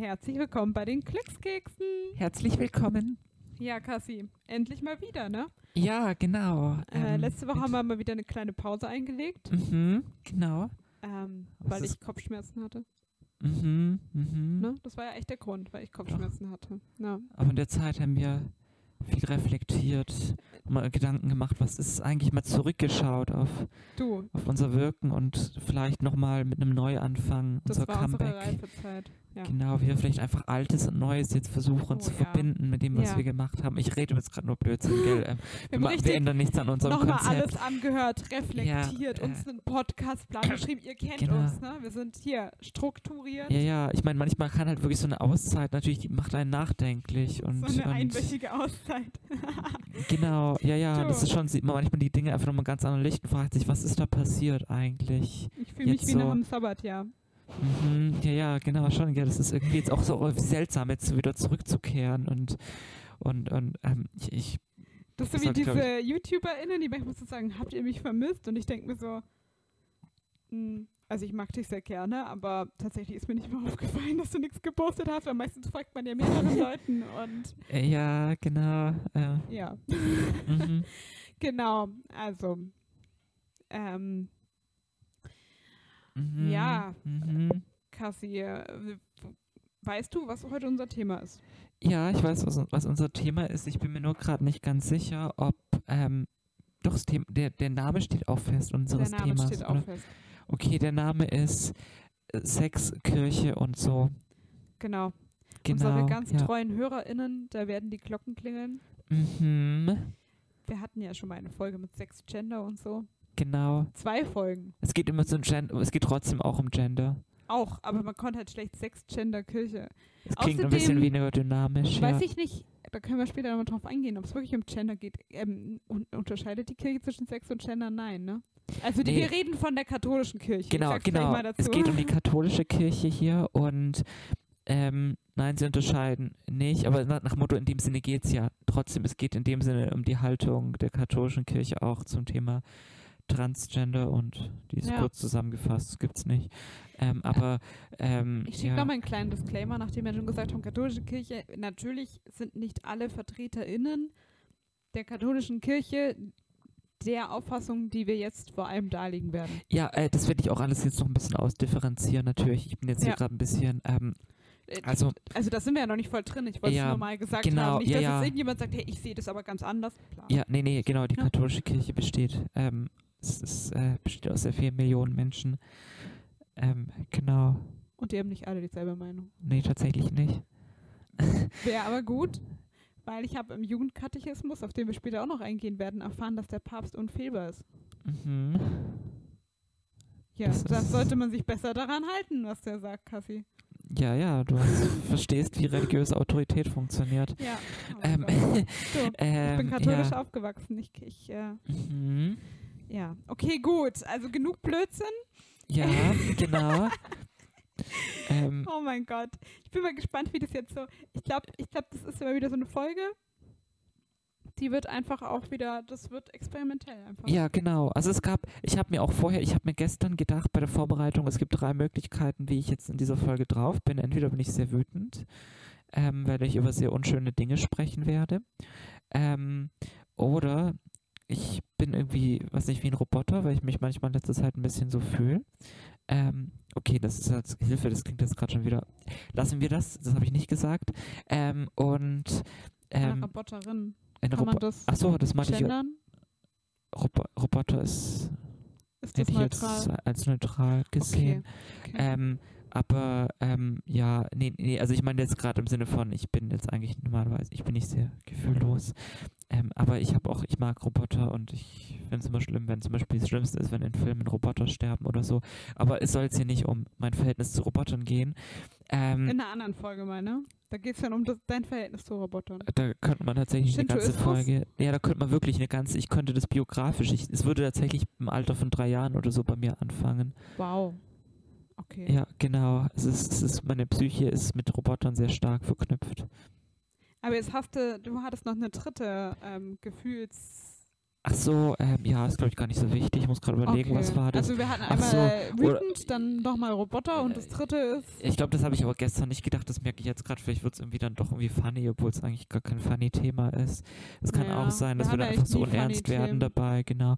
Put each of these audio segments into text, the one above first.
herzlich willkommen bei den Glückskeksen. Herzlich willkommen. Ja, Kassi, endlich mal wieder, ne? Ja, genau. Äh, Ähm, letzte Woche haben wir mal wieder eine kleine Pause eingelegt, Mhm, genau. ähm, weil ich Kopfschmerzen hatte. Mhm, mhm. Ne? Das war ja echt der Grund, weil ich Kopfschmerzen hatte. Ja. Aber in der Zeit haben wir viel reflektiert, mal Gedanken gemacht, was ist eigentlich mal zurückgeschaut auf, Du, auf unser Wirken und vielleicht nochmal mit einem Neuanfang, das unser war unsere Comeback. Reifezeit. Ja. Genau, wir vielleicht einfach Altes und Neues jetzt versuchen Oh, zu ja. verbinden mit dem, was Ja. wir gemacht haben. Ich rede jetzt gerade nur Blödsinn, gell? Ähm, wir, wir richtig ändern nichts an unserem Nochmal Konzept. alles angehört, reflektiert, Ja, äh, uns einen Podcastplan geschrieben. Ihr kennt Genau. uns, ne? Wir sind hier strukturiert. Ja, ja, ich meine, manchmal kann halt wirklich so eine Auszeit natürlich, die macht einen nachdenklich und, so eine und einwöchige Auszeit. Genau, ja, ja, das ist schon, sieht man manchmal die Dinge einfach nochmal ganz anderen Licht und fragt sich, was ist da passiert eigentlich? Ich fühle mich wie so- nach einem Sabbatjahr. Mhm, ja, ja, genau, schon, ja, das ist irgendwie jetzt auch so seltsam, jetzt wieder zurückzukehren und, und, und, ähm, ich, ich Das ist so wie diese YouTuberInnen, die manchmal so sagen, habt ihr mich vermisst? Und ich denke mir so, hm, also ich mag dich sehr gerne, aber tatsächlich ist mir nicht mal aufgefallen, dass du nichts gepostet hast, weil meistens folgt man ja mehreren Leuten und äh, ja, genau, äh, ja, mhm. genau, also ähm, Mhm, Ja. Mhm. Cassie, äh, weißt du, was heute unser Thema ist? Ja, ich weiß, was, was unser Thema ist. Ich bin mir nur gerade nicht ganz sicher, ob, ähm, doch, das Thema, der, der Name steht auch fest unseres Der Name Themas. steht auch oder? fest. Okay, der Name ist äh, Sex, Kirche und so. Genau. Genau. Unsere ganz ja. treuen HörerInnen, da werden die Glocken klingeln. Mhm, Wir hatten ja schon mal eine Folge mit Sex, Gender und so. Genau. Zwei Folgen. Es geht immer so um Gender, es geht trotzdem auch um Gender. Auch, aber man konnte halt schlecht Sex, Gender, Kirche. Es klingt ein bisschen Außerdem weniger dynamisch. Weiß ja. ich nicht, da können wir später nochmal drauf eingehen, ob es wirklich um Gender geht. Ähm, un unterscheidet die Kirche zwischen Sex und Gender? Nein, ne? Also die, Nee. wir reden von der katholischen Kirche. Genau, genau. Es geht um die katholische Kirche hier und ähm, nein, sie unterscheiden nicht, aber nach, nach Motto, in dem Sinne geht es ja. Trotzdem, es geht in dem Sinne um die Haltung der katholischen Kirche auch zum Thema Transgender und die ist Ja. kurz zusammengefasst, gibt's nicht. Ähm, aber ähm, Ich schicke ja, nochmal einen kleinen Disclaimer, nachdem wir schon gesagt haben, katholische Kirche, natürlich sind nicht alle VertreterInnen der katholischen Kirche der Auffassung, die wir jetzt vor allem darlegen werden. ja äh, das werde ich auch alles jetzt noch ein bisschen ausdifferenzieren natürlich. Ich bin jetzt hier Ja. gerade ein bisschen, ähm, Äh, also Also da sind wir ja noch nicht voll drin. Ich wollte es Ja, nur mal gesagt genau, haben. Nicht, dass ja. jetzt irgendjemand sagt, hey, ich sehe das aber ganz anders. Klar. Ja, nee, nee, genau, die katholische Kirche besteht, ähm, es ist, äh, besteht aus sehr vielen Millionen Menschen. Ähm, genau. Und die haben nicht alle dieselbe Meinung. Nee, tatsächlich nicht. Wäre aber gut, weil ich habe im Jugendkatechismus, auf den wir später auch noch eingehen werden, erfahren, dass der Papst unfehlbar ist. Mhm. Ja, Das das, sollte man sich besser daran halten, was der sagt, Kassi. Ja, ja, du verstehst, wie religiöse Autorität funktioniert. Ja. oh Ähm, du, ich ähm, bin katholisch ja. aufgewachsen. Ich, ich äh, Mhm. Ja. Okay, gut. Also genug Blödsinn. Ja, genau. ähm, Oh mein Gott. Ich bin mal gespannt, wie das jetzt so. Ich glaube, ich glaube, das ist immer wieder so eine Folge. Die wird einfach auch wieder, das wird experimentell einfach. ja, genau. Also es gab, ich habe mir auch vorher, ich habe mir gestern gedacht bei der Vorbereitung, es gibt drei Möglichkeiten, wie ich jetzt in dieser Folge drauf bin. Entweder bin ich sehr wütend, ähm, weil ich über sehr unschöne Dinge sprechen werde. Ähm, oder ich bin irgendwie, was nicht, wie ein Roboter, weil ich mich manchmal in letzter Zeit ein bisschen so fühle. Ähm, okay, das ist jetzt Hilfe, das klingt jetzt gerade schon wieder. Lassen wir das, das habe ich nicht gesagt. Ähm, und Eine ähm, Roboterin. ein Kann man Roboter. das Achso, das meinte ich. Robo Roboter ist Ist das hätte ich jetzt neutral? als neutral gesehen. Okay. okay. Ähm, aber ähm, ja, nee, nee, also ich meine jetzt gerade im Sinne von, ich bin jetzt eigentlich normalerweise, ich bin nicht sehr gefühllos. Ähm, aber ich habe auch, ich mag Roboter und ich finde es immer schlimm, wenn zum Beispiel das Schlimmste ist, wenn in Filmen Roboter sterben oder so. Aber es soll jetzt hier nicht um mein Verhältnis zu Robotern gehen. Ähm, In einer anderen Folge, meine. Da geht es dann um das, dein Verhältnis zu Robotern. da könnte man tatsächlich eine ganze? Folge, ja, da könnte man wirklich eine ganze, ich könnte das biografisch, ich, es würde tatsächlich im Alter von drei Jahren oder so bei mir anfangen. Wow. Okay. Ja, genau. Es ist, es ist, meine Psyche ist mit Robotern sehr stark verknüpft. Aber jetzt hast du, du hattest noch eine dritte ähm, Ach so, ähm, ja, ist glaube ich gar nicht so wichtig. Ich muss gerade überlegen, was war das? Also wir hatten einmal so, äh, oder- wütend, dann nochmal Roboter und das dritte ist Ich glaube, das habe ich aber gestern nicht gedacht. Das merke ich jetzt gerade. Vielleicht wird es irgendwie dann doch irgendwie funny, obwohl es eigentlich gar kein funny Thema ist. Es kann Ja, auch sein, dass wir haben da ja einfach so unernst werden dabei. Genau.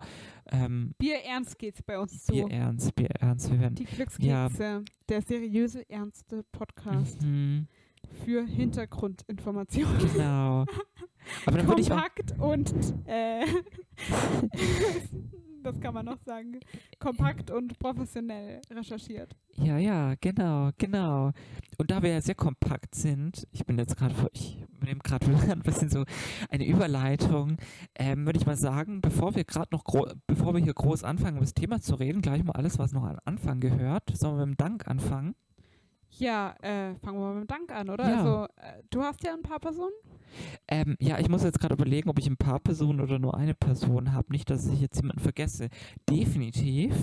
Ähm, Bier ernst geht's bei uns zu. Bier ernst, Bier ernst. Wir werden. Die Glückskekse, der seriöse, ernste Podcast Mhm, für Hintergrundinformationen. genau. Aber dann würde ich auch. Kompakt und äh, das kann man noch sagen. Kompakt und professionell recherchiert. Ja, ja, genau, genau. Und da wir ja sehr kompakt sind, ich bin jetzt gerade, ich übernehme gerade ein bisschen so eine Überleitung, ähm, würde ich mal sagen, bevor wir gerade noch, bevor wir hier groß anfangen, über das Thema zu reden, gleich mal alles, was noch an Anfang gehört. Sollen wir mit dem Dank anfangen? Ja, äh, fangen wir mal mit dem Dank an, oder? Ja. Also, äh, du hast ja ein paar Personen. Ähm, ja, ich muss jetzt gerade überlegen, ob ich ein paar Personen oder nur eine Person habe. Nicht, dass ich jetzt jemanden vergesse. Definitiv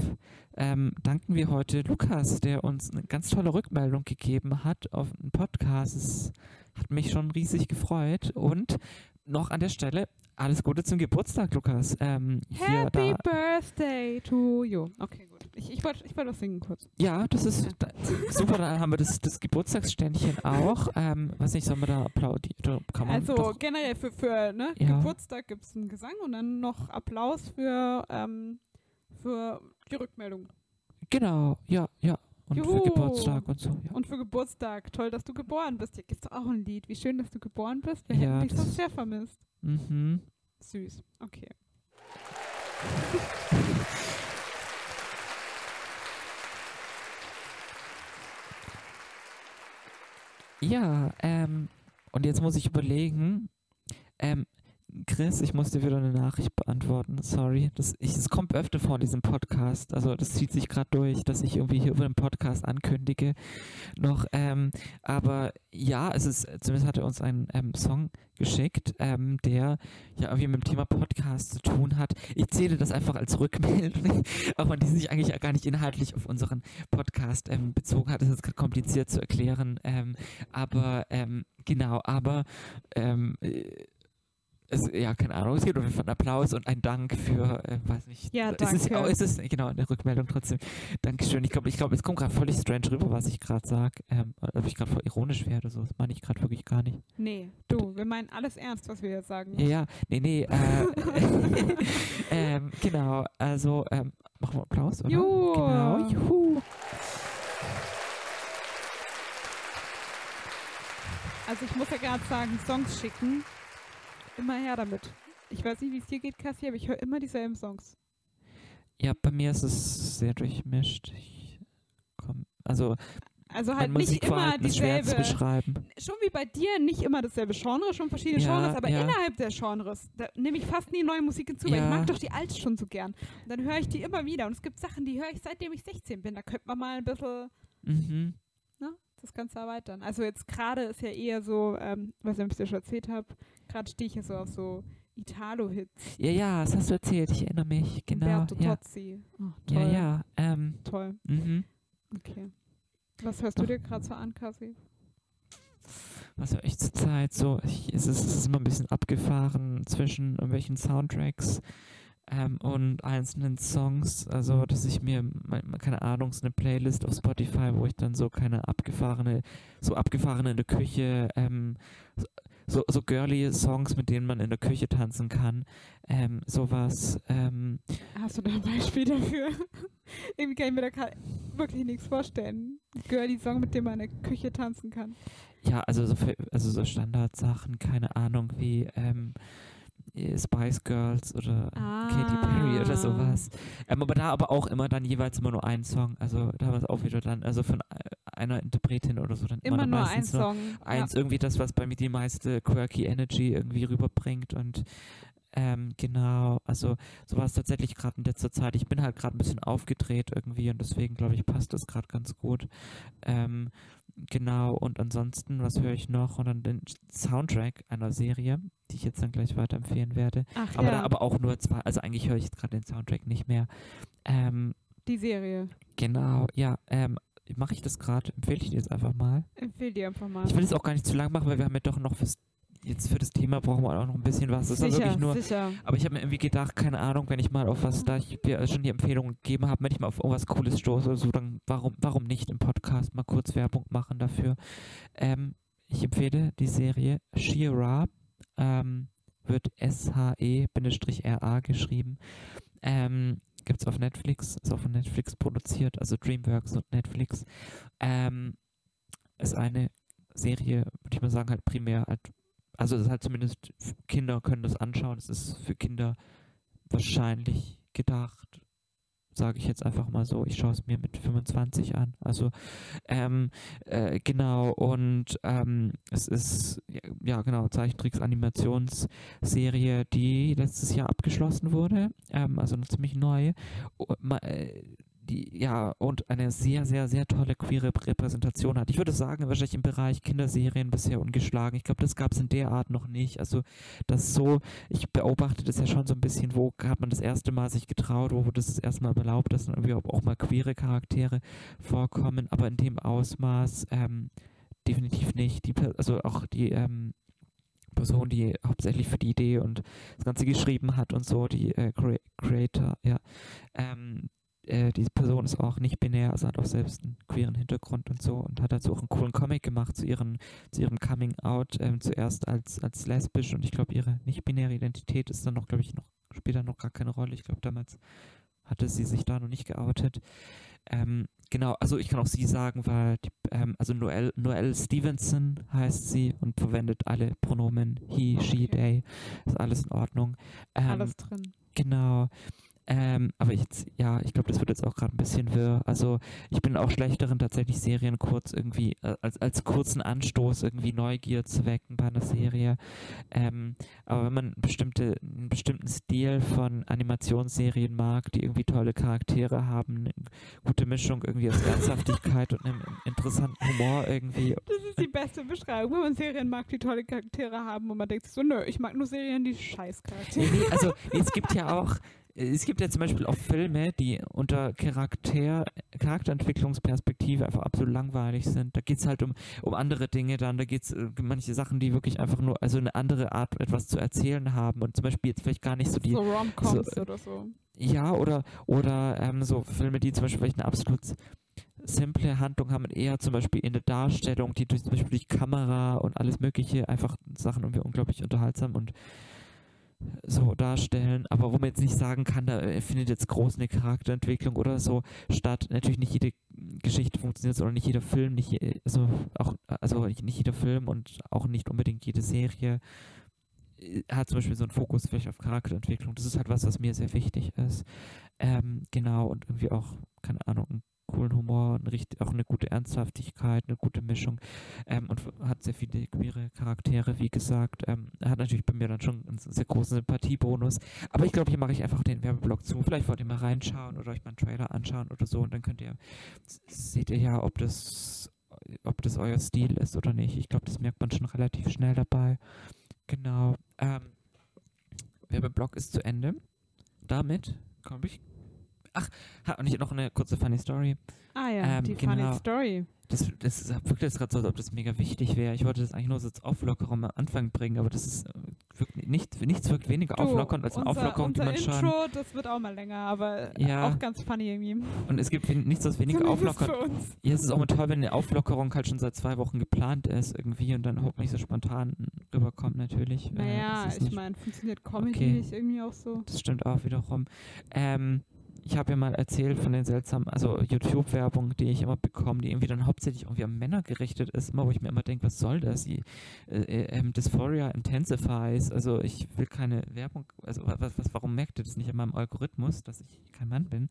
ähm, danken wir heute Lukas, der uns eine ganz tolle Rückmeldung gegeben hat auf einen Podcast. Es hat mich schon riesig gefreut. Und noch an der Stelle alles Gute zum Geburtstag, Lukas. Ähm, Happy da, Birthday to you. Okay, gut. Ich, ich wollte ich wollt was singen kurz. ja, das ist da, super. Dann haben wir das, das Geburtstagsständchen auch. Ähm, weiß nicht, sollen wir da applaudieren? Also doch, generell für, für ne, Ja. Geburtstag gibt es einen Gesang und dann noch Applaus für, ähm, für die Rückmeldung. genau, ja, ja. Und Juhu. für Geburtstag und so. Ja. Und für Geburtstag. Toll, dass du geboren bist. Hier gibt es auch ein Lied. Wie schön, dass du geboren bist. Wir Ja, hätten dich sonst sehr vermisst. Mhm. Süß. Okay. Ja, ähm, und jetzt muss ich überlegen, ähm, Chris, ich muss dir wieder eine Nachricht beantworten. Sorry, das, ich, es kommt öfter vor in diesem Podcast. Also das zieht sich gerade durch, dass ich irgendwie hier über den Podcast ankündige noch. Ähm, aber ja, es ist, zumindest hat er uns einen ähm, Song geschickt, ähm, der ja irgendwie mit dem Thema Podcast zu tun hat. Ich zähle das einfach als Rückmeldung, auch wenn die sich eigentlich gar nicht inhaltlich auf unseren Podcast ähm, bezogen hat. Das ist gerade kompliziert zu erklären. Ähm, aber ähm, genau, aber es, ja, keine Ahnung, es gibt auf jeden Fall einen Applaus und einen Dank für, äh, weiß nicht, Ja, es ist, danke. oh, es ist genau eine Rückmeldung trotzdem. Dankeschön. Ich glaube, ich glaube, es kommt gerade völlig strange rüber, was ich gerade sage. Ähm, ob ich gerade voll ironisch werde, so, das meine ich gerade wirklich gar nicht. Nee, du, wir meinen alles ernst, was wir jetzt sagen. Ja, ja, nee, nee, äh, ähm, genau, also, ähm, machen wir Applaus, oder? Juhu. Genau, juhu. Also ich muss ja gerade sagen, Songs schicken. Immer her damit. Ich weiß nicht, wie es dir geht, Cassie, aber ich höre immer dieselben Songs. Ja, bei mir ist es sehr durchmischt. Ich komm, also, Also mein halt nicht immer dieselbe. beschreiben. Schon wie bei dir, nicht immer dasselbe Genre, schon verschiedene Ja, Genres, aber ja. innerhalb der Genres, da nehme ich fast nie neue Musik hinzu, weil Ja. ich mag doch die alte schon so gern. Und dann höre ich die immer wieder. Und es gibt Sachen, die höre ich seitdem ich 16 bin. Da könnte man mal ein bisschen Mhm. ne, das Ganze erweitern. Also jetzt gerade ist ja eher so, ähm, was ich dir schon erzählt habe, gerade stehe ich ja so auf so Italo-Hits. Ja, ja, das hast du erzählt, ich erinnere mich, genau. Umberto Ja, Tozzi. Oh, ja, toll. ja, ähm, Toll. mhm. Okay. Was hörst du dir gerade so an, Cassie? Was höre ich zur Zeit? So, ich, es, ist, es ist immer ein bisschen abgefahren zwischen irgendwelchen Soundtracks ähm, und einzelnen Songs. Also, dass ich mir, keine Ahnung, so eine Playlist auf Spotify, wo ich dann so keine abgefahrene, so abgefahrene in der Küche, ähm, so, so girly Songs, mit denen man in der Küche tanzen kann. Ähm, sowas. Ähm, Hast du da ein Beispiel dafür? Irgendwie kann ich mir da wirklich nichts vorstellen. Girly Song, mit dem man in der Küche tanzen kann. Ja, also so, für- also so Standardsachen, keine Ahnung, wie ähm, äh, Spice Girls oder Katy Perry oder Ah. sowas. Ähm, aber da aber auch immer dann jeweils immer nur ein Song. Also da war es auch wieder dann, also von einer Interpretin oder so dann immer, Immer nur ein Song. eins irgendwie das, was bei mir die meiste quirky Energy irgendwie rüberbringt und ähm, genau, also so war es tatsächlich gerade in letzter Zeit. Ich bin halt gerade ein bisschen aufgedreht irgendwie und deswegen glaube ich passt das gerade ganz gut. Ähm, genau, und ansonsten, was höre ich noch? Und dann den Soundtrack einer Serie, die ich jetzt dann gleich weiterempfehlen werde. Ja. Ach Aber, ja, da, aber auch nur zwei, also eigentlich höre ich jetzt gerade den Soundtrack nicht mehr. Ähm, die Serie. genau, ja, ähm, mache ich das gerade, empfehle ich dir jetzt einfach mal. Empfehle dir einfach mal. Ich will es auch gar nicht zu lang machen, weil wir haben ja doch noch fürs jetzt für das Thema brauchen wir auch noch ein bisschen was. Das ist sicher, wirklich nur. sicher. Aber ich habe mir irgendwie gedacht, keine Ahnung, wenn ich mal auf was, da ich dir schon die Empfehlung gegeben habe, wenn ich mal auf irgendwas Cooles stoße oder so, dann warum, warum nicht im Podcast mal kurz Werbung machen dafür? Ähm, ich empfehle die Serie She-Ra, ähm, wird S-H-E-R-A geschrieben. Ähm, Gibt es auf Netflix, ist auch von Netflix produziert, also Dreamworks und Netflix. Ähm, ist eine Serie, würde ich mal sagen, halt primär halt, also es ist halt zumindest Kinder können das anschauen. Es ist für Kinder wahrscheinlich gedacht, sage ich jetzt einfach mal so. Ich schaue es mir mit 25 an. Also ähm, äh, genau und ähm, es ist ja genau Zeichentricks Animationsserie, die letztes Jahr abgeschlossen wurde. Ähm, also noch ziemlich neu. Die ja und eine sehr, sehr, sehr tolle queere Repräsentation hat. Ich würde sagen, wahrscheinlich im Bereich Kinderserien bisher ungeschlagen. Ich glaube, das gab es in der Art noch nicht. Also das so, ich beobachte das ja schon so ein bisschen, wo hat man das erste Mal sich getraut, wo wurde das erste Mal erlaubt, dass dann irgendwie auch mal queere Charaktere vorkommen, aber in dem Ausmaß ähm, definitiv nicht. Die, also auch die ähm, Person, die hauptsächlich für die Idee und das Ganze geschrieben hat und so, die äh, Creator, ja, ähm, äh, diese Person ist auch nicht binär, also hat auch selbst einen queeren Hintergrund und so und hat dazu auch einen coolen Comic gemacht zu, ihren, zu ihrem Coming Out, ähm, zuerst als, als lesbisch und ich glaube, ihre nicht-binäre Identität ist dann noch, glaube ich, noch später noch gar keine Rolle. Ich glaube, damals hatte sie sich da noch nicht geoutet. Ähm, genau, also ich kann auch sie sagen, weil, die, ähm, also Noelle, Noelle Stevenson heißt sie und verwendet alle Pronomen he, she, they. Ist alles in Ordnung. Ähm, alles drin. Genau. Ähm, aber jetzt, ja, ich glaube, das wird jetzt auch gerade ein bisschen wirr. Also ich bin auch schlecht darin, tatsächlich Serien kurz irgendwie, äh, als, als kurzen Anstoß irgendwie Neugier zu wecken bei einer Serie. Ähm, aber wenn man bestimmte, einen bestimmten Stil von Animationsserien mag, die irgendwie tolle Charaktere haben, eine gute Mischung irgendwie aus Ernsthaftigkeit und einem interessanten Humor irgendwie. Das ist die beste Beschreibung, wenn man Serien mag, die tolle Charaktere haben und man denkt so, nö, ich mag nur Serien, die scheiß Charaktere. Nee, nee, also es gibt ja auch, es gibt ja zum Beispiel auch Filme, die unter Charakter, Charakterentwicklungsperspektive einfach absolut langweilig sind. Da geht es halt um, um andere Dinge dann, da geht es äh, manche Sachen, die wirklich einfach nur, also eine andere Art etwas zu erzählen haben und zum Beispiel jetzt vielleicht gar nicht so die... So Rom-Coms so, oder so. Ja, oder, oder ähm, so Filme, die zum Beispiel vielleicht eine absolut simple Handlung haben, eher zum Beispiel in der Darstellung, die durch, zum Beispiel durch Kamera und alles mögliche einfach Sachen irgendwie unglaublich unterhaltsam und so darstellen, aber wo man jetzt nicht sagen kann, da äh, findet jetzt groß eine Charakterentwicklung oder so statt. Natürlich nicht jede Geschichte funktioniert oder nicht jeder Film, nicht also auch also nicht jeder Film und auch nicht unbedingt jede Serie äh, hat zum Beispiel so einen Fokus vielleicht auf Charakterentwicklung. Das ist halt was, was mir sehr wichtig ist. Ähm, genau, und irgendwie auch, keine Ahnung, ein coolen Humor, richtig, auch eine gute Ernsthaftigkeit, eine gute Mischung ähm, und hat sehr viele queere Charaktere, wie gesagt. Ähm, hat natürlich bei mir dann schon einen sehr großen Sympathiebonus. Aber ich glaube, hier mache ich einfach den Werbeblock zu. Vielleicht wollt ihr mal reinschauen oder euch mal einen Trailer anschauen oder so und dann könnt ihr, seht ihr ja, ob das, ob das euer Stil ist oder nicht. Ich glaube, das merkt man schon relativ schnell dabei. Genau. Ähm, Werbeblock ist zu Ende. Damit komme ich Ach, und ich noch eine kurze Funny Story. Ah ja, ähm, die genau. Funny Story. Das, das wirkt jetzt gerade so, als ob das mega wichtig wäre. Ich wollte das eigentlich nur so als Auflockerung am Anfang bringen, aber das ist äh, wirkt nicht, nichts wirkt weniger du, auflockernd als eine unser, Auflockerung, unser die man Intro, schon. Intro, das wird auch mal länger, aber ja. auch ganz funny irgendwie. Und es gibt nichts, was weniger auflockernd. Ja, es ist auch mal toll, wenn eine Auflockerung halt schon seit zwei Wochen geplant ist irgendwie und dann überhaupt nicht so spontan rüberkommt natürlich. Äh, naja, äh, ich meine, funktioniert Comedy okay. nicht irgendwie auch so. Das stimmt auch wiederum. Ähm, ich habe ja mal erzählt von den seltsamen, also YouTube-Werbung, die ich immer bekomme, die irgendwie dann hauptsächlich irgendwie an Männer gerichtet ist, immer wo ich mir immer denke, was soll das? Die, äh, äh, Dysphoria intensifies, also ich will keine Werbung, also was, was, warum merkt ihr das nicht in meinem Algorithmus, dass ich kein Mann bin?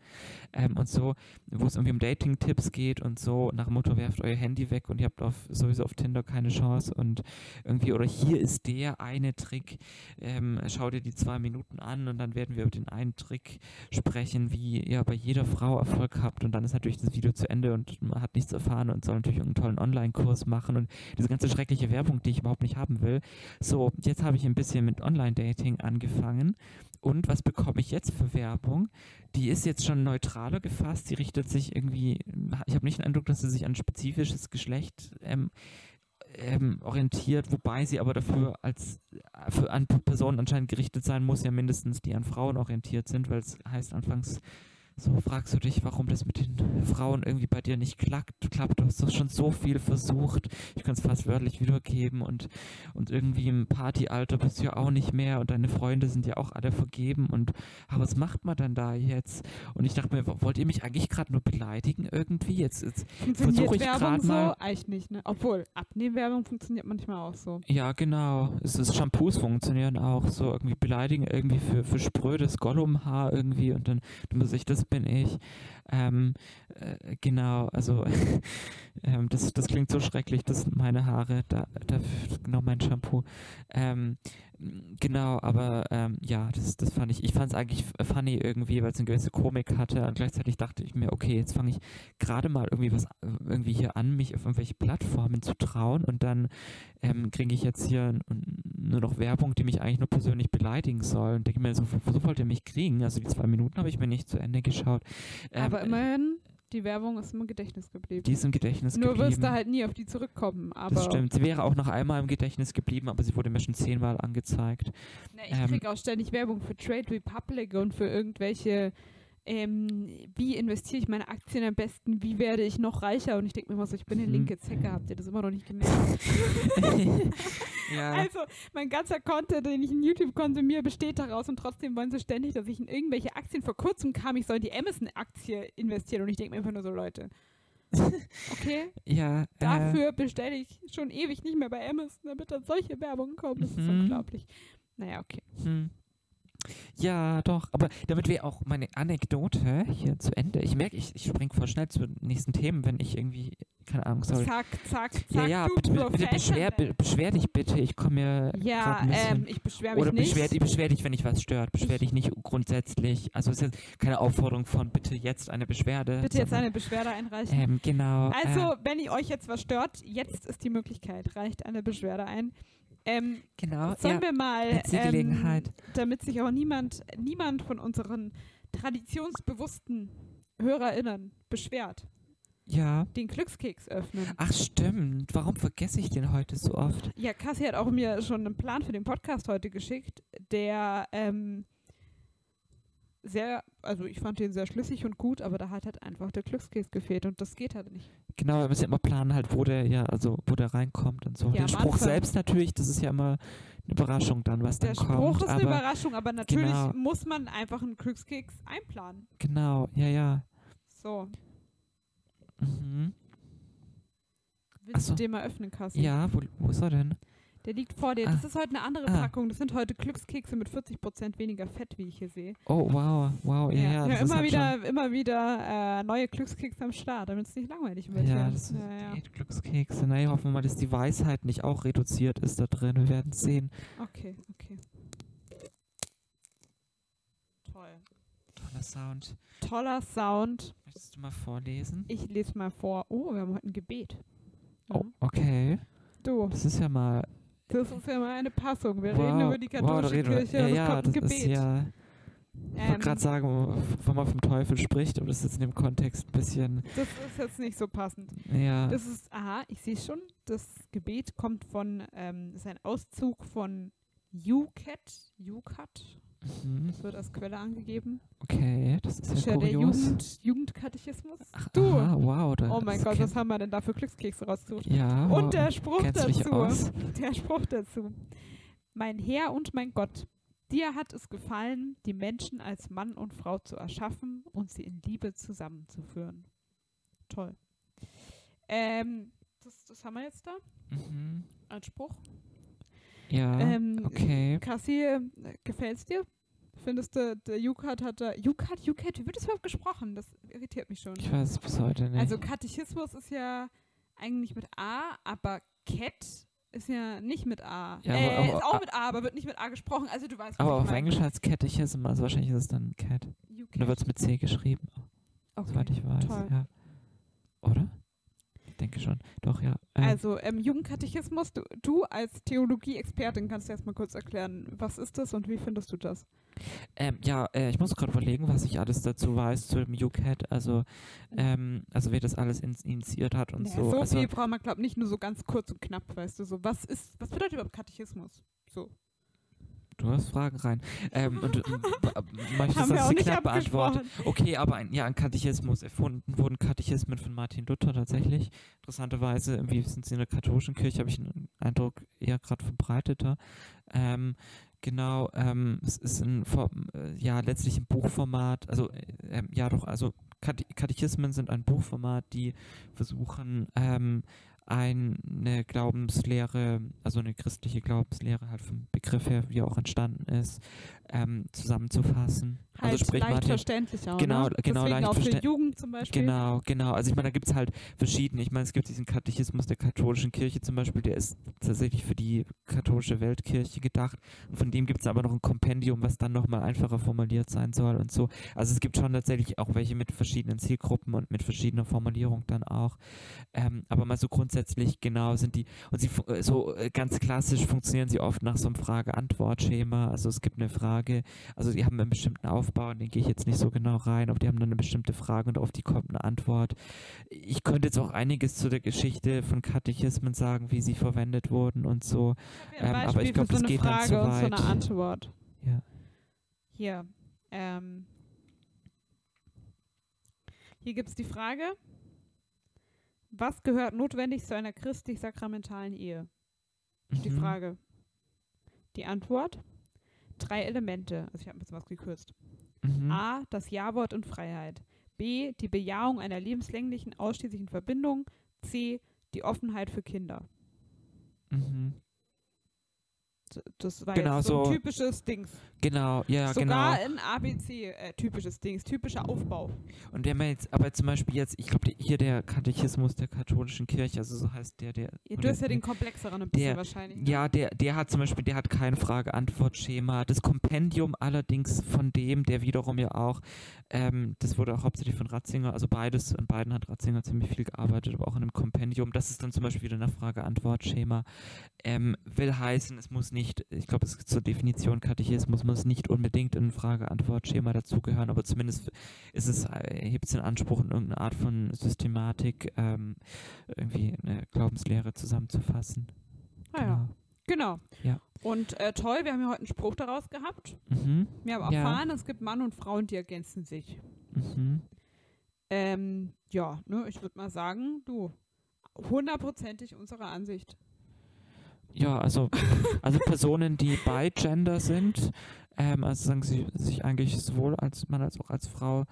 Ähm, und so, wo es irgendwie um Dating-Tipps geht und so, nach dem Motto, werft euer Handy weg und ihr habt auf, sowieso auf Tinder keine Chance und irgendwie, oder hier ist der eine Trick, ähm, schau dir die zwei Minuten an und dann werden wir über den einen Trick sprechen, wie ihr bei jeder Frau Erfolg habt und dann ist natürlich das Video zu Ende und man hat nichts erfahren und soll natürlich einen tollen Online-Kurs machen und diese ganze schreckliche Werbung, die ich überhaupt nicht haben will. So, jetzt habe ich ein bisschen mit Online-Dating angefangen und was bekomme ich jetzt für Werbung? Die ist jetzt schon neutraler gefasst, die richtet sich irgendwie, ich habe nicht den Eindruck, dass sie sich an spezifisches Geschlecht ähm, ähm, orientiert, wobei sie aber dafür als äh, für an Personen anscheinend gerichtet sein muss, ja mindestens die an Frauen orientiert sind, weil es heißt anfangs so fragst du dich, warum das mit den Frauen irgendwie bei dir nicht klappt. klappt. Du hast doch schon so viel versucht. Ich kann es fast wörtlich wiedergeben und, und irgendwie im Partyalter bist du ja auch nicht mehr und deine Freunde sind ja auch alle vergeben und aber was macht man dann da jetzt? Und ich dachte mir, wollt ihr mich eigentlich gerade nur beleidigen irgendwie? Jetzt, jetzt versuche ich gerade mal. So? Eigentlich nicht, ne? Obwohl, Abnehmwerbung funktioniert manchmal auch so. Ja, genau. Es ist Shampoos funktionieren auch so irgendwie beleidigen irgendwie für, für sprödes Gollumhaar irgendwie und dann du musst ich das bin ich. Ähm, äh, genau, also ähm, das, das klingt so schrecklich, das sind meine Haare, da, da genau mein Shampoo. Ähm, genau, aber ähm, ja, das, das fand ich, ich fand es eigentlich funny irgendwie, weil es eine gewisse Komik hatte und gleichzeitig dachte ich mir, okay, jetzt fange ich gerade mal irgendwie was irgendwie hier an, mich auf irgendwelche Plattformen zu trauen und dann ähm, kriege ich jetzt hier nur noch Werbung, die mich eigentlich nur persönlich beleidigen soll und denke mir, so, so wollt ihr mich kriegen? Also die zwei Minuten habe ich mir nicht zu Ende geschaut. Ähm, aber immerhin, die Werbung ist im Gedächtnis geblieben. Die ist im Gedächtnis Nur geblieben. Nur wirst du halt nie auf die zurückkommen. Aber das stimmt. Sie wäre auch noch einmal im Gedächtnis geblieben, aber sie wurde mir schon zehnmal angezeigt. Na, ich ähm, kriege auch ständig Werbung für Trade Republic und für irgendwelche ähm, wie investiere ich meine Aktien am besten, wie werde ich noch reicher und ich denke mir immer so, ich bin eine mhm. linke Zecke, habt ihr das immer noch nicht gemerkt? ja. Also mein ganzer Content, den ich in YouTube konsumiere, besteht daraus und trotzdem wollen sie ständig, dass ich in irgendwelche Aktien, vor kurzem kam, ich soll in die Amazon-Aktie investieren und ich denke mir einfach nur so, Leute, Okay. ja. Äh, Dafür bestelle ich schon ewig nicht mehr bei Amazon, damit dann solche Werbungen kommen. Das mhm. ist unglaublich. Naja, okay. Mhm. Ja, doch. Aber damit wäre auch meine Anekdote hier zu Ende. Ich merke, ich, ich springe voll schnell zu den nächsten Themen, wenn ich irgendwie, keine Ahnung, sorry. Zack, zack, zack. Ja, ja, bitte, bitte beschwer, beschwer dich bitte. Ich komme mir. Ja, ähm, ich beschwere mich Oder nicht. Oder beschwer, beschwer dich, wenn dich was stört. Beschwer ich dich nicht grundsätzlich. Also, es ist jetzt keine Aufforderung von bitte jetzt eine Beschwerde. Bitte jetzt eine Beschwerde einreichen. Ähm, genau. Also, äh, wenn ihr euch jetzt was stört, jetzt ist die Möglichkeit. Reicht eine Beschwerde ein. Ähm, genau. Sollen ja, wir mal, ähm, damit sich auch niemand, niemand von unseren traditionsbewussten HörerInnen beschwert. Ja. Den Glückskeks öffnen. Ach stimmt. Warum vergesse ich den heute so oft? Ja, Cassie hat auch mir schon einen Plan für den Podcast heute geschickt, der ähm, sehr, also ich fand den sehr schlüssig und gut, aber da hat halt einfach der Glückskeks gefehlt und das geht halt nicht. Genau, wir müssen ja immer planen halt, wo der, ja, also wo der reinkommt und so. Ja, der Spruch selbst natürlich, das ist ja immer eine Überraschung dann, was der dann kommt. Der Spruch ist eine Überraschung, aber natürlich genau. muss man einfach einen Glückskeks einplanen. Genau, ja, ja. So. Mhm. Willst so. du den mal öffnen, Kassi? Ja, wo, wo ist er denn? Der liegt vor dir. Ah. Das ist heute eine andere ah. Packung. Das sind heute Glückskekse mit 40% weniger Fett, wie ich hier sehe. Oh, wow, wow, ja. ja, ja immer, halt wieder, immer wieder äh, neue Glückskekse am Start, damit es nicht langweilig wird. Ja, das sind ja, ja. Glückskekse. Na, hoffen wir mal, dass die Weisheit nicht auch reduziert ist da drin. Wir werden es sehen. Okay, okay. Toll. Toller Sound. Toller Sound. Möchtest du mal vorlesen? Ich lese mal vor. Oh, wir haben heute ein Gebet. Oh, okay. Du. Das ist ja mal das ist ja mal eine Passung. Wir wow, reden über die katholische wow, Kirche ja, und es ja, kommt ein Gebet. Ja, ich wollte ähm, gerade sagen, wenn man vom Teufel spricht, aber das ist jetzt in dem Kontext ein bisschen. Das ist jetzt nicht so passend. Ja. Das ist, aha, ich sehe schon, das Gebet kommt von, ähm, ist ein Auszug von UCAT, UCAT, Mhm. Das wird als Quelle angegeben. Okay, das ist ja, der Jugend, Jugendkatechismus. Ach, du. Aha, wow. oh mein Gott, was haben wir denn da für Glückskekse rausgesucht? Ja. Und der Spruch dazu. Der Spruch dazu. Mein Herr und mein Gott, dir hat es gefallen, die Menschen als Mann und Frau zu erschaffen und sie in Liebe zusammenzuführen. Toll. Ähm, das, das haben wir jetzt da. Mhm. Als Spruch. Ja, ähm, okay. Cassie, äh, gefällt's dir? Findest du, der Jukat hat da. Jukat, Jukat, wie wird das überhaupt gesprochen? Das irritiert mich schon. Ich weiß es bis heute nicht. Also Katechismus ist ja eigentlich mit A, aber Cat ist ja nicht mit A. Ja, äh, aber, ist auch mit A, aber wird nicht mit A gesprochen. Also du weißt, Aber auf Englisch heißt Catechism, also wahrscheinlich ist es dann Cat. Und da wird es mit C geschrieben. Okay, soweit ich weiß. Toll. Ja. Oder? Denke schon. Doch, ja. Ähm, Also ähm, Jugendkatechismus, du, du als Theologie-Expertin kannst du erst mal kurz erklären, was ist das und wie findest du das? Ähm, ja, äh, ich muss gerade überlegen, was ich alles dazu weiß zu dem UCAT, also, ähm, also wer das alles in, initiiert hat und Naja, so. so also, viel braucht man, glaube ich, nicht nur so ganz kurz und knapp, weißt du, so was ist, was bedeutet überhaupt Katechismus? So. Du hast Fragen rein. Ähm, und, möchtest, nicht knapp beantworte? abgesprochen. Okay, aber ein, ja, ein Katechismus erfunden wurden Katechismen von Martin Luther tatsächlich. Interessanterweise, irgendwie sind sie in der katholischen Kirche, habe ich den Eindruck, eher gerade verbreiteter. Ähm, genau, ähm, es ist ein, äh, ja, letztlich ein Buchformat, also, äh, ähm, ja doch, also Kate Katechismen sind ein Buchformat, die versuchen, ähm, eine Glaubenslehre, also eine christliche Glaubenslehre halt vom Begriff her, wie auch entstanden ist, ähm, zusammenzufassen. Halt also sprich leicht Martin, verständlich auch, Genau, ne? genau, Deswegen leicht auch für Jugend zum Beispiel. Genau, genau. Also ich meine, da gibt es halt verschiedene. Ich meine, es gibt diesen Katechismus der katholischen Kirche zum Beispiel, der ist tatsächlich für die katholische Weltkirche gedacht. Und von dem gibt es aber noch ein Kompendium, was dann nochmal einfacher formuliert sein soll und so. Also es gibt schon tatsächlich auch welche mit verschiedenen Zielgruppen und mit verschiedener Formulierung dann auch. Ähm, aber mal so grundsätzlich genau sind die, und sie äh, so äh, ganz klassisch funktionieren sie oft nach so einem Frage-Antwort-Schema. Also es gibt eine Frage, also die haben einen bestimmten Aufbau, und den gehe ich jetzt nicht so genau rein, aber die haben dann eine bestimmte Frage und auf die kommt eine Antwort. Ich könnte jetzt auch einiges zu der Geschichte von Katechismen sagen, wie sie verwendet wurden und so. Ähm, aber ich Beispiel glaub, für das so eine geht dann Frage zu und so eine weit. Antwort. Ja. Hier. Ähm, hier gibt es die Frage, was gehört notwendig zu einer christlich-sakramentalen Ehe? Die Mhm. Frage. Die Antwort, drei Elemente. Also ich habe ein bisschen was gekürzt. Mhm. A, das Ja-Wort und Freiheit. B, die Bejahung einer lebenslänglichen, ausschließlichen Verbindung. C, die Offenheit für Kinder. Mhm. Das war Genau so ein so. typisches Dings. Genau, ja, Sogar genau. ein ABC, äh, typisches Dings, typischer Aufbau. Und der mir jetzt, aber zum Beispiel jetzt, ich glaube, hier der Katechismus der katholischen Kirche, also so heißt der, der. Du oder hast ja den komplexeren ein bisschen der- wahrscheinlich. Ne? Ja, der, der hat zum Beispiel, der hat kein Frage-Antwort-Schema. Das Kompendium allerdings von dem, der wiederum ja auch, ähm, das wurde auch hauptsächlich von Ratzinger, also beides, an beiden hat Ratzinger ziemlich viel gearbeitet, aber auch in einem Kompendium. Das ist dann zum Beispiel wieder ein Frage-Antwort-Schema. Ähm, will heißen, es muss nicht, ich glaube, es ist zur Definition Katechismus muss nicht unbedingt in ein Frage-Antwort-Schema dazugehören, aber zumindest ist es, äh, hebt es den Anspruch, in irgendeine Art von Systematik ähm, irgendwie eine Glaubenslehre zusammenzufassen. Ah, ja. Genau. Ja. Und äh, toll, wir haben ja heute einen Spruch daraus gehabt. Mhm. Wir haben Ja. erfahren, es gibt Mann und Frauen, die ergänzen sich. Mhm. Ähm, ja, ne, ich würde mal sagen, du, hundertprozentig unserer Ansicht. Ja, also, also Personen, die bei Gender sind, ähm, also sagen sie sich eigentlich sowohl als Mann als auch als Frau,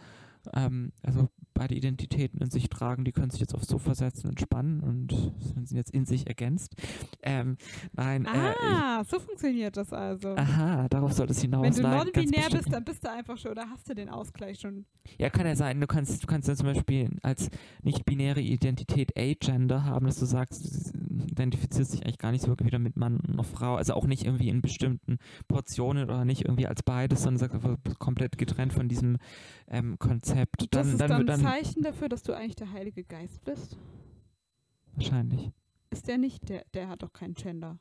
ähm, also beide Identitäten in sich tragen, die können sich jetzt aufs Sofa setzen, entspannen und sind jetzt in sich ergänzt. Ähm, nein, äh, ich, Ah, so funktioniert das also. aha, darauf soll es hinaus. Wenn du non-binär bist, dann bist du einfach schon, oder hast du den Ausgleich schon. Ja, kann ja sein. Du kannst, du kannst ja zum Beispiel als nicht-binäre Identität Agender haben, dass du sagst, du identifizierst dich eigentlich gar nicht so wirklich wieder mit Mann und Frau. Also auch nicht irgendwie in bestimmten Portionen oder nicht irgendwie als beides, sondern sagst einfach komplett getrennt von diesem ähm, Konzept. Das Dann, ist dann, dann ein Zeichen dafür, dass du eigentlich der Heilige Geist bist. wahrscheinlich. Ist der nicht? Der, der hat doch kein Gender.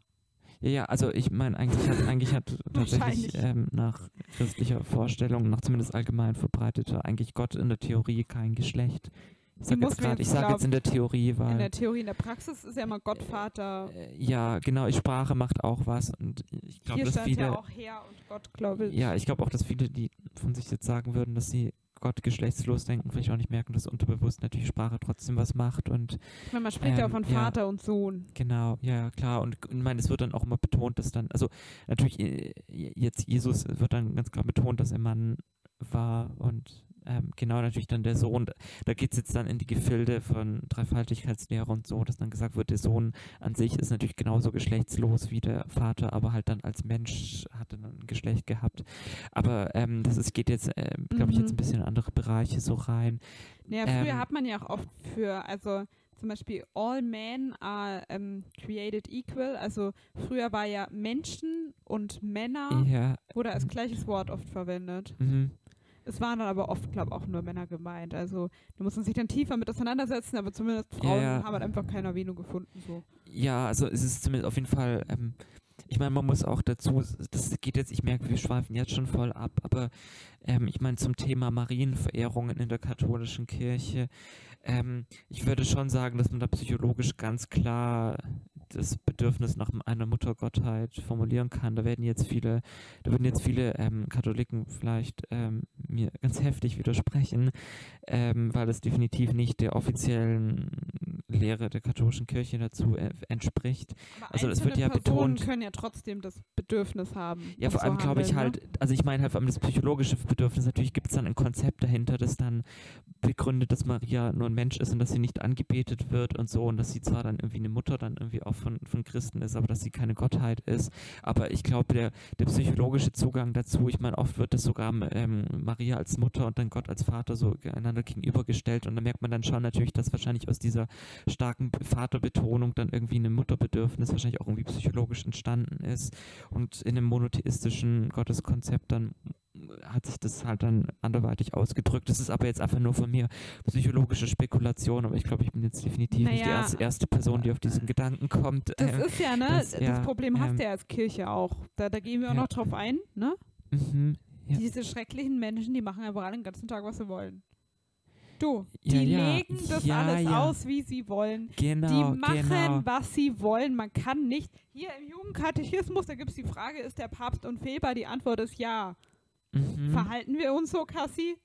Ja, ja, also ich meine, eigentlich hat, eigentlich hat tatsächlich ähm, nach christlicher Vorstellung, nach zumindest allgemein verbreiteter, eigentlich Gott in der Theorie kein Geschlecht. Ich sage jetzt ich jetzt sage jetzt in der Theorie, weil In der Theorie, in der Praxis ist ja immer Gott Vater. Äh, Ja, genau, Sprache macht auch was und ich glaube, dass viele, ja auch Herr und Gott, glaube ich. ja, ich glaube auch, dass viele, die von sich jetzt sagen würden, dass sie Gott geschlechtslos denken, vielleicht auch nicht merken, dass unterbewusst natürlich Sprache trotzdem was macht und Ich meine, man spricht ja auch Ähm, von ja. Vater und Sohn. genau, ja, ja, klar und ich meine, es wird dann auch immer betont, dass dann, also natürlich äh, jetzt Jesus wird dann ganz klar betont, dass er Mann war und ähm, genau natürlich dann der Sohn, da geht es jetzt dann in die Gefilde von Dreifaltigkeitslehre und so, dass dann gesagt wird, der Sohn an sich ist natürlich genauso geschlechtslos wie der Vater, aber halt dann als Mensch hat er dann ein Geschlecht gehabt. Aber ähm, das ist, geht jetzt, ähm, glaube ich, jetzt Mhm. ein bisschen in andere Bereiche so rein. Naja, früher Ähm, hat man ja auch oft für, also zum Beispiel all men are ähm, created equal. Also früher war ja Menschen und Männer Ja, wurde als gleiches Wort oft verwendet. mhm. Es waren dann aber oft, glaube ich, auch nur Männer gemeint. Also da muss man sich dann tiefer mit auseinandersetzen, aber zumindest Frauen Ja, haben halt einfach keine Erwähnung gefunden. So. Ja, also es ist zumindest auf jeden Fall, ähm, ich meine, man muss auch dazu, das geht jetzt, ich merke, wir schweifen jetzt schon voll ab, aber ähm, ich meine, zum Thema Marienverehrungen in der katholischen Kirche, ähm, ich würde schon sagen, dass man da psychologisch ganz klar das Bedürfnis nach einer Muttergottheit formulieren kann. Da werden jetzt viele, da würden jetzt viele ähm, Katholiken vielleicht ähm, mir ganz heftig widersprechen, ähm, weil es definitiv nicht der offiziellen Lehre der katholischen Kirche dazu äh, entspricht. Aber Also es wird ja Personen betont- können ja trotzdem das Bedürfnis haben. Ja, vor allem glaube ich handeln, halt, also ich meine halt vor allem das psychologische Bedürfnis. Natürlich gibt es dann ein Konzept dahinter, das dann begründet, dass Maria nur ein Mensch ist und dass sie nicht angebetet wird und so und dass sie zwar dann irgendwie eine Mutter dann irgendwie auch von, von Christen ist, aber dass sie keine Gottheit ist. Aber ich glaube, der, der psychologische Zugang dazu, ich meine, oft wird das sogar ähm, Maria als Mutter und dann Gott als Vater so einander gegenübergestellt und da merkt man dann schon natürlich, dass wahrscheinlich aus dieser starken Vaterbetonung dann irgendwie ein Mutterbedürfnis wahrscheinlich auch irgendwie psychologisch entstanden ist und in einem monotheistischen Gotteskonzept dann hat sich das halt dann anderweitig ausgedrückt. Das ist aber jetzt einfach nur von mir psychologische Spekulation, aber ich glaube, ich bin jetzt definitiv nicht die Naja. erste, erste Person, die auf diesen Gedanken kommt. Das Ähm, ist ja, ne? das- Das, ja, Problem hast ähm, du ja als Kirche auch. Da, da gehen wir auch ja. noch drauf ein, ne? mhm, Ja. Diese schrecklichen Menschen, die machen einfach den ganzen Tag, was sie wollen. Du, die legen das alles aus, wie sie wollen. Genau, die machen, genau. was sie wollen. Man kann nicht. Hier im Jugendkatechismus, da gibt es die Frage, ist der Papst unfehlbar? Die Antwort ist ja. Mhm. Verhalten wir uns so, Cassie?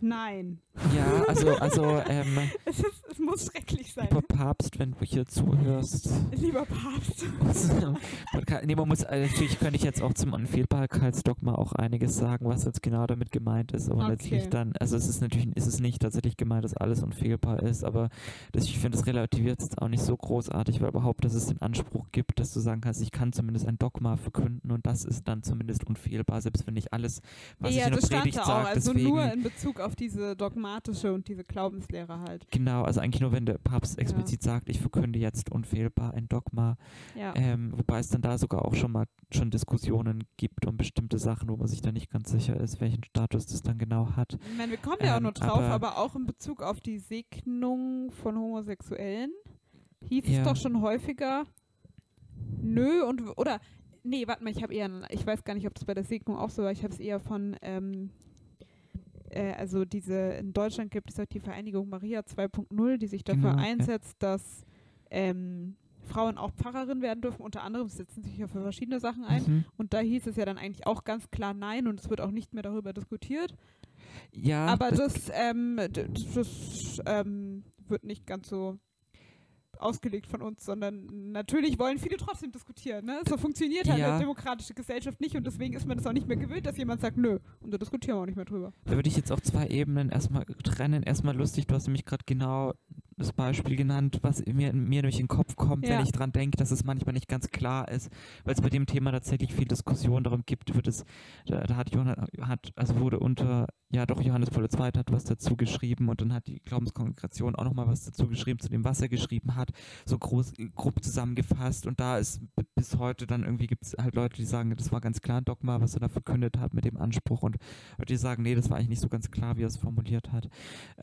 Nein. Ja, also, also ähm, Es, ist, es muss schrecklich sein. lieber Papst, wenn du hier zuhörst. Lieber Papst. nee, man muss, äh, natürlich könnte ich jetzt auch zum Unfehlbarkeitsdogma auch einiges sagen, was jetzt genau damit gemeint ist. Aber Okay. letztlich dann, also es ist natürlich, ist es nicht tatsächlich gemeint, dass alles unfehlbar ist, aber das, ich finde, es relativiert jetzt auch nicht so großartig, weil überhaupt, dass es den Anspruch gibt, dass du sagen kannst, ich kann zumindest ein Dogma verkünden und das ist dann zumindest unfehlbar, selbst wenn nicht alles, was ich ja, in der das stand Predigt da auch. sage, Also deswegen. nur in Bezug auf diese dogmatische und diese Glaubenslehre halt. Genau, also eigentlich nur, wenn der Papst explizit sagt, ich verkünde jetzt unfehlbar ein Dogma, Ja. ähm, wobei es dann da sogar auch schon mal schon Diskussionen gibt um bestimmte Sachen, wo man sich da nicht ganz sicher ist, welchen Status das dann genau hat. Ich meine, wir kommen ja auch Ähm, nur drauf, aber- aber, auch in Bezug auf die Segnung von Homosexuellen hieß Ja. es doch schon häufiger, nö und oder nee, warte mal, ich habe eher, ich weiß gar nicht, ob das bei der Segnung auch so war, ich habe es eher von ähm, äh, also diese in Deutschland gibt es auch die Vereinigung Maria 2.0, die sich dafür Genau, ja. einsetzt, dass ähm, Frauen auch Pfarrerin werden dürfen. Unter anderem setzen sich ja für verschiedene Sachen ein. Mhm. Und da hieß es ja dann eigentlich auch ganz klar Nein und es wird auch nicht mehr darüber diskutiert. Ja, Aber das, das, ähm, d- das ähm, wird nicht ganz so ausgelegt von uns, sondern natürlich wollen viele trotzdem diskutieren. Ne? So funktioniert halt Ja. eine demokratische Gesellschaft nicht und deswegen ist man das auch nicht mehr gewöhnt, dass jemand sagt, nö, und da diskutieren wir auch nicht mehr drüber. da würde ich jetzt auf zwei Ebenen erstmal trennen. Erstmal lustig, du hast nämlich gerade genau das Beispiel genannt, was mir, mir durch den Kopf kommt, Ja. wenn ich dran denke, dass es manchmal nicht ganz klar ist, weil es bei dem Thema tatsächlich viel Diskussion darum gibt, wird es, da, da hat Johannes, hat, also wurde unter, ja doch, Johannes Paul II. hat was dazu geschrieben und dann hat die Glaubenskongregation auch nochmal was dazu geschrieben, zu dem, was er geschrieben hat, so groß, grob zusammengefasst und da ist bis heute dann irgendwie gibt es halt Leute, die sagen, das war ganz klar ein Dogma, was er da verkündet hat mit dem Anspruch und Leute, die sagen, nee, das war eigentlich nicht so ganz klar, wie er es formuliert hat.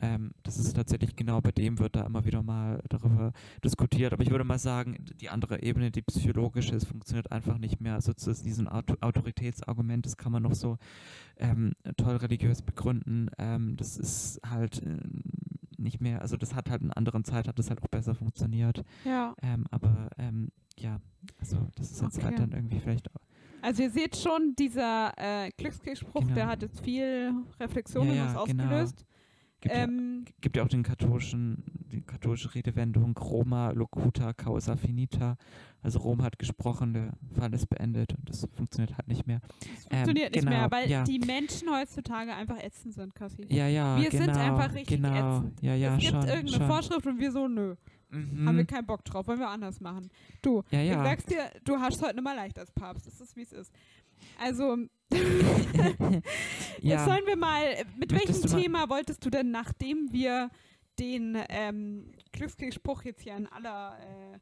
Ähm, das ist tatsächlich genau bei dem wird da immer wieder mal darüber diskutiert. Aber ich würde mal sagen, die andere Ebene, die psychologische, es funktioniert einfach nicht mehr. Also zu diesem Auto Autoritätsargument, das kann man noch so ähm, toll religiös begründen. Ähm, das ist halt äh, nicht mehr, also das hat halt in anderen Zeit, hat das halt auch besser funktioniert. Ja. Ähm, aber ähm, ja, also das ist jetzt halt Okay. dann irgendwie vielleicht auch, Also ihr seht schon, dieser äh, Glückskriegspruch, Genau. der hat jetzt viel Reflexion Ja, ja, genau. ausgelöst. gibt, ja, Ähm, gibt ja auch den katholischen, die katholische Redewendung Roma locuta causa finita. Also Rom hat gesprochen, der Fall ist beendet und das funktioniert halt nicht mehr. das funktioniert nicht genau, mehr, weil ja. die Menschen heutzutage einfach ätzend sind, Cassie. Ja, ja, Wir sind genau, einfach richtig genau. ätzend. Ja, ja, es gibt schon, irgendeine schon. Vorschrift und wir so, nö. Mhm. Haben wir keinen Bock drauf, wollen wir anders machen. Du, ja, ich ja. sag's dir, du hast heute mal leicht als Papst. Das ist, wie es ist. Also, jetzt sollen wir mal, mit Möchtest welchem Thema wolltest du denn, nachdem wir den ähm, Glückskriegsspruch jetzt hier in aller, äh,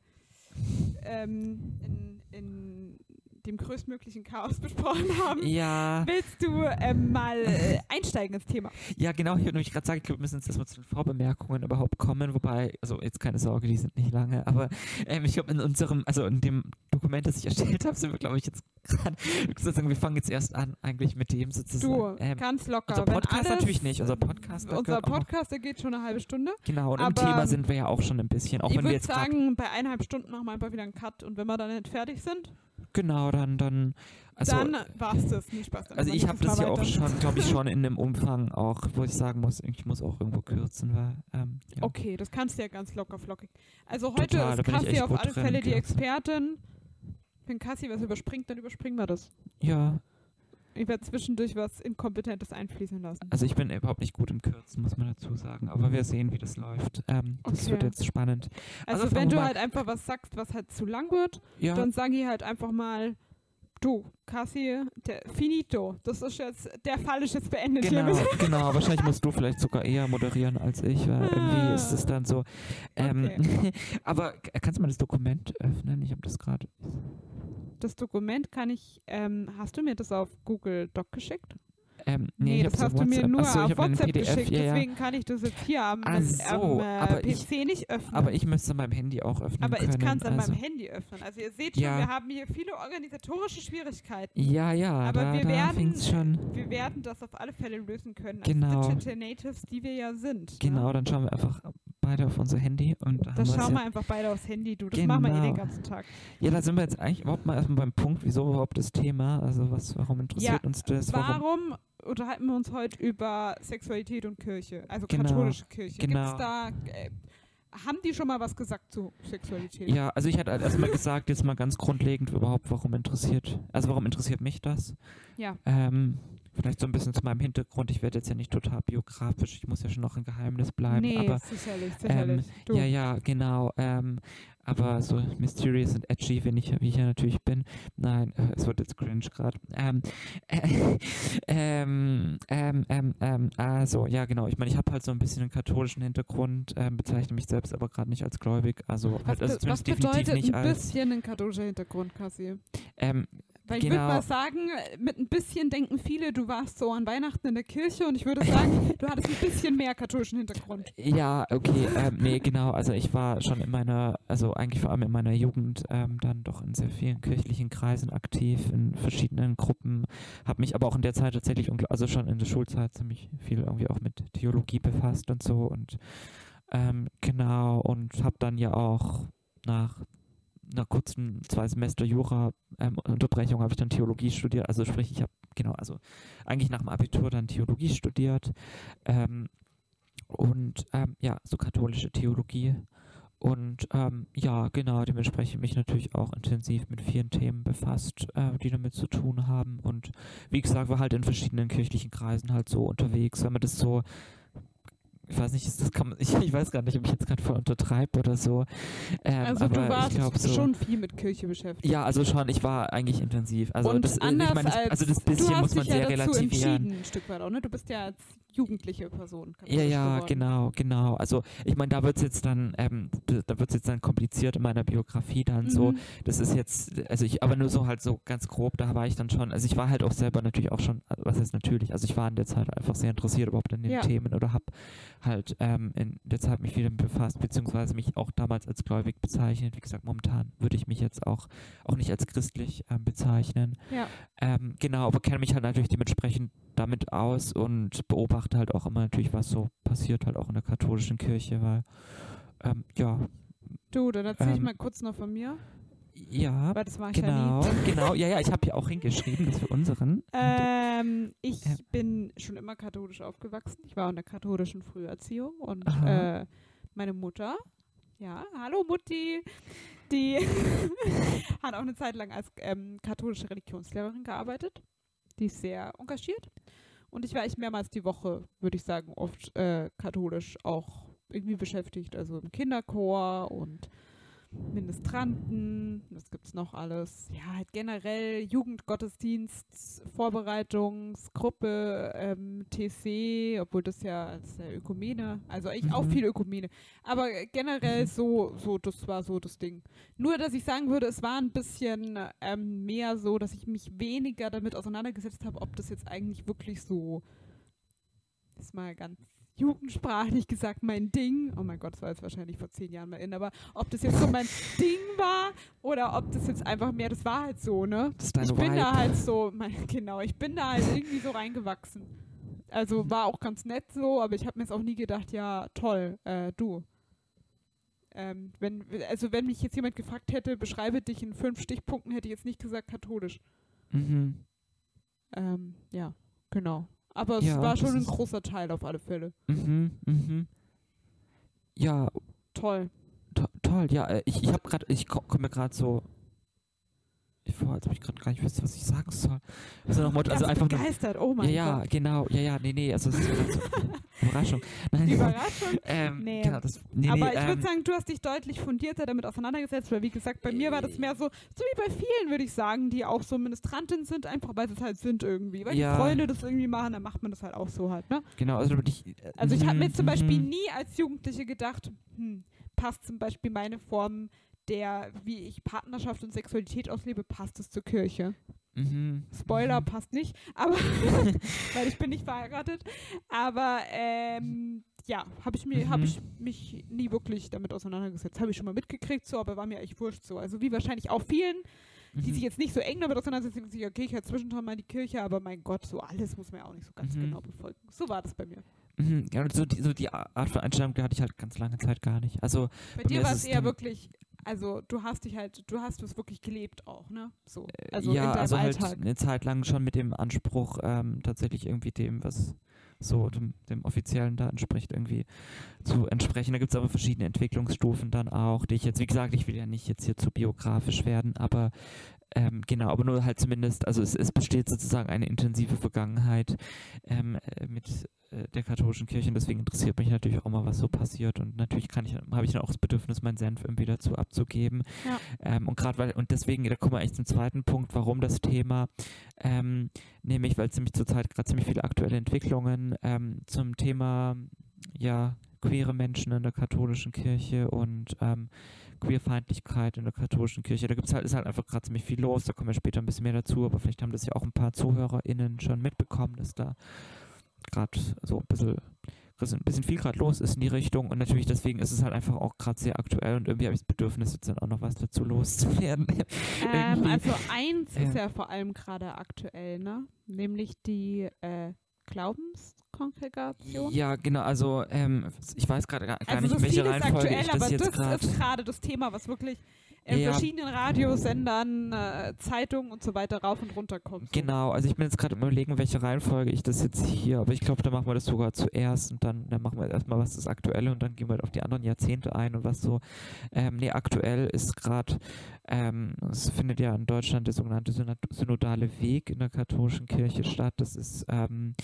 ähm, in, in dem größtmöglichen Chaos besprochen haben, Ja, willst du ähm, mal äh, einsteigen ins Thema? ja, genau. Ich würde nämlich gerade sagen, ich glaube, wir müssen jetzt erstmal zu den Vorbemerkungen überhaupt kommen. Wobei, also jetzt keine Sorge, die sind nicht lange. Aber ähm, ich glaube, in unserem, also in dem Dokument, das ich erstellt habe, sind wir, glaube ich, jetzt gerade, sozusagen, wir fangen jetzt erst an, eigentlich mit dem sozusagen. Du, ähm, ganz locker. unser Podcast alles, natürlich nicht. Unser Podcast, Unser Podcast, der geht schon eine halbe Stunde. Genau, und im aber, Thema ähm, sind wir ja auch schon ein bisschen. Auch ich wenn wir jetzt sagen, bei eineinhalb Stunden machen wir einfach wieder einen Cut und wenn wir dann nicht fertig sind, Genau, dann, dann, also, dann war's das. Nee, Spaß. Also ich habe das ja auch schon, glaube ich, schon in einem Umfang auch, wo ich sagen muss, ich muss auch irgendwo kürzen, weil, ähm, ja. Okay, das kannst du ja ganz locker flockig. Also heute Total, ist Cassie auf alle drin, Fälle die. Expertin. Wenn Cassie was überspringt, dann überspringen wir das. Ja, Ich werde zwischendurch was Inkompetentes einfließen lassen. also ich bin überhaupt nicht gut im Kürzen, muss man dazu sagen, aber wir sehen, wie das läuft. Ähm, das Okay. wird jetzt spannend. Also, also wenn du halt einfach was sagst, was halt zu lang wird, Ja, dann sag ich halt einfach mal, du, Cassie, finito. Das ist jetzt, der Fall ist jetzt beendet genau, hiermit. genau, wahrscheinlich musst du vielleicht sogar eher moderieren als ich, weil irgendwie ist es dann so. Ähm, Okay. aber kannst du mal das Dokument öffnen? Ich habe das gerade. Das Dokument kann ich, ähm, hast du mir das auf Google Doc geschickt? Ähm, Nee, ich das hast auf du mir WhatsApp. nur ich auf WhatsApp PDF, geschickt, ja, ja. deswegen kann ich das jetzt hier am, so, am äh, aber PC ich- nicht öffnen. Aber ich müsste meinem Handy auch öffnen Aber können. ich kann es an also. meinem Handy öffnen. Also ihr seht schon, Ja. wir haben hier viele organisatorische Schwierigkeiten. Ja, ja, Aber da, wir da werden, schon. wir werden das auf alle Fälle lösen können. Genau. Als Digital Natives, die wir ja sind. Genau, Ne? dann schauen wir einfach beide auf unser Handy und da haben Das wir's schauen ja. wir einfach beide aufs Handy, du. Das machen wir eh Genau. den ganzen Tag. Ja, da sind wir jetzt eigentlich überhaupt mal erstmal beim Punkt, wieso überhaupt das Thema? Also was, warum interessiert uns das? Warum? Warum unterhalten wir uns heute über Sexualität und Kirche? Also Genau, katholische Kirche. genau. Gibt's da, äh, haben die schon mal was gesagt zu Sexualität? Ja, also ich hatte halt erstmal gesagt, jetzt mal ganz grundlegend überhaupt, warum interessiert, also warum interessiert mich das? Ja. Ähm, vielleicht so ein bisschen zu meinem Hintergrund. Ich werde jetzt ja nicht total biografisch, ich muss ja schon noch ein Geheimnis bleiben, nee, aber sicherlich, sicherlich. du. Ja, ja, genau. Ähm, aber so mysterious und edgy, wenn ich, wie ich ja natürlich bin. Nein, äh, es wird jetzt cringe gerade. Ähm, äh, ähm, ähm, ähm, ähm, also, ja, genau. Ich meine, ich habe halt so ein bisschen einen katholischen Hintergrund, ähm, bezeichne mich selbst aber gerade nicht als gläubig. Also, Was, halt, also was bedeutet nicht ein als. bisschen ein katholischer Hintergrund, Cassie? Ähm, Weil ich würde Genau. mal sagen, mit ein bisschen denken viele, du warst so an Weihnachten in der Kirche und ich würde sagen, du hattest ein bisschen mehr katholischen Hintergrund. Ja, okay, ähm, nee, genau. Also ich war schon in meiner, also eigentlich vor allem in meiner Jugend ähm, dann doch in sehr vielen kirchlichen Kreisen aktiv, in verschiedenen Gruppen, habe mich aber auch in der Zeit tatsächlich, also schon in der Schulzeit ziemlich viel irgendwie auch mit Theologie befasst und so und ähm, genau und habe dann ja auch nach einer kurzen zwei Semester Jura ähm, Unterbrechung habe ich dann Theologie studiert, also sprich ich habe genau, also eigentlich nach dem Abitur dann Theologie studiert ähm, und ähm, ja, so katholische Theologie. Und ähm, ja, genau, dementsprechend mich natürlich auch intensiv mit vielen Themen befasst, äh, die damit zu tun haben. Und wie gesagt, war halt in verschiedenen kirchlichen Kreisen halt so unterwegs, wenn man das so, ich weiß nicht, das kann man, ich, ich weiß gar nicht, ob ich jetzt gerade voll untertreibe oder so. Ähm, Also aber du warst ich glaube so. schon viel mit Kirche beschäftigt. Ja, also schon, ich war eigentlich intensiv. Also und das, anders ich meine, das, als also das du bisschen muss man sehr ja dazu relativieren. entschieden, ein Stück weit auch, ne? Du bist ja als jugendliche Person. Ja, ja, geworden. genau, genau. Also ich meine, da wird es jetzt dann, ähm, da wird jetzt dann kompliziert in meiner Biografie dann so. Mhm. Das ist jetzt, also ich, aber nur so halt so ganz grob, da war ich dann schon, also ich war halt auch selber natürlich auch schon, also was heißt natürlich, also ich war in der Zeit einfach sehr interessiert überhaupt an den Ja. Themen oder habe halt ähm, in der Zeit mich damit befasst, beziehungsweise mich auch damals als gläubig bezeichnet. Wie gesagt, momentan würde ich mich jetzt auch, auch nicht als christlich ähm, bezeichnen. Ja. Ähm, genau, aber kenne mich halt natürlich dementsprechend damit aus und beobachte halt auch immer natürlich, was so passiert halt auch in der katholischen Kirche, weil ähm, ja, Du, dann erzähl ich Ähm, mal kurz noch von mir, ja, weil das ich ja genau, nie. genau, ja, ja, ich habe hier auch hingeschrieben, das für unseren. Ähm, ich Ja. bin schon immer katholisch aufgewachsen. Ich war in der katholischen Früherziehung und äh, meine Mutter, ja, hallo Mutti, die hat auch eine Zeit lang als ähm, katholische Religionslehrerin gearbeitet. Die ist sehr engagiert. Und ich war echt mehrmals die Woche, würde ich sagen, oft äh, katholisch auch irgendwie beschäftigt. Also im Kinderchor und Ministranten, was gibt's noch alles? Ja, halt generell Jugendgottesdienst, Vorbereitungsgruppe, ähm, TC, obwohl das ja als äh, Ökumene, also eigentlich auch Mhm. viel Ökumene. Aber generell Mhm. so, so, das war so das Ding. Nur, dass ich sagen würde, es war ein bisschen ähm, mehr so, dass ich mich weniger damit auseinandergesetzt habe, ob das jetzt eigentlich wirklich so, ist mal ganz jugendsprachlich gesagt, mein Ding, oh mein Gott, das war jetzt wahrscheinlich vor zehn Jahren mal in, aber ob das jetzt so mein Ding war oder ob das jetzt einfach mehr, das war halt so, ne? Das ist deine ich bin da Vibe. halt so, mein, genau, ich bin da halt irgendwie so reingewachsen. Also war auch ganz nett so, aber ich habe mir jetzt auch nie gedacht, ja, toll, äh, du. Ähm, wenn, also wenn mich jetzt jemand gefragt hätte, beschreibe dich in fünf Stichpunkten, hätte ich jetzt nicht gesagt katholisch. Mhm. Ähm, ja, genau. Aber es Ja, war schon ein großer Teil auf alle Fälle. Mhm. Mhm. Ja, Toll. to toll. Ja, äh, ich, ich habe gerade, ich ko komme mir gerade so vor, als ob ich gerade gar nicht wüsste, was ich sagen soll. Also, noch mal, also einfach nur, begeistert, oh mein ja, ja, Gott. genau. Ja, ja, nee, nee, also es ist Überraschung. Nein, Überraschung. ähm, Nee. genau, das, nee, Aber nee, ich ähm, würde sagen, du hast dich deutlich fundierter damit auseinandergesetzt, weil wie gesagt, bei mir war das mehr so, so wie bei vielen, würde ich sagen, die auch so Ministranten sind, einfach weil sie es halt sind irgendwie. Weil Ja. die Freunde das irgendwie machen, dann macht man das halt auch so halt, ne? genau, also ich, äh, Also ich habe mir mhm, zum Beispiel mhm. nie als Jugendliche gedacht, hm, passt zum Beispiel meine Form der, wie ich Partnerschaft und Sexualität auslebe, passt es zur Kirche. Mhm. Spoiler, Mhm. passt nicht, aber weil ich bin nicht verheiratet. Aber ähm, ja, habe ich, mir, hab Mhm. ich mich nie wirklich damit auseinandergesetzt. Habe ich schon mal mitgekriegt, so, aber war mir echt wurscht so. Also wie wahrscheinlich auch vielen, die Mhm. sich jetzt nicht so eng damit auseinandersetzen, sich, okay, ich halt zwischendrin mal die Kirche, aber mein Gott, so alles muss man ja auch nicht so ganz Mhm. genau befolgen. So war das bei mir. Mhm, ja, und so die, so die Art von Einstellung hatte ich halt ganz lange Zeit gar nicht. Also, Bei, Bei dir war es eher wirklich, also du hast dich halt, du hast es wirklich gelebt auch, ne? So. äh, Also ja, in deinem also Alltag. halt eine Zeit lang schon mit dem Anspruch, ähm, tatsächlich irgendwie dem, was so dem, dem Offiziellen da entspricht, irgendwie zu entsprechen. Da gibt es aber verschiedene Entwicklungsstufen dann auch, die ich jetzt, wie gesagt, ich will ja nicht jetzt hier zu biografisch werden, aber ähm, genau, aber nur halt zumindest, also es, es besteht sozusagen eine intensive Vergangenheit ähm, äh, mit der katholischen Kirche und deswegen interessiert mich natürlich auch mal, was so passiert und natürlich kann ich, habe ich dann auch das Bedürfnis, meinen Senf irgendwie dazu abzugeben. Ja. Ähm, und gerade weil, und deswegen, da kommen wir eigentlich zum zweiten Punkt, warum das Thema, ähm, nämlich, weil ziemlich zurzeit gerade ziemlich viele aktuelle Entwicklungen ähm, zum Thema, ja, queere Menschen in der katholischen Kirche und ähm, Queerfeindlichkeit in der katholischen Kirche. Da gibt's halt, ist halt einfach gerade ziemlich viel los, da kommen wir später ein bisschen mehr dazu, aber vielleicht haben das ja auch ein paar ZuhörerInnen schon mitbekommen, dass da gerade so ein bisschen, ein bisschen viel gerade los ist in die Richtung und natürlich deswegen ist es halt einfach auch gerade sehr aktuell und irgendwie habe ich das Bedürfnis, jetzt dann auch noch was dazu loszuwerden. Ähm, also eins ist Ja. ja vor allem gerade aktuell, ne? Nämlich die äh, Glaubenskongregation. Ja, genau, also ähm, ich weiß gerade gar, gar also nicht, in welche Reihenfolge aktuell, ich das aber jetzt das gerade. ist gerade das Thema, was wirklich in Ja. verschiedenen Radiosendern, äh, Zeitungen und so weiter rauf und runter kommt. So. Genau, also ich bin jetzt gerade überlegen, welche Reihenfolge ich das jetzt hier, aber ich glaube, da machen wir das sogar zuerst und dann, dann machen wir erstmal, was das Aktuelle und dann gehen wir auf die anderen Jahrzehnte ein und was so. Ähm, nee, aktuell ist gerade, ähm, es findet ja in Deutschland der sogenannte Synod synodale Weg in der katholischen Kirche statt. Das ist, ähm,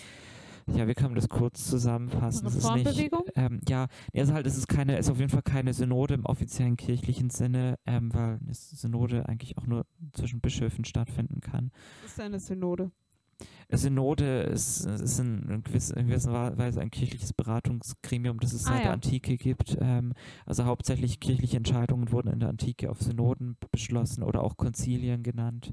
ja, wie kann man das kurz zusammenfassen? Es ist nicht, Reformbewegung? ähm, ja, also halt, es ist keine, ist auf jeden Fall keine Synode im offiziellen kirchlichen Sinne, ähm, weil eine Synode eigentlich auch nur zwischen Bischöfen stattfinden kann. Das ist eine Synode. Synode ist, ist in, in gewiss- in gewisser Weise ein kirchliches Beratungsgremium, das es Ah, seit der ja. Antike gibt. Ähm, also hauptsächlich kirchliche Entscheidungen wurden in der Antike auf Synoden beschlossen oder auch Konzilien genannt.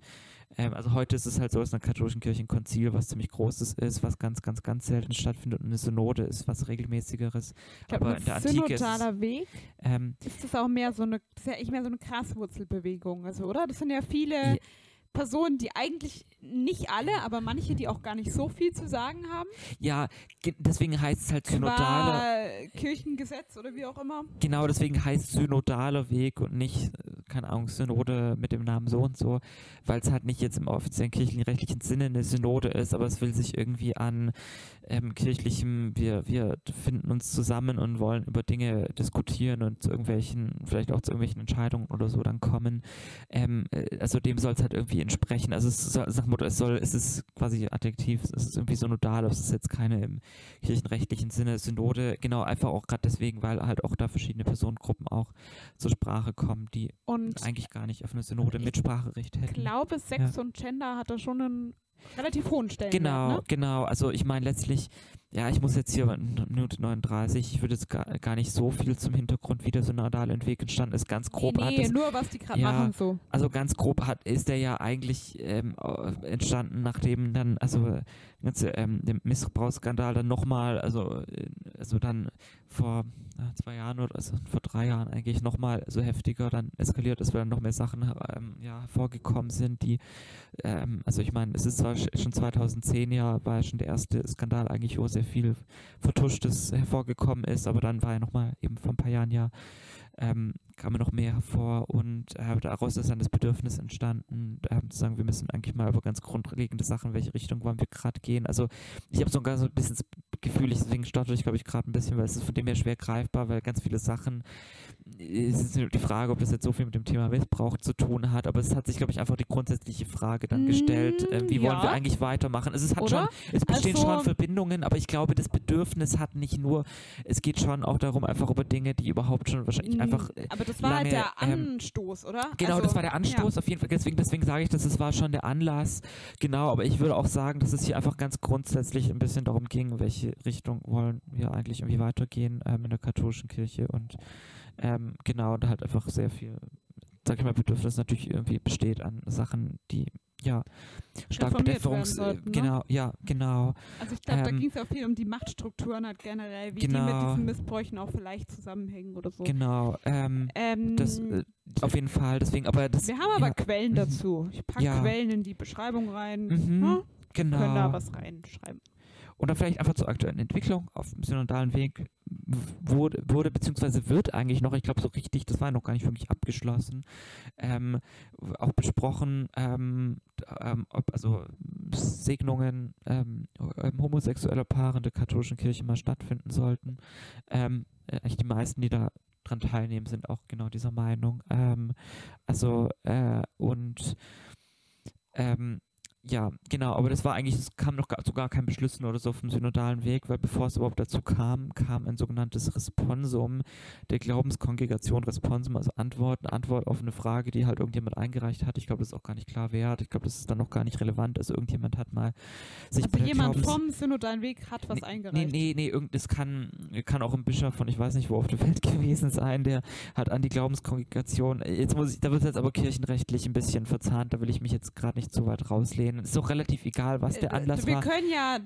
Ähm, also heute ist es halt so, dass in der katholischen Kirche ein Konzil was ziemlich Großes ist, was ganz, ganz, ganz selten stattfindet und eine Synode ist was regelmäßigeres. Ich glaube, Aber in der Antike ist es, Weg ähm, ist das auch mehr so eine, ist ja echt mehr so eine Graswurzelbewegung, also, oder? Das sind ja viele. Personen, die eigentlich nicht alle, aber manche, die auch gar nicht so viel zu sagen haben. ja, ge- deswegen heißt es halt synodaler, Kirchengesetz oder wie auch immer. genau deswegen heißt synodaler Weg und nicht keine Ahnung, Synode mit dem Namen so und so, weil es halt nicht jetzt im offiziellen kirchenrechtlichen Sinne eine Synode ist, aber es will sich irgendwie an ähm, kirchlichem, wir, wir finden uns zusammen und wollen über Dinge diskutieren und zu irgendwelchen, vielleicht auch zu irgendwelchen Entscheidungen oder so dann kommen. Ähm, äh, also dem soll es halt irgendwie entsprechen. Also es soll, sag mal, es soll, es ist quasi adjektiv, es ist irgendwie synodal, aber es ist jetzt keine im kirchenrechtlichen Sinne Synode, genau einfach auch gerade deswegen, weil halt auch da verschiedene Personengruppen auch zur Sprache kommen, die Und eigentlich gar nicht auf eine Synode Ich Mitspracherecht ich hätten. glaube, Sex und Gender hat da schon einen relativ hohen Stellenwert. Genau, Ne? genau. Also ich meine letztlich, ja, ich muss jetzt hier Minute 39, ich würde jetzt gar, gar nicht so viel zum Hintergrund, wie der synodale Weg entstanden ist. Ganz grob nee, hat nee, es, nur was die gerade Ja. machen so. also ganz grob hat, ist der ja eigentlich ähm, äh, entstanden, nachdem dann, also der ganze ähm, der Missbrauchsskandal dann nochmal, also, äh, also dann vor äh, zwei Jahren oder also vor drei Jahren eigentlich nochmal so heftiger dann eskaliert ist, weil dann noch mehr Sachen ähm, ja, hervorgekommen sind, die, ähm, also ich meine, es ist zwar sch- schon 2010 ja, war ja schon der erste Skandal eigentlich, wo sehr viel Vertuschtes hervorgekommen ist, aber dann war ja nochmal eben vor ein paar Jahren ja ähm, kamen noch mehr hervor und äh, daraus ist dann das Bedürfnis entstanden, äh, zu sagen, wir müssen eigentlich mal über ganz grundlegende Sachen, welche Richtung wollen wir gerade gehen. Also ich habe so ein bisschen das Gefühl, ich, deswegen stottere ich glaube ich gerade ein bisschen, weil es ist von dem her schwer greifbar, weil ganz viele Sachen, es ist nur die Frage, ob das jetzt so viel mit dem Thema Missbrauch zu tun hat, aber es hat sich glaube ich einfach die grundsätzliche Frage dann gestellt, äh, wie wollen wir ja. eigentlich weitermachen. Also es hat schon Oder? es bestehen Also- schon Verbindungen, aber ich glaube, das Bedürfnis hat nicht nur, es geht schon auch darum, einfach über Dinge, die überhaupt schon wahrscheinlich Mm, einfach. äh, Aber das war halt lange, der ähm, Anstoß, oder? Genau, also, das war der Anstoß, auf jeden Fall. Deswegen, deswegen sage ich, dass es war schon der Anlass. Genau, aber ich würde auch sagen, dass es hier einfach ganz grundsätzlich ein bisschen darum ging, in welche Richtung wollen wir eigentlich irgendwie weitergehen ähm, in der katholischen Kirche und ähm, genau, da halt einfach sehr viel, sag ich mal, Bedürfnis natürlich irgendwie besteht an Sachen, die ja stark werden bedäffungs... sollten, ne? Genau, ja, genau. Also ich glaube, da Ähm, ging es auch viel um die Machtstrukturen halt generell, wie die Genau. mit diesen Missbräuchen auch vielleicht zusammenhängen oder so. Genau, ähm, Ähm, das äh, auf jeden Fall, deswegen, aber das. wir haben aber ja, Quellen mhm. dazu. Ich packe Ja. Quellen in die Beschreibung rein. Mhm, Hm? genau. Können da was reinschreiben. Und dann vielleicht einfach zur aktuellen Entwicklung auf dem synodalen Weg wurde, wurde beziehungsweise wird eigentlich noch, ich glaube so richtig, das war noch gar nicht wirklich abgeschlossen, ähm, auch besprochen, ähm, ähm, ob also Segnungen ähm, ähm, homosexueller Paare in der katholischen Kirche mal stattfinden sollten. Ähm, äh, eigentlich die meisten, die da dran teilnehmen, sind auch genau dieser Meinung. Also äh, und ähm, ja, genau, aber das war eigentlich, es kam noch gar, zu gar kein Beschlüssen oder so vom synodalen Weg, weil bevor es überhaupt dazu kam, kam ein sogenanntes Responsum der Glaubenskongregation, Responsum, also Antwort, eine Antwort auf eine Frage, die halt irgendjemand eingereicht hat. Ich glaube, das ist auch gar nicht klar, wer hat. Ich glaube, das ist dann noch gar nicht relevant. Also irgendjemand hat mal sich Also jemand Glaubens- vom synodalen Weg hat was Nee, eingereicht. Nee, nee, nee, das kann, kann auch ein Bischof von ich weiß nicht wo auf der Welt gewesen sein, der hat an die Glaubenskongregation, jetzt muss ich, da wird es jetzt aber kirchenrechtlich ein bisschen verzahnt, da will ich mich jetzt gerade nicht zu weit rauslehnen. Ist doch relativ egal, was der Äh, Anlass Wir war. können ja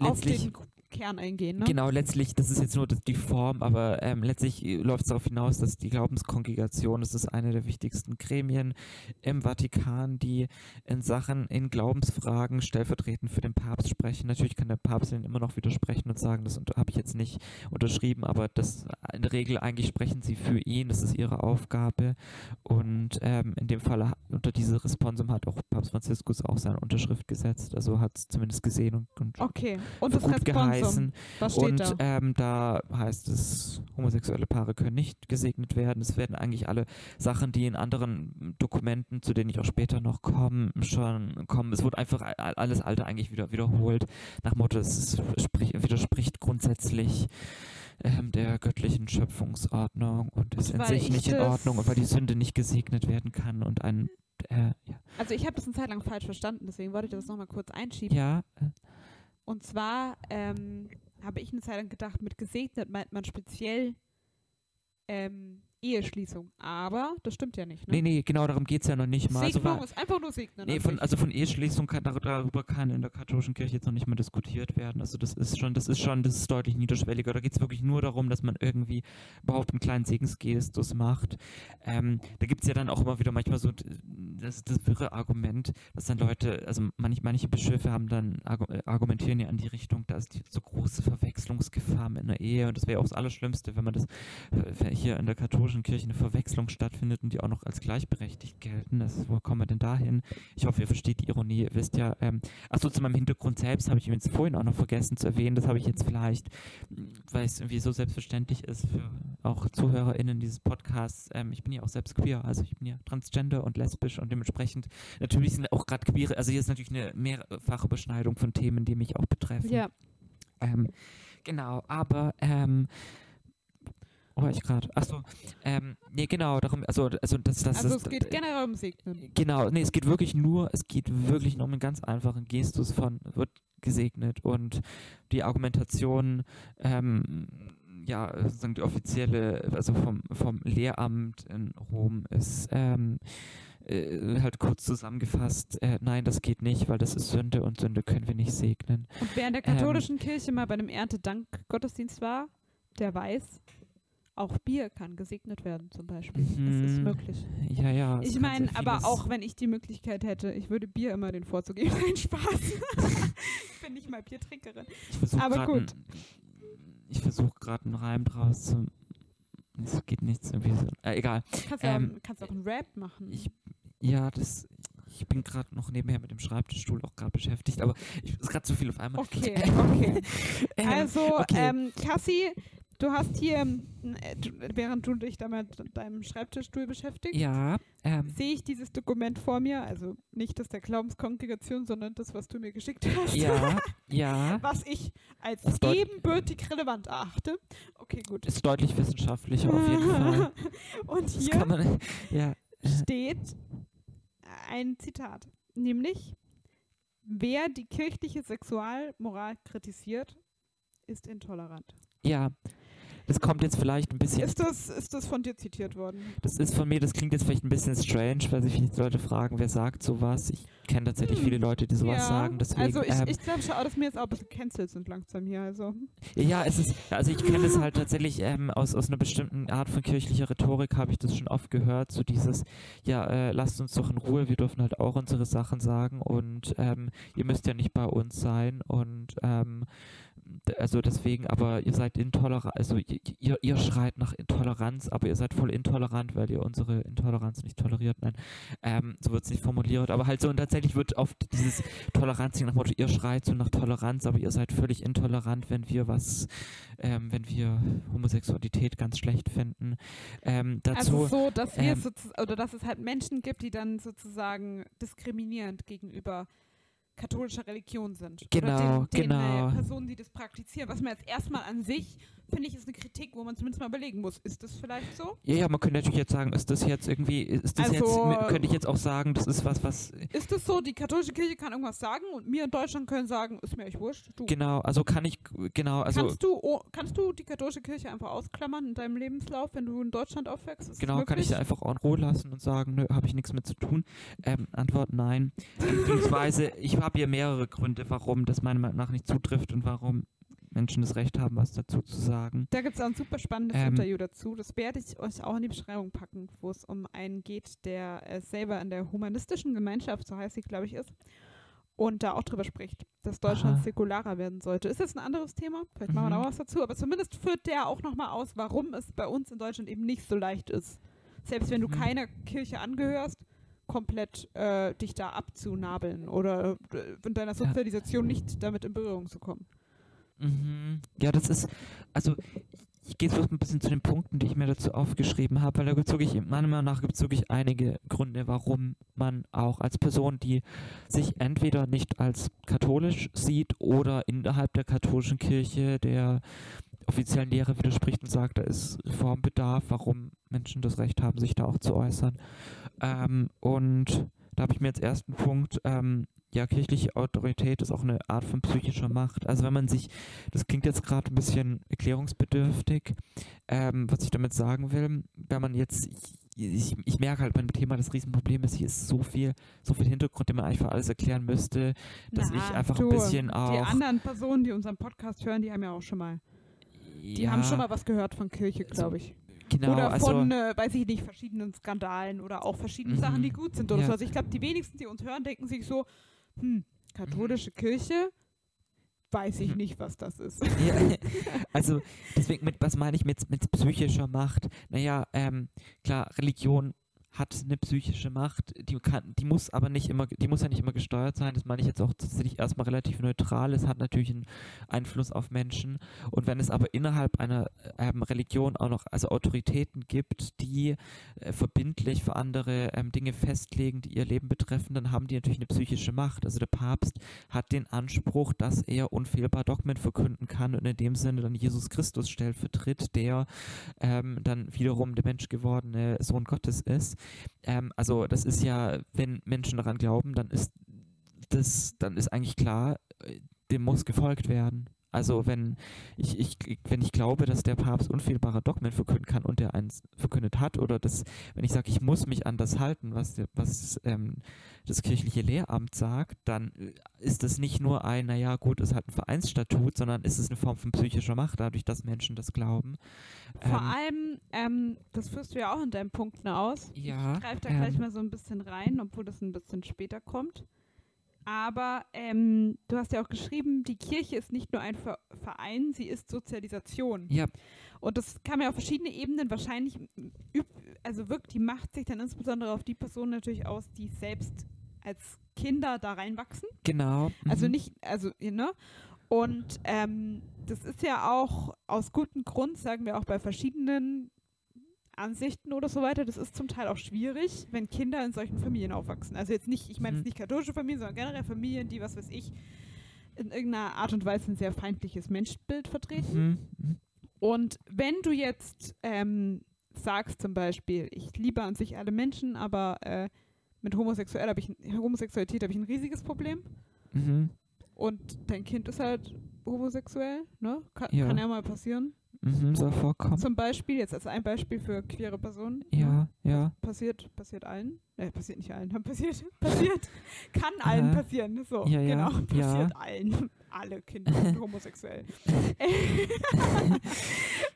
auf den Kern eingehen, ne? Genau, letztlich, das ist jetzt nur die Form, aber ähm, letztlich läuft es darauf hinaus, dass die Glaubenskongregation, das ist eine der wichtigsten Gremien im Vatikan, die in Sachen, in Glaubensfragen stellvertretend für den Papst sprechen. Natürlich kann der Papst ihnen immer noch widersprechen und sagen, das habe ich jetzt nicht unterschrieben, aber das in der Regel eigentlich sprechen sie für ihn, das ist ihre Aufgabe. Und ähm, in dem Fall unter diese Responsum hat auch Papst Franziskus auch seine Unterschrift gesetzt, also hat es zumindest gesehen und, und Okay. Und das gut. Was steht Und da? ähm, da heißt es, homosexuelle Paare können nicht gesegnet werden. Es werden eigentlich alle Sachen, die in anderen Dokumenten, zu denen ich auch später noch komme, schon kommen. Es wird einfach alles Alte eigentlich wieder wiederholt. Nach Motto, es widerspricht grundsätzlich ähm, der göttlichen Schöpfungsordnung und ist in sich ich nicht in Ordnung, und weil die Sünde nicht gesegnet werden kann und ein äh, ja, Also ich habe das eine Zeit lang falsch verstanden, deswegen wollte ich das nochmal kurz einschieben. ja, äh, Und zwar ähm, habe ich eine Zeit lang gedacht, mit gesegnet meint man speziell ähm, Eheschließung. Aber das stimmt ja nicht. Ne? nee, nee, genau darum geht es ja noch nicht mal. Also Segnung war- ist einfach nur segnen. Nee, von, also von Eheschließung kann, dar- darüber kann in der katholischen Kirche jetzt noch nicht mal diskutiert werden. Also das ist schon, das ist schon, das ist deutlich niederschwelliger. Da geht es wirklich nur darum, dass man irgendwie überhaupt einen kleinen Segensgestus macht. Ähm, da gibt es ja dann auch immer wieder manchmal so das, das wirre Argument, dass dann Leute, also manch, manche Bischöfe haben dann äh, argumentieren ja in die Richtung, da ist die, so große Verwechslungsgefahr in der Ehe und das wäre auch das Allerschlimmste, wenn man das äh, hier in der katholischen katholischen Kirche eine Verwechslung stattfindet und die auch noch als gleichberechtigt gelten. Das, wo kommen wir denn dahin? Ich hoffe, ihr versteht die Ironie. Ihr wisst ja, ähm, achso, zu meinem Hintergrund selbst habe ich jetzt vorhin auch noch vergessen zu erwähnen. Das habe ich jetzt vielleicht, weil es irgendwie so selbstverständlich ist für auch ZuhörerInnen dieses Podcasts. Ähm, ich bin ja auch selbst queer, also ich bin ja transgender und lesbisch und dementsprechend natürlich sind auch gerade queere, also hier ist natürlich eine mehrfache Beschneidung von Themen, die mich auch betreffen. Ja. Ähm, genau, aber ähm, wo war ich gerade? Achso, ähm, nee, genau, darum, also, also das, das Also es geht generell um Segnen. Genau, nee, es geht wirklich nur, es geht wirklich nur um einen ganz einfachen Gestus von wird gesegnet und die Argumentation, ähm, ja, sozusagen die offizielle, also vom, vom Lehramt in Rom ist ähm, äh, halt kurz zusammengefasst, äh, nein, das geht nicht, weil das ist Sünde und Sünde können wir nicht segnen. Und wer in der Ähm, katholischen Kirche mal bei einem Erntedank-Gottesdienst war, der weiß, auch Bier kann gesegnet werden zum Beispiel. Das ist Mhm. möglich. Ja, ja. es Ich meine, aber auch wenn ich die Möglichkeit hätte, ich würde Bier immer den Vorzug geben. Nein, Spaß. ich bin nicht mal Biertrinkerin. Ich versuche Aber gerade gut. ich versuche gerade einen Reim draus zu. Es geht nichts irgendwie so. Äh, egal. Kannst Ähm, auch, kannst auch einen Rap machen. Ich, ja, das. Ich bin gerade noch nebenher mit dem Schreibtischstuhl auch gerade beschäftigt, aber ich ist gerade zu viel auf einmal. okay, okay. Ähm, Also, okay. ähm, Cassie, du hast hier, äh, während du dich da mit deinem Schreibtischstuhl beschäftigst, ja, ähm, sehe ich dieses Dokument vor mir. Also nicht das der Glaubenskongregation, sondern das, was du mir geschickt hast. ja, ja. Was ich als Das ebenbürtig relevant erachte. Okay, gut. Ist deutlich wissenschaftlicher auf jeden Fall. Und hier man. Ja. steht ein Zitat, nämlich wer die kirchliche Sexualmoral kritisiert, ist intolerant. Ja. Das kommt jetzt vielleicht ein bisschen. Ist das, ist das von dir zitiert worden? Das ist von mir, das klingt jetzt vielleicht ein bisschen strange, weil sich viele Leute fragen, wer sagt sowas. Ich kenne tatsächlich Hm. viele Leute, die sowas ja, sagen. Deswegen, also ich, ähm, ich glaube schon, dass mir jetzt auch ein bisschen cancelled sind langsam hier. Also. Ja, es ist, also ich kenne es halt tatsächlich ähm, aus, aus einer bestimmten Art von kirchlicher Rhetorik, habe ich das schon oft gehört, so dieses, ja, äh, lasst uns doch in Ruhe, wir dürfen halt auch unsere Sachen sagen und ähm, ihr müsst ja nicht bei uns sein und ähm, also deswegen, aber ihr seid intolerant, also ihr, ihr, ihr schreit nach Intoleranz, aber ihr seid voll intolerant, weil ihr unsere Intoleranz nicht toleriert, nein, ähm, so wird es nicht formuliert, aber halt so und tatsächlich wird oft dieses Toleranz nach Motto, ihr schreit so nach Toleranz, aber ihr seid völlig intolerant, wenn wir was, ähm, wenn wir Homosexualität ganz schlecht finden. Ähm, dazu, also so, dass wir ähm, oder dass es halt Menschen gibt, die dann sozusagen diskriminierend gegenüber katholischer Religion sind. Genau, oder den, den genau. Äh, Personen, die das praktizieren. Was man jetzt erstmal an sich, finde ich, ist eine Kritik, wo man zumindest mal überlegen muss, ist das vielleicht so? ja, ja, man könnte natürlich jetzt sagen, ist das jetzt irgendwie, ist das Also- jetzt, könnte ich jetzt auch sagen, das ist was, was, Ist das so, die katholische Kirche kann irgendwas sagen und wir in Deutschland können sagen, ist mir echt wurscht. Du, genau, also kann ich, genau, also kannst, du, oh, kannst du die katholische Kirche einfach ausklammern in deinem Lebenslauf, wenn du in Deutschland aufwächst? Ist Genau, kann ich sie einfach en Ruhe lassen und sagen, nö, habe ich nichts mit zu tun? Ähm, Antwort nein. Beziehungsweise, ich habe hier mehrere Gründe, warum das meiner Meinung nach nicht zutrifft und warum Menschen das Recht haben, was dazu zu sagen. Da gibt es auch ein super spannendes Ähm, Interview dazu. Das werde ich euch auch in die Beschreibung packen, wo es um einen geht, der äh, selber in der humanistischen Gemeinschaft, so heißt sie, glaube ich, ist. Und da auch drüber spricht, dass Deutschland Aha. säkularer werden sollte. Ist jetzt ein anderes Thema, vielleicht machen wir Mhm. da was dazu, aber zumindest führt der auch nochmal aus, warum es bei uns in Deutschland eben nicht so leicht ist. Selbst wenn du Mhm. keiner Kirche angehörst, komplett äh, dich da abzunabeln oder äh, in deiner Ja. Sozialisation nicht damit in Berührung zu kommen. Mhm. Ja, das ist, also ich gehe so ein bisschen zu den Punkten, die ich mir dazu aufgeschrieben habe, weil da gibt es wirklich, meiner Meinung nach gibt es wirklich einige Gründe, warum man auch als Person, die sich entweder nicht als katholisch sieht oder innerhalb der katholischen Kirche der offiziellen Lehre widerspricht und sagt, da ist Reformbedarf, warum Menschen das Recht haben, sich da auch zu äußern. Ähm, und da habe ich mir als ersten Punkt, ähm, ja, kirchliche Autorität ist auch eine Art von psychischer Macht. Also wenn man sich, das klingt jetzt gerade ein bisschen erklärungsbedürftig, ähm, was ich damit sagen will, wenn man jetzt, ich, ich, ich merke halt beim Thema, das Riesenproblem ist, hier ist so viel, so viel Hintergrund, den man eigentlich für alles erklären müsste, dass ich einfach ein du, bisschen Die auch, anderen Personen, die unseren Podcast hören, die haben ja auch schon mal, die ja, haben schon mal was gehört von Kirche, glaube ich. Genau, oder also, von, äh, weiß ich nicht, verschiedenen Skandalen oder auch verschiedenen Mhm. Sachen, die gut sind oder Ja. so. Also ich glaube, die wenigsten, die uns hören, denken sich so, hm, katholische Kirche, weiß ich Mhm. nicht, was das ist. Ja, also deswegen, mit, was meine ich mit, mit psychischer Macht? Naja, ähm, klar, Religion hat eine psychische Macht, die kann, die muss aber nicht immer, die muss ja nicht immer gesteuert sein. Das meine ich jetzt auch tatsächlich erstmal relativ neutral. Es hat natürlich einen Einfluss auf Menschen. Und wenn es aber innerhalb einer ähm, Religion auch noch also Autoritäten gibt, die äh, verbindlich für andere ähm, Dinge festlegen, die ihr Leben betreffen, dann haben die natürlich eine psychische Macht. Also der Papst hat den Anspruch, dass er unfehlbar Dogmen verkünden kann und in dem Sinne dann Jesus Christus stellvertritt, der ähm, dann wiederum der menschgewordene Sohn Gottes ist. Ähm, also das ist ja, wenn Menschen daran glauben, dann ist das, dann ist eigentlich klar, äh, dem muss gefolgt werden. Also wenn ich, ich, wenn ich glaube, dass der Papst unfehlbare Dogmen verkünden kann und der eins verkündet hat, oder das, wenn ich sage, ich muss mich an das halten, was, der, was ähm, das kirchliche Lehramt sagt, dann ist das nicht nur ein, naja gut, es hat ein Vereinsstatut, sondern ist es eine Form von psychischer Macht, dadurch, dass Menschen das glauben. Vor Ähm, allem, ähm, das führst du ja auch in deinen Punkten aus. ja, Ich greife da ähm, gleich mal so ein bisschen rein, obwohl das ein bisschen später kommt. Aber ähm, du hast ja auch geschrieben, die Kirche ist nicht nur ein Ver Verein, sie ist Sozialisation. Ja, Und das kann man auf verschiedene Ebenen wahrscheinlich, üb also wirkt die Macht sich dann insbesondere auf die Personen natürlich aus, die selbst als Kinder da reinwachsen. genau. Also mhm. nicht, also, ne? Und ähm, das ist ja auch aus gutem Grund, sagen wir auch bei verschiedenen Ansichten oder so weiter, das ist zum Teil auch schwierig, wenn Kinder in solchen Familien aufwachsen. Also jetzt nicht, ich meine Mhm. jetzt nicht katholische Familien, sondern generell Familien, die, was weiß ich, in irgendeiner Art und Weise ein sehr feindliches Menschenbild vertreten. Mhm. mhm. Und wenn du jetzt ähm, sagst zum Beispiel, ich liebe an sich alle Menschen, aber äh, mit Homosexuell hab ich, Homosexualität habe ich ein riesiges Problem Mhm. und dein Kind ist halt homosexuell, ne? Kann Ja. kann ja mal passieren. Mhm. Soll vorkommen. Zum Beispiel, jetzt als ein Beispiel für queere Personen. Ja, ja. Passiert, passiert allen. Äh, passiert nicht allen. Passiert, passiert, kann allen Aha. passieren. So, Ja, ja, genau. ja. Passiert allen. Alle Kinder sind homosexuell.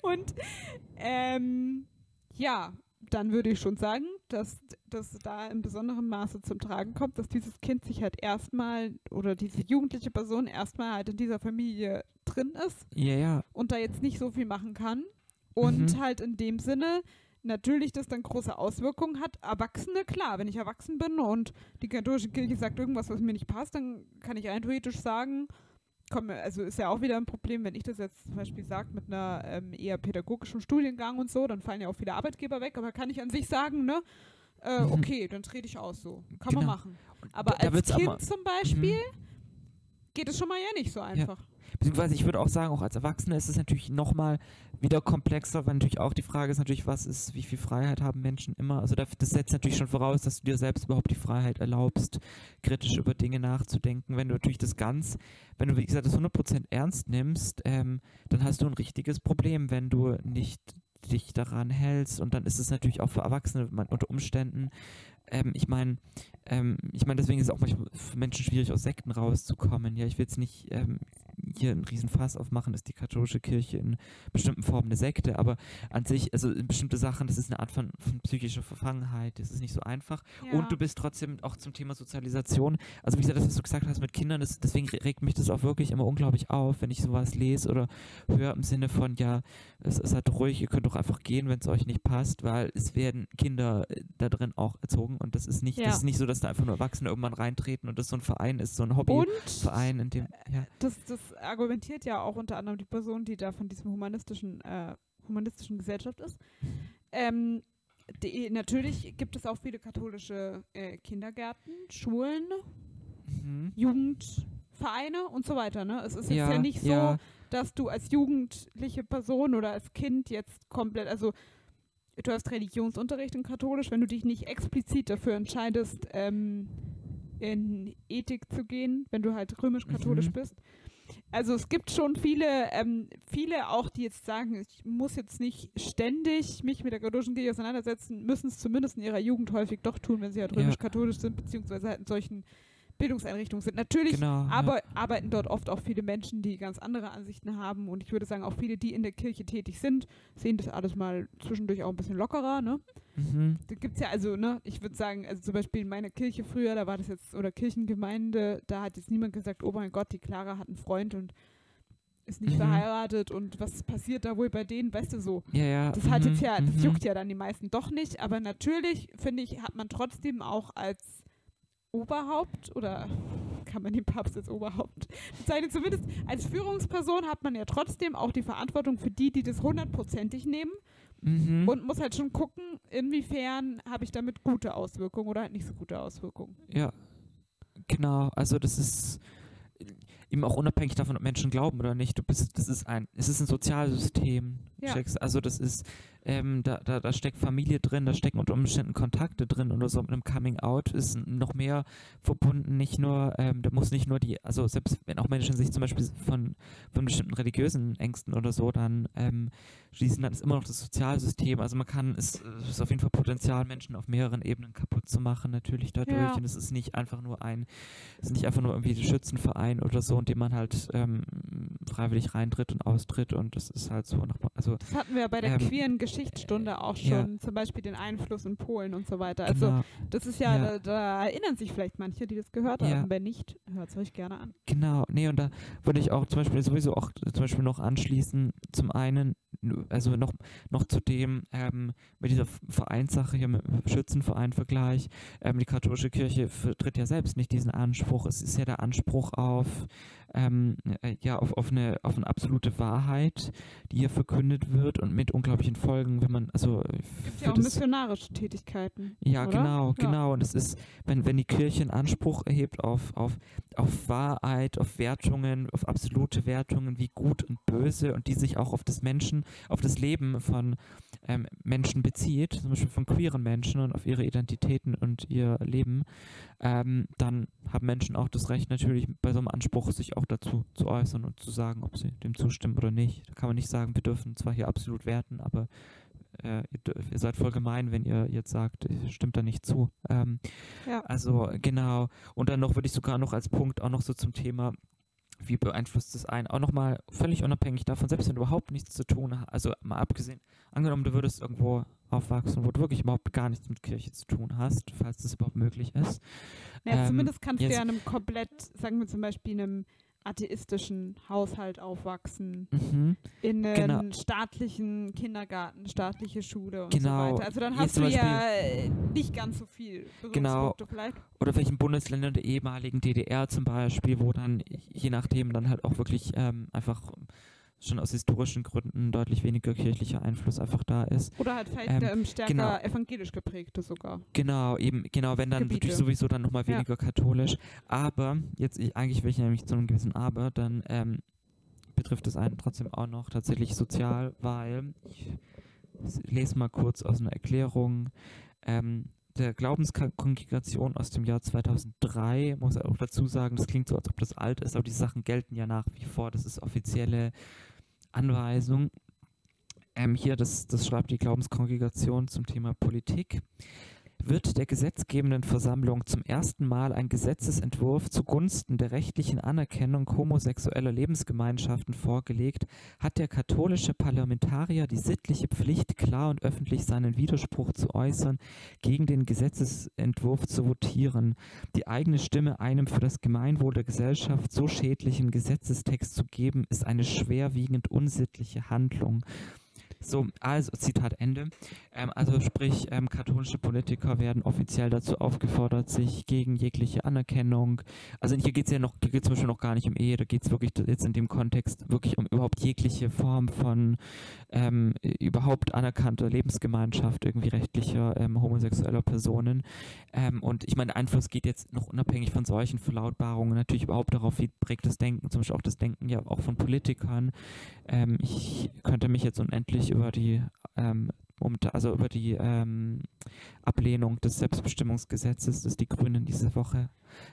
Und ähm, ja, dann würde ich schon sagen, dass das da in besonderem Maße zum Tragen kommt, dass dieses Kind sich halt erstmal oder diese jugendliche Person erstmal halt in dieser Familie drin ist Ja, ja. und da jetzt nicht so viel machen kann. Und Mhm. halt in dem Sinne natürlich das dann große Auswirkungen hat. Erwachsene, klar, wenn ich erwachsen bin und die katholische Kirche sagt irgendwas, was mir nicht passt, dann kann ich rein theoretisch sagen, komm, also ist ja auch wieder ein Problem, wenn ich das jetzt zum Beispiel sage mit einer ähm, eher pädagogischen Studiengang und so, dann fallen ja auch viele Arbeitgeber weg, aber kann ich an sich sagen, ne? Äh, Mhm. okay, dann trete ich aus so. Kann man Genau. machen. Aber Da- da als Kind aber- zum Beispiel Mhm. geht es schon mal ja nicht so einfach. Beziehungsweise ich würde auch sagen, auch als Erwachsene ist es natürlich nochmal wieder komplexer, weil natürlich auch die Frage ist natürlich, was ist, wie viel Freiheit haben Menschen immer? Also das, setzt natürlich schon voraus, dass du dir selbst überhaupt die Freiheit erlaubst, kritisch über Dinge nachzudenken. Wenn du natürlich das ganz, wenn du wie gesagt das 100% ernst nimmst, ähm, dann hast du ein richtiges Problem, wenn du nicht dich daran hältst und dann ist es natürlich auch für Erwachsene unter Umständen ähm, ich meine, ähm, ich meine, deswegen ist es auch manchmal für Menschen schwierig, aus Sekten rauszukommen. Ja, ich will jetzt nicht ähm, hier einen riesen Fass aufmachen, ist die katholische Kirche in bestimmten Formen eine Sekte, aber an sich, also in bestimmte Sachen, das ist eine Art von, von psychischer Verfangenheit, das ist nicht so einfach. Ja. Und du bist trotzdem auch zum Thema Sozialisation, also wie gesagt, das, was du gesagt hast mit Kindern, das, deswegen regt mich das auch wirklich immer unglaublich auf, wenn ich sowas lese oder höre im Sinne von, ja, es ist halt ruhig, ihr könnt doch einfach gehen, wenn es euch nicht passt, weil es werden Kinder äh, da drin auch erzogen und das ist nicht, Ja. das ist nicht so, dass da einfach nur Erwachsene irgendwann reintreten und das so ein Verein ist, so ein Hobbyverein, in dem, ja. das, das argumentiert ja auch unter anderem die Person, die da von diesem humanistischen, äh, humanistischen Gesellschaft ist. Ähm, die, natürlich gibt es auch viele katholische äh, Kindergärten, Schulen, Mhm. Jugendvereine und so weiter. Ne? Es ist jetzt ja, Ja, nicht so, dass du als jugendliche Person oder als Kind jetzt komplett, also du hast Religionsunterricht in katholisch, wenn du dich nicht explizit dafür entscheidest, ähm, in Ethik zu gehen, wenn du halt römisch-katholisch Mhm. bist. Also es gibt schon viele, ähm, viele auch, die jetzt sagen, ich muss jetzt nicht ständig mich mit der katholischen Kirche auseinandersetzen, müssen es zumindest in ihrer Jugend häufig doch tun, wenn sie halt Ja. römisch-katholisch sind, beziehungsweise halt in solchen Bildungseinrichtungen sind. Natürlich Genau. aber arbeiten dort oft auch viele Menschen, die ganz andere Ansichten haben. Und ich würde sagen, auch viele, die in der Kirche tätig sind, sehen das alles mal zwischendurch auch ein bisschen lockerer. Ne? ja. Mhm. Da gibt es ja also, ne, ich würde sagen, also zum Beispiel in meiner Kirche früher, da war das jetzt, oder Kirchengemeinde, da hat jetzt niemand gesagt, oh mein Gott, die Clara hat einen Freund und ist nicht Mhm. verheiratet und was passiert da wohl bei denen, weißt du so. Ja, ja. Das hat mhm, jetzt ja, das mhm. juckt ja dann die meisten doch nicht, aber natürlich, finde ich, hat man trotzdem auch als Oberhaupt oder kann man den Papst als Oberhaupt bezeichnen, zumindest als Führungsperson hat man ja trotzdem auch die Verantwortung für die, die das hundertprozentig nehmen Mhm. und muss halt schon gucken, inwiefern habe ich damit gute Auswirkungen oder halt nicht so gute Auswirkungen. Ja, genau. Also das ist eben auch unabhängig davon, ob Menschen glauben oder nicht. Du bist, das ist ein, es ist ein Sozialsystem. Ja. Also das ist, ähm, da, da, da steckt Familie drin, da stecken unter Umständen Kontakte drin oder so mit einem Coming Out ist noch mehr verbunden, nicht nur, ähm, da muss nicht nur die, also selbst wenn auch Menschen sich zum Beispiel von, von bestimmten religiösen Ängsten oder so dann ähm, schließen, dann ist immer noch das Sozialsystem. Also man kann, es ist auf jeden Fall Potenzial, Menschen auf mehreren Ebenen kaputt zu machen, natürlich dadurch. Ja. Und es ist nicht einfach nur ein, es ist nicht einfach nur irgendwie der Schützenverein oder so, in dem man halt ähm, freiwillig reintritt und austritt und das ist halt so nach, also Das hatten wir bei der Ähm, queeren Geschichtsstunde auch ja. schon, zum Beispiel den Einfluss in Polen und so weiter. Also genau, das ist ja, Ja. Da, da erinnern sich vielleicht manche, die das gehört Ja. haben. Wenn nicht, hört es euch gerne an. genau, nee, und da würde ich auch zum Beispiel sowieso auch zum Beispiel noch anschließen, zum einen, also noch, noch zu dem, ähm, mit dieser Vereinssache hier mit dem Schützenverein-Vergleich, ähm, die katholische Kirche vertritt ja selbst nicht diesen Anspruch. Es ist ja der Anspruch auf, ähm, äh, ja, auf, auf, eine, auf eine absolute Wahrheit, die hier verkündet wird und mit unglaublichen Folgen, wenn man, also Es gibt ja auch das- missionarische Tätigkeiten. ja, oder? genau, Ja. genau. Und es ist, wenn, wenn die Kirche einen Anspruch erhebt auf, auf, auf Wahrheit, auf Wertungen, auf absolute Wertungen wie gut und böse und die sich auch auf das Menschen, auf das Leben von ähm, Menschen bezieht, zum Beispiel von queeren Menschen und auf ihre Identitäten und ihr Leben, ähm, dann haben Menschen auch das Recht natürlich bei so einem Anspruch sich auch dazu zu äußern und zu sagen, ob sie dem zustimmen oder nicht. Da kann man nicht sagen, wir dürfen zwar hier absolut werten, aber äh, ihr, ihr seid voll gemein, wenn ihr jetzt sagt, stimmt da nicht zu. Ähm, Ja. Also genau. Und dann noch würde ich sogar noch als Punkt auch noch so zum Thema, wie beeinflusst es einen, auch nochmal völlig unabhängig davon, selbst wenn du überhaupt nichts zu tun hast, also mal abgesehen, angenommen, du würdest irgendwo aufwachsen, wo du wirklich überhaupt gar nichts mit Kirche zu tun hast, falls das überhaupt möglich ist. Ja, Ähm, zumindest kannst du ja in einem komplett, sagen wir zum Beispiel in einem atheistischen Haushalt aufwachsen, Mhm. in einem Genau. staatlichen Kindergarten, staatliche Schule und Genau. so weiter. Also dann hast du ja nicht ganz so viel Genau. Vielleicht. Oder welchen Bundesländern der ehemaligen DDR zum Beispiel, wo dann je nachdem dann halt auch wirklich ähm, einfach schon aus historischen Gründen deutlich weniger kirchlicher Einfluss einfach da ist. Oder halt vielleicht Ähm, ähm, stärker genau. evangelisch geprägte sogar. Genau, eben, genau, wenn dann Gebiete. natürlich sowieso dann nochmal Ja. weniger katholisch. Aber, jetzt, ich, eigentlich will ich nämlich zu einem gewissen Aber, dann ähm, betrifft es einen trotzdem auch noch tatsächlich sozial, weil, ich lese mal kurz aus einer Erklärung, ähm, der Glaubenskongregation aus dem Jahr 2003, muss auch dazu sagen, das klingt so, als ob das alt ist, aber die Sachen gelten ja nach wie vor, das ist offizielle Anweisung. Ähm, hier, das, das schreibt die Glaubenskongregation zum Thema Politik wird der gesetzgebenden Versammlung zum ersten Mal ein Gesetzesentwurf zugunsten der rechtlichen Anerkennung homosexueller Lebensgemeinschaften vorgelegt, hat der katholische Parlamentarier die sittliche Pflicht, klar und öffentlich seinen Widerspruch zu äußern, gegen den Gesetzesentwurf zu votieren, die eigene Stimme einem für das Gemeinwohl der Gesellschaft so schädlichen Gesetzestext zu geben, ist eine schwerwiegend unsittliche Handlung. So, also Zitat Ende. Ähm, also sprich, ähm, katholische Politiker werden offiziell dazu aufgefordert, sich gegen jegliche Anerkennung, also hier geht es ja noch, hier geht zum Beispiel noch gar nicht um Ehe, da geht es wirklich jetzt in dem Kontext wirklich um überhaupt jegliche Form von ähm, überhaupt anerkannter Lebensgemeinschaft, irgendwie rechtlicher ähm, homosexueller Personen. Ähm, und ich meine, Einfluss geht jetzt noch unabhängig von solchen Verlautbarungen natürlich überhaupt darauf, wie prägt das Denken, zum Beispiel auch das Denken ja auch von Politikern. Ähm, ich könnte mich jetzt unendlich über die ähm, um, also über die ähm, Ablehnung des Selbstbestimmungsgesetzes, das die Grünen diese Woche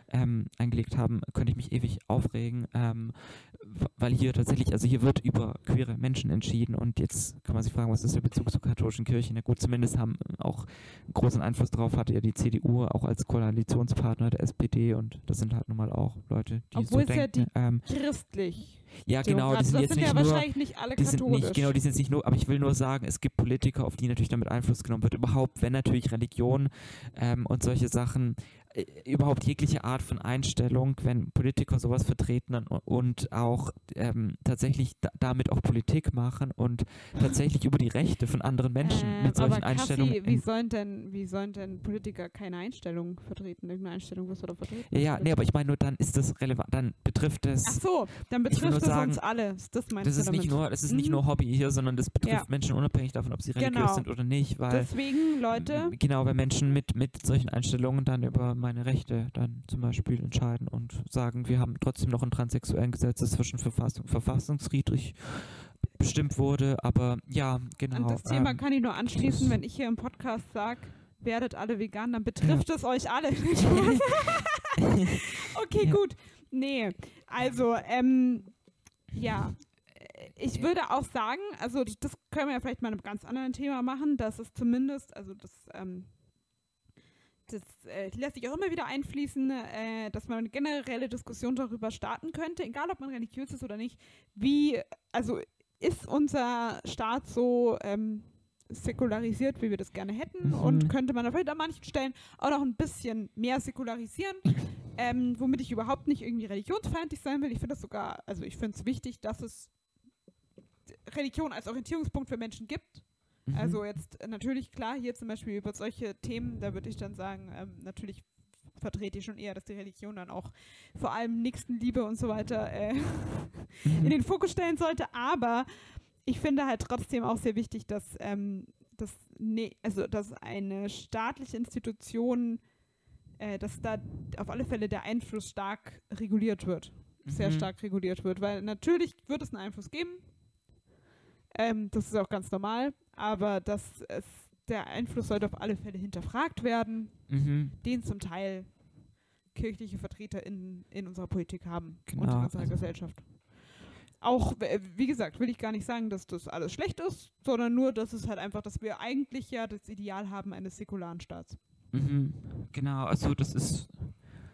ähm, eingelegt haben, könnte ich mich ewig aufregen, ähm, weil hier tatsächlich, also hier wird über queere Menschen entschieden und jetzt kann man sich fragen, was ist der Bezug zur katholischen Kirche? Na gut, zumindest haben auch einen großen Einfluss darauf hatte ja die CDU auch als Koalitionspartner der SPD und das sind halt nun mal auch Leute, die Obwohl so es ja denken. ähm, Christlich. Ja, genau, die sind das jetzt sind nicht ja nur wahrscheinlich nicht alle die sind nicht, genau, die sind nicht nur, aber ich will nur sagen, es gibt Politiker, auf die natürlich damit Einfluss genommen wird. Überhaupt, wenn natürlich Religion ähm, und solche Sachen, überhaupt jegliche Art von Einstellung, wenn Politiker sowas vertreten und auch ähm, tatsächlich da, damit auch Politik machen und tatsächlich über die Rechte von anderen Menschen Ähm, mit solchen aber Kassi, Einstellungen. Wie sollen, denn, wie sollen denn Politiker keine Einstellung vertreten? Irgendeine Einstellung wirst du doch vertreten. ja, ja, nee, aber ich meine nur, dann ist das relevant, dann betrifft es. Ach so, dann betrifft es sagen, uns alle. Das Das ist nicht nur, das ist nicht Mhm. nur Hobby hier, sondern das betrifft Ja. Menschen unabhängig davon, ob sie religiös Genau. sind oder nicht, weil Deswegen, Leute, Genau, wenn Menschen mit, mit solchen Einstellungen dann über meine Rechte dann zum Beispiel entscheiden und sagen, wir haben trotzdem noch ein transsexuellen Gesetz, das zwischen Verfassung, verfassungswidrig bestimmt wurde, aber ja, genau. an das Thema ähm, kann ich nur anschließen, wenn ich hier im Podcast sage, werdet alle vegan, dann betrifft es euch alle. okay, gut. Nee, also, ähm, ja. Ich würde auch sagen, also das- können wir ja vielleicht mal in einem ganz anderen Thema machen, dass es zumindest, also das, ähm, das äh, lässt sich auch immer wieder einfließen, äh, dass man eine generelle Diskussion darüber starten könnte, egal ob man religiös ist oder nicht, wie, also ist unser Staat so ähm, säkularisiert, wie wir das gerne hätten Mhm. und könnte man vielleicht an manchen Stellen auch noch ein bisschen mehr säkularisieren, ähm, womit ich überhaupt nicht irgendwie religionsfeindlich sein will. Ich finde das sogar, also ich finde es wichtig, dass es Religion als Orientierungspunkt für Menschen gibt. Mhm. Also jetzt äh, natürlich klar, hier zum Beispiel über solche Themen, da würde ich dann sagen, ähm, natürlich vertrete ich schon eher, dass die Religion dann auch vor allem Nächstenliebe und so weiter äh, Mhm. in den Fokus stellen sollte. Aber ich finde halt trotzdem auch sehr wichtig, dass, ähm, dass, ne, also, dass eine staatliche Institution, äh, dass da auf alle Fälle der Einfluss stark reguliert wird. Sehr Mhm. stark reguliert wird. Weil natürlich wird es einen Einfluss geben. Ähm, das ist auch ganz normal. Aber dass es, der Einfluss sollte auf alle Fälle hinterfragt werden Mhm. den zum Teil kirchliche Vertreter in, in unserer Politik haben und in Genau, unserer also- Gesellschaft. Auch, wie gesagt, will ich gar nicht sagen, dass das alles schlecht ist, sondern nur, dass es halt einfach, dass wir eigentlich ja das Ideal haben eines säkularen Staats. Mhm. Genau, also das ist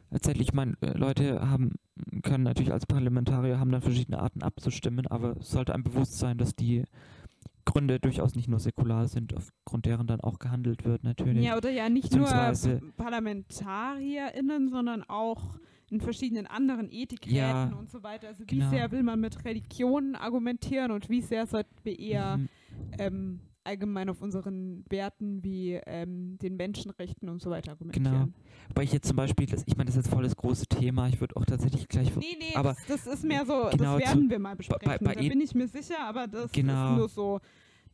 tatsächlich, ich meine, äh, Leute haben, können natürlich als Parlamentarier haben dann verschiedene Arten abzustimmen, aber es sollte einem bewusst sein, dass die Gründe durchaus nicht nur säkular sind, aufgrund deren dann auch gehandelt wird, natürlich. Ja, oder ja nicht nur ParlamentarierInnen, sondern auch in verschiedenen anderen Ethikräten Ja, und so weiter. Also wie genau. sehr will man mit Religionen argumentieren und wie sehr sollten wir eher Mhm. ähm, allgemein auf unseren Werten wie ähm, den Menschenrechten und so weiter argumentieren. Wobei ich jetzt zum Beispiel, das, ich meine, das ist jetzt voll das große Thema, ich würde auch tatsächlich gleich Nee, nee, Aber das, das ist mehr so, genau das zu- werden wir mal besprechen. bei da Eth- bin ich mir sicher, aber das Genau. ist nur so,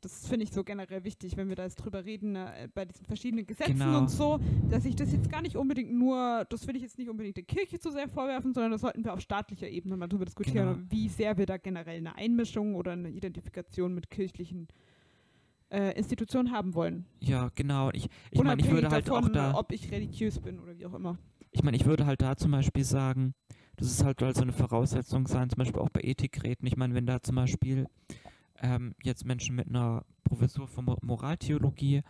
das finde ich so generell wichtig, wenn wir da jetzt drüber reden, äh, bei diesen verschiedenen Gesetzen Genau. und so, dass ich das jetzt gar nicht unbedingt nur, das will ich jetzt nicht unbedingt der Kirche zu sehr vorwerfen, sondern das sollten wir auf staatlicher Ebene mal drüber diskutieren, Genau. wie sehr wir da generell eine Einmischung oder eine Identifikation mit kirchlichen äh, Institutionen haben wollen. Ja, genau. Ich, ich meine, ich würde halt davon, auch da, ob ich religiös bin oder wie auch immer. ich meine, ich würde halt da zum Beispiel sagen, das ist halt so eine Voraussetzung sein, zum Beispiel auch bei Ethikräten. Ich meine, wenn da zum Beispiel ähm, jetzt Menschen mit einer Professur von Mo- Moraltheologie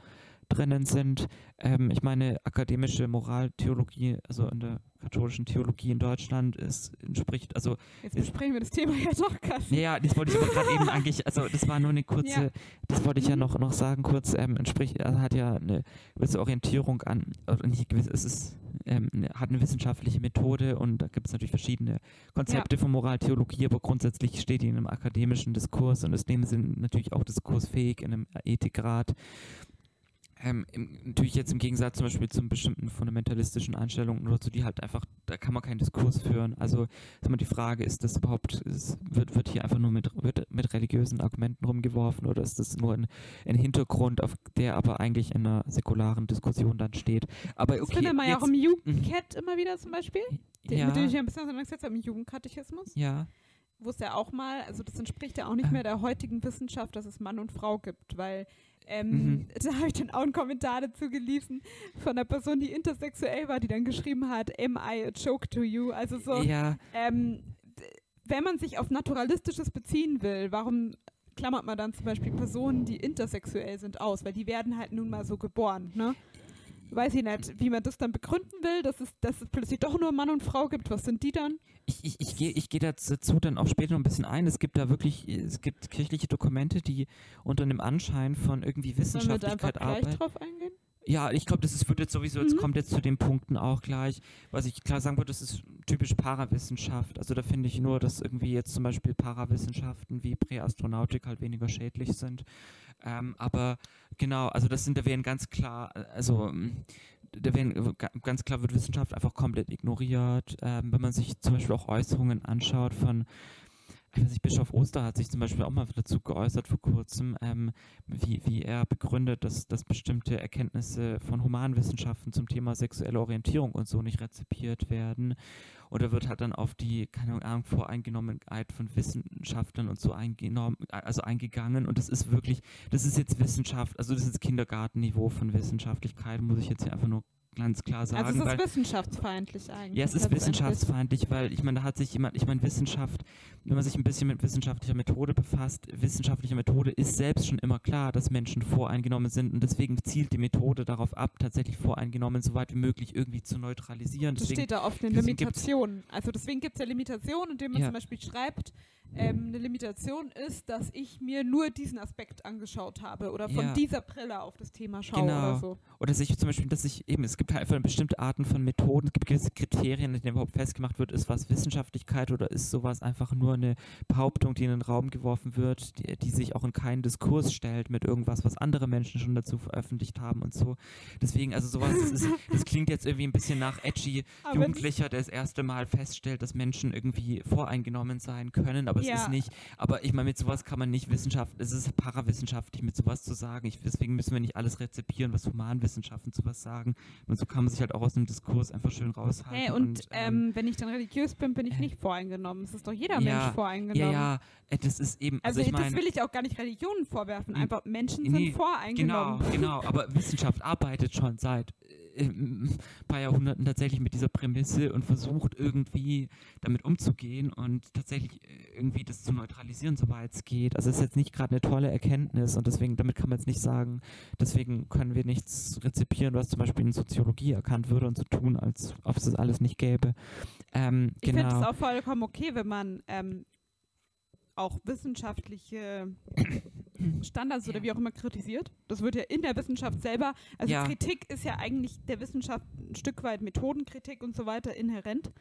drinnen sind, ähm, ich meine, akademische Moraltheologie, also in der katholischen Theologie in Deutschland, ist, entspricht, also Jetzt besprechen wir das Thema ja doch, Kassi. Ja, ja, das wollte ich aber gerade eben eigentlich, also das war nur eine kurze, Ja. das wollte ich ja Mhm. noch, noch sagen, kurz, ähm, entspricht, also hat ja eine gewisse Orientierung an, oder nicht gewisse, es ist, ähm, hat eine wissenschaftliche Methode und da gibt es natürlich verschiedene Konzepte von Moraltheologie, aber grundsätzlich steht die in einem akademischen Diskurs und ist in dem Sinn natürlich auch diskursfähig in einem Ethikrat. Ähm, im, natürlich jetzt im Gegensatz zum Beispiel zu bestimmten fundamentalistischen Einstellungen oder so, die halt einfach, da kann man keinen Diskurs führen. Also ist immer die Frage, ist das überhaupt, ist, wird, wird hier einfach nur mit, wird mit religiösen Argumenten rumgeworfen oder ist das nur ein, ein Hintergrund, auf der aber eigentlich in einer säkularen Diskussion dann steht? Aber Das okay, findet man ja auch im Jugendcat immer wieder zum Beispiel, den, ja, mit dem ich ja ein bisschen auseinandergesetzt habe, im Jugendkatechismus, ja, wo es ja auch mal, also das entspricht ja auch nicht Ah. mehr der heutigen Wissenschaft, dass es Mann und Frau gibt, weil ähm, Mhm. da habe ich dann auch einen Kommentar dazu gelesen von einer Person, die intersexuell war, die dann geschrieben hat, am I a joke to you? Also so, Ja, ähm, wenn man sich auf Naturalistisches beziehen will, warum klammert man dann zum Beispiel Personen, die intersexuell sind, aus? Weil die werden halt nun mal so geboren, ne? Weiß ich nicht, wie man das dann begründen will, dass es, dass es plötzlich doch nur Mann und Frau gibt. Was sind die dann? ich, ich, ich gehe ich geh dazu dann auch später noch ein bisschen ein. Es gibt da wirklich, es gibt kirchliche Dokumente, die unter dem Anschein von irgendwie Sollen wir da einfach Wissenschaftlichkeit gleich arbeiten. drauf eingehen? Ja, ich glaube, das ist, wird jetzt sowieso, jetzt Mhm. kommt jetzt zu den Punkten auch gleich. Was ich klar sagen würde, das ist typisch Parawissenschaft. Also da finde ich nur, dass irgendwie jetzt zum Beispiel Parawissenschaften wie Präastronautik halt weniger schädlich sind. Ähm, aber genau, also das sind, da werden ganz klar, also ähm, da werden ga- ganz klar wird Wissenschaft einfach komplett ignoriert. Ähm, wenn man sich zum Beispiel auch Äußerungen anschaut von weiß nicht, Bischof Oster hat sich zum Beispiel auch mal dazu geäußert vor kurzem, ähm, wie, wie er begründet, dass, dass bestimmte Erkenntnisse von Humanwissenschaften zum Thema sexuelle Orientierung und so nicht rezipiert werden. Oder wird halt dann auf die, keine Ahnung, Voreingenommenheit von Wissenschaftlern und so eingenommen, also eingegangen. Und das ist wirklich, das ist jetzt Wissenschaft, also das ist Kindergartenniveau von Wissenschaftlichkeit, muss ich jetzt hier einfach nur ganz klar sagen. Also es weil, ist wissenschaftsfeindlich eigentlich. ja, es ist wissenschaftsfeindlich, weil ich meine, da hat sich jemand, ich meine, Wissenschaft, wenn man sich ein bisschen mit wissenschaftlicher Methode befasst, wissenschaftliche Methode ist selbst schon immer klar, dass Menschen voreingenommen sind und deswegen zielt die Methode darauf ab, tatsächlich voreingenommen so weit wie möglich irgendwie zu neutralisieren. Das Deswegen, steht da oft eine deswegen gibt's- Limitation. Also deswegen gibt es ja Limitationen, indem man Ja. zum Beispiel schreibt, ähm, eine Limitation ist, dass ich mir nur diesen Aspekt angeschaut habe oder von Ja. dieser Brille auf das Thema schaue Genau. oder so. oder sich zum Beispiel, dass ich eben, es gibt halt einfach bestimmte Arten von Methoden, es gibt gewisse Kriterien, in denen überhaupt festgemacht wird, ist was Wissenschaftlichkeit oder ist sowas einfach nur eine Behauptung, die in den Raum geworfen wird, die, die sich auch in keinen Diskurs stellt mit irgendwas, was andere Menschen schon dazu veröffentlicht haben und so. Deswegen, also sowas, das, ist, das klingt jetzt irgendwie ein bisschen nach edgy Jugendlicher, der das erste Mal feststellt, dass Menschen irgendwie voreingenommen sein können, aber es Ja. ist nicht, aber ich meine, mit sowas kann man nicht Wissenschaft, es ist parawissenschaftlich, mit sowas zu sagen. Ich, deswegen müssen wir nicht alles rezipieren, was Humanwissenschaften zu was sagen. Und so kann man sich halt auch aus dem Diskurs einfach schön raushalten. Hey, und, ähm, wenn ich dann religiös bin, bin ich äh, nicht voreingenommen. Es ist doch jeder ja, Mensch voreingenommen. ja, ja, äh, das ist eben, Also, also, ich das meine, will ich auch gar nicht Religionen vorwerfen. Einfach Menschen nee, sind voreingenommen. Genau, genau. Aber Wissenschaft arbeitet schon seit äh, ein paar Jahrhunderten tatsächlich mit dieser Prämisse und versucht irgendwie damit umzugehen und tatsächlich äh, irgendwie das zu neutralisieren, soweit es geht. Also es ist jetzt nicht gerade eine tolle Erkenntnis und deswegen, damit kann man jetzt nicht sagen, deswegen können wir nichts rezipieren, was zum Beispiel in Soziologie erkannt würde und so tun, als ob es das alles nicht gäbe. Ähm, Ich finde es genau. auch vollkommen okay, wenn man ähm, auch wissenschaftliche Standards oder Ja. wie auch immer kritisiert. Das wird ja in der Wissenschaft selber, also Ja. Kritik ist ja eigentlich der Wissenschaft ein Stück weit Methodenkritik und so weiter inhärent.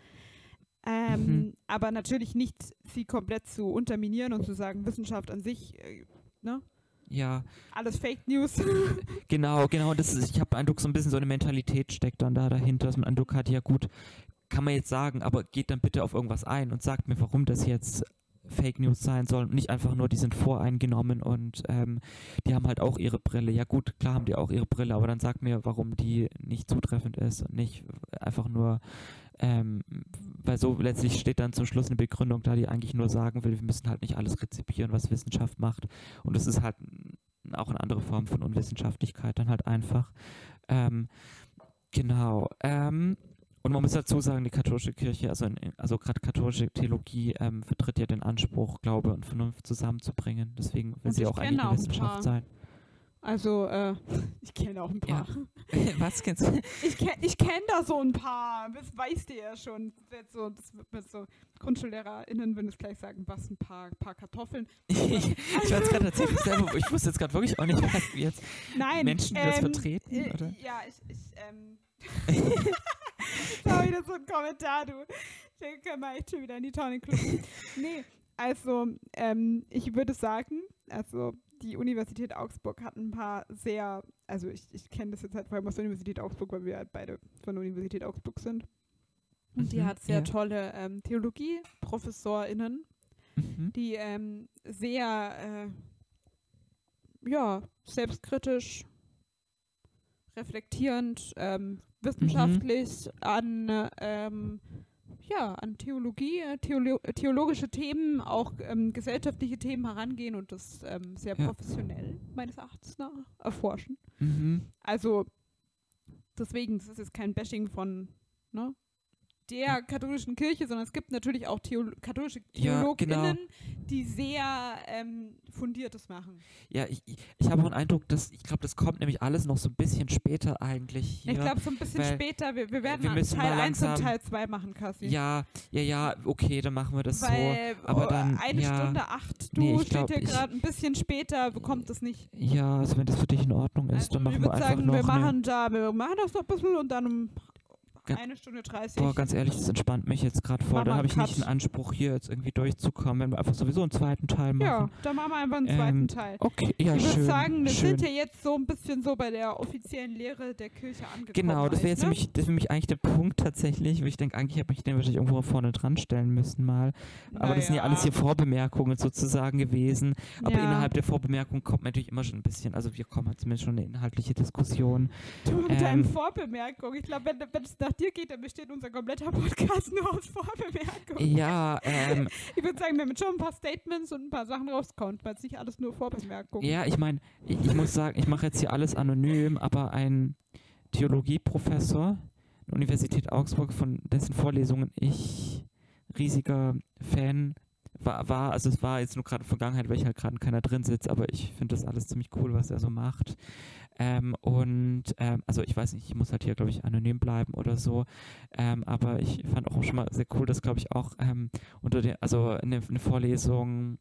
Ähm, Mhm. Aber natürlich nicht sie komplett zu unterminieren und zu sagen, Wissenschaft an sich, äh, ne? Ja, Alles Fake News. Genau, genau. Das ist, ich habe Eindruck, so ein bisschen so eine Mentalität steckt dann da dahinter, dass man Eindruck hat, ja gut, kann man jetzt sagen, aber geht dann bitte auf irgendwas ein und sagt mir, warum das jetzt Fake News sein soll und nicht einfach nur, die sind voreingenommen und ähm, die haben halt auch ihre Brille. Ja gut, klar haben die auch ihre Brille, aber dann sag mir, warum die nicht zutreffend ist und nicht einfach nur, ähm, weil so letztlich steht dann zum Schluss eine Begründung da, die eigentlich nur sagen will, wir müssen halt nicht alles rezipieren, was Wissenschaft macht. Und das ist halt auch eine andere Form von Unwissenschaftlichkeit dann halt einfach. Ähm, genau. Ähm, und man muss dazu sagen, die katholische Kirche, also, in, also gerade katholische Theologie, ähm, vertritt ja den Anspruch, Glaube und Vernunft zusammenzubringen. Deswegen will Und sie auch eigentlich eine Wissenschaft sein. Also, äh, ich kenne auch ein paar. Was kennst du? Ich kenne ich kenn da so ein paar. Das weißt ihr ja schon. Das wird, so, das wird so GrundschullehrerInnen, würden es gleich sagen, was ein paar, paar Kartoffeln. ich ich war jetzt gerade tatsächlich selber, ich wusste jetzt gerade wirklich auch nicht, was jetzt Nein. Menschen, die das ähm, vertreten, äh, oder? Ja, ich, ich ähm. da wieder so ein Kommentar, du. Den können wir echt schon wieder in die Tonne klopfen. Nee, also, ähm, ich würde sagen, also die Universität Augsburg hat ein paar sehr, also ich, ich kenne das jetzt halt vor allem aus der Universität Augsburg, weil wir halt beide von der Universität Augsburg sind. Und die Mhm, hat sehr ja. tolle ähm, Theologie-ProfessorInnen, Mhm. die ähm, sehr, äh, ja, selbstkritisch, reflektierend, ähm, wissenschaftlich an, ähm, ja, an Theologie, äh, Theolo theologische Themen, auch ähm, gesellschaftliche Themen herangehen und das ähm, sehr Ja. professionell meines Erachtens nach erforschen. Mhm. Also deswegen, das ist jetzt kein Bashing von ne, der katholischen Kirche, sondern es gibt natürlich auch Theolo katholische Ja, TheologInnen, genau. die sehr ähm, fundiertes machen. Ja, ich, ich, ich habe auch den Eindruck, dass ich glaube, das kommt nämlich alles noch so ein bisschen später eigentlich hier. Ich glaube, so ein bisschen später, wir, wir werden wir müssen Teil mal 1 und Teil 2 machen, Kassi. ja, ja, ja, okay, dann machen wir das so. Weil aber oh, dann, eine ja, Stunde acht, du nee, steht glaub, hier gerade ein bisschen später, bekommt es nicht. Ja, also wenn das für dich in Ordnung ist, Also dann machen ich wir würde einfach sagen, noch wir machen da, wir machen das noch ein bisschen und dann eine Stunde 30. Boah, ganz ehrlich, das entspannt mich jetzt gerade voll. Mal habe ich einen nicht den Cut. Anspruch, hier jetzt irgendwie durchzukommen, wenn wir einfach sowieso einen zweiten Teil machen. ja, dann machen wir einfach einen zweiten Ähm, Teil. Okay, ja, ich würde schön. sagen, wir schön. sind ja jetzt so ein bisschen so bei der offiziellen Lehre der Kirche angekommen. Genau, das wäre jetzt ne? nämlich, das wäre nämlich eigentlich der Punkt tatsächlich, wo ich denke, eigentlich hätte ich den wahrscheinlich irgendwo vorne dran stellen müssen mal. Aber das sind ja Naja. alles hier Vorbemerkungen sozusagen gewesen. Aber Ja. innerhalb der Vorbemerkungen kommt natürlich immer schon ein bisschen, also wir kommen halt zumindest schon eine inhaltliche Diskussion. Du mit ähm, deinen Vorbemerkungen. Ich glaube, wenn, wenn es nach dir geht, dann besteht unser kompletter Podcast nur aus Vorbemerkungen. Ja, ähm, Ich würde sagen, wir haben schon ein paar Statements und ein paar Sachen rausgehauen, weil es nicht alles nur Vorbemerkungen. ja, ich meine, ich, ich muss sagen, ich mache jetzt hier alles anonym, aber ein Theologieprofessor der Universität Augsburg, von dessen Vorlesungen ich riesiger Fan war, war also es war jetzt nur gerade Vergangenheit, weil ich halt gerade keiner drin sitzt, aber ich finde das alles ziemlich cool, was er so macht. Ähm, und ähm, also ich weiß nicht, ich muss halt hier, glaube ich, anonym bleiben oder so. Ähm, aber ich fand auch schon mal sehr cool, dass, glaube ich, auch ähm, unter der, also eine, eine Vorlesung,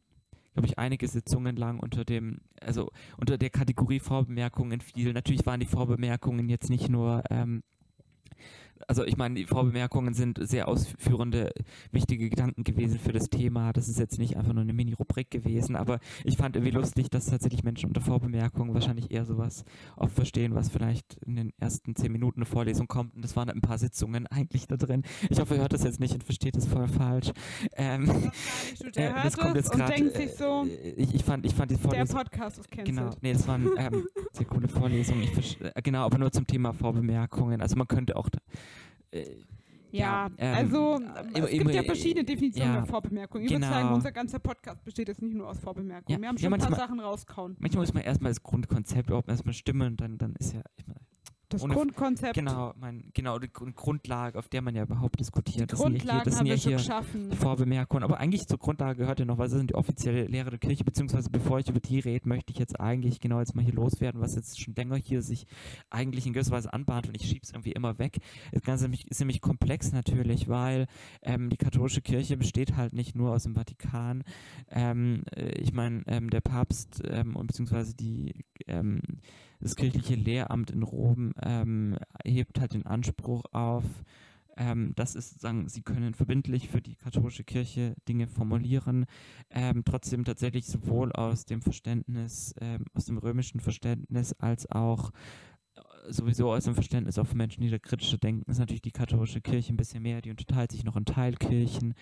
glaube ich, einige Sitzungen lang unter dem, also unter der Kategorie Vorbemerkungen fiel. Natürlich waren die Vorbemerkungen jetzt nicht nur ähm, also ich meine, die Vorbemerkungen sind sehr ausführende, wichtige Gedanken gewesen für das Thema. Das ist jetzt nicht einfach nur eine Mini-Rubrik gewesen, aber ich fand irgendwie lustig, dass tatsächlich Menschen unter Vorbemerkungen wahrscheinlich eher sowas oft verstehen, was vielleicht in den ersten zehn Minuten eine Vorlesung kommt. Und das waren ein paar Sitzungen eigentlich da drin. Ich hoffe, ihr hört das jetzt nicht und versteht das voll falsch. Ähm, der äh, das kommt jetzt gerade. sich so, äh, ich, ich, fand, ich fand die der Vorlesung Podcast ist cancelled. Genau, nee, das waren ähm, sehr coole Vorlesungen. Ich äh, genau, aber nur zum Thema Vorbemerkungen. Also man könnte auch. Äh, Ja, Ja, ähm, also äh, es gibt ja verschiedene Definitionen ja, der Vorbemerkung. Ich würde sagen, genau. unser ganzer Podcast besteht jetzt nicht nur aus Vorbemerkungen. Ja, Wir haben schon ein paar Sachen rausgehauen. manchmal muss man erstmal das Grundkonzept überhaupt erstmal stimmen und dann, dann ist ja. Ich meine, Das ohne- Grundkonzept, genau, mein, genau, die Grund- Grundlage, auf der man ja überhaupt diskutiert. die das sind ja hier, Grundlagen das sind haben ja wir schon geschaffen. Vorbemerkungen. Aber eigentlich zur Grundlage gehört ja noch, was ist denn die offizielle Lehre der Kirche, beziehungsweise bevor ich über die rede, möchte ich jetzt eigentlich genau jetzt mal hier loswerden, was jetzt schon länger hier sich eigentlich in gewisser Weise anbahnt und ich schiebe es irgendwie immer weg. Das Ganze nämlich- ist nämlich komplex natürlich, weil ähm, die katholische Kirche besteht halt nicht nur aus dem Vatikan. Ähm, äh, ich meine, ähm, der Papst ähm, und beziehungsweise die ähm, das kirchliche Lehramt in Rom ähm, hebt halt den Anspruch auf, ähm, das ist sozusagen, sie können verbindlich für die katholische Kirche Dinge formulieren, ähm, trotzdem tatsächlich sowohl aus dem Verständnis, ähm, aus dem römischen Verständnis als auch sowieso aus dem Verständnis auch für Menschen, die da kritischer denken, ist natürlich die katholische Kirche ein bisschen mehr. Die unterteilt sich noch in Teilkirchen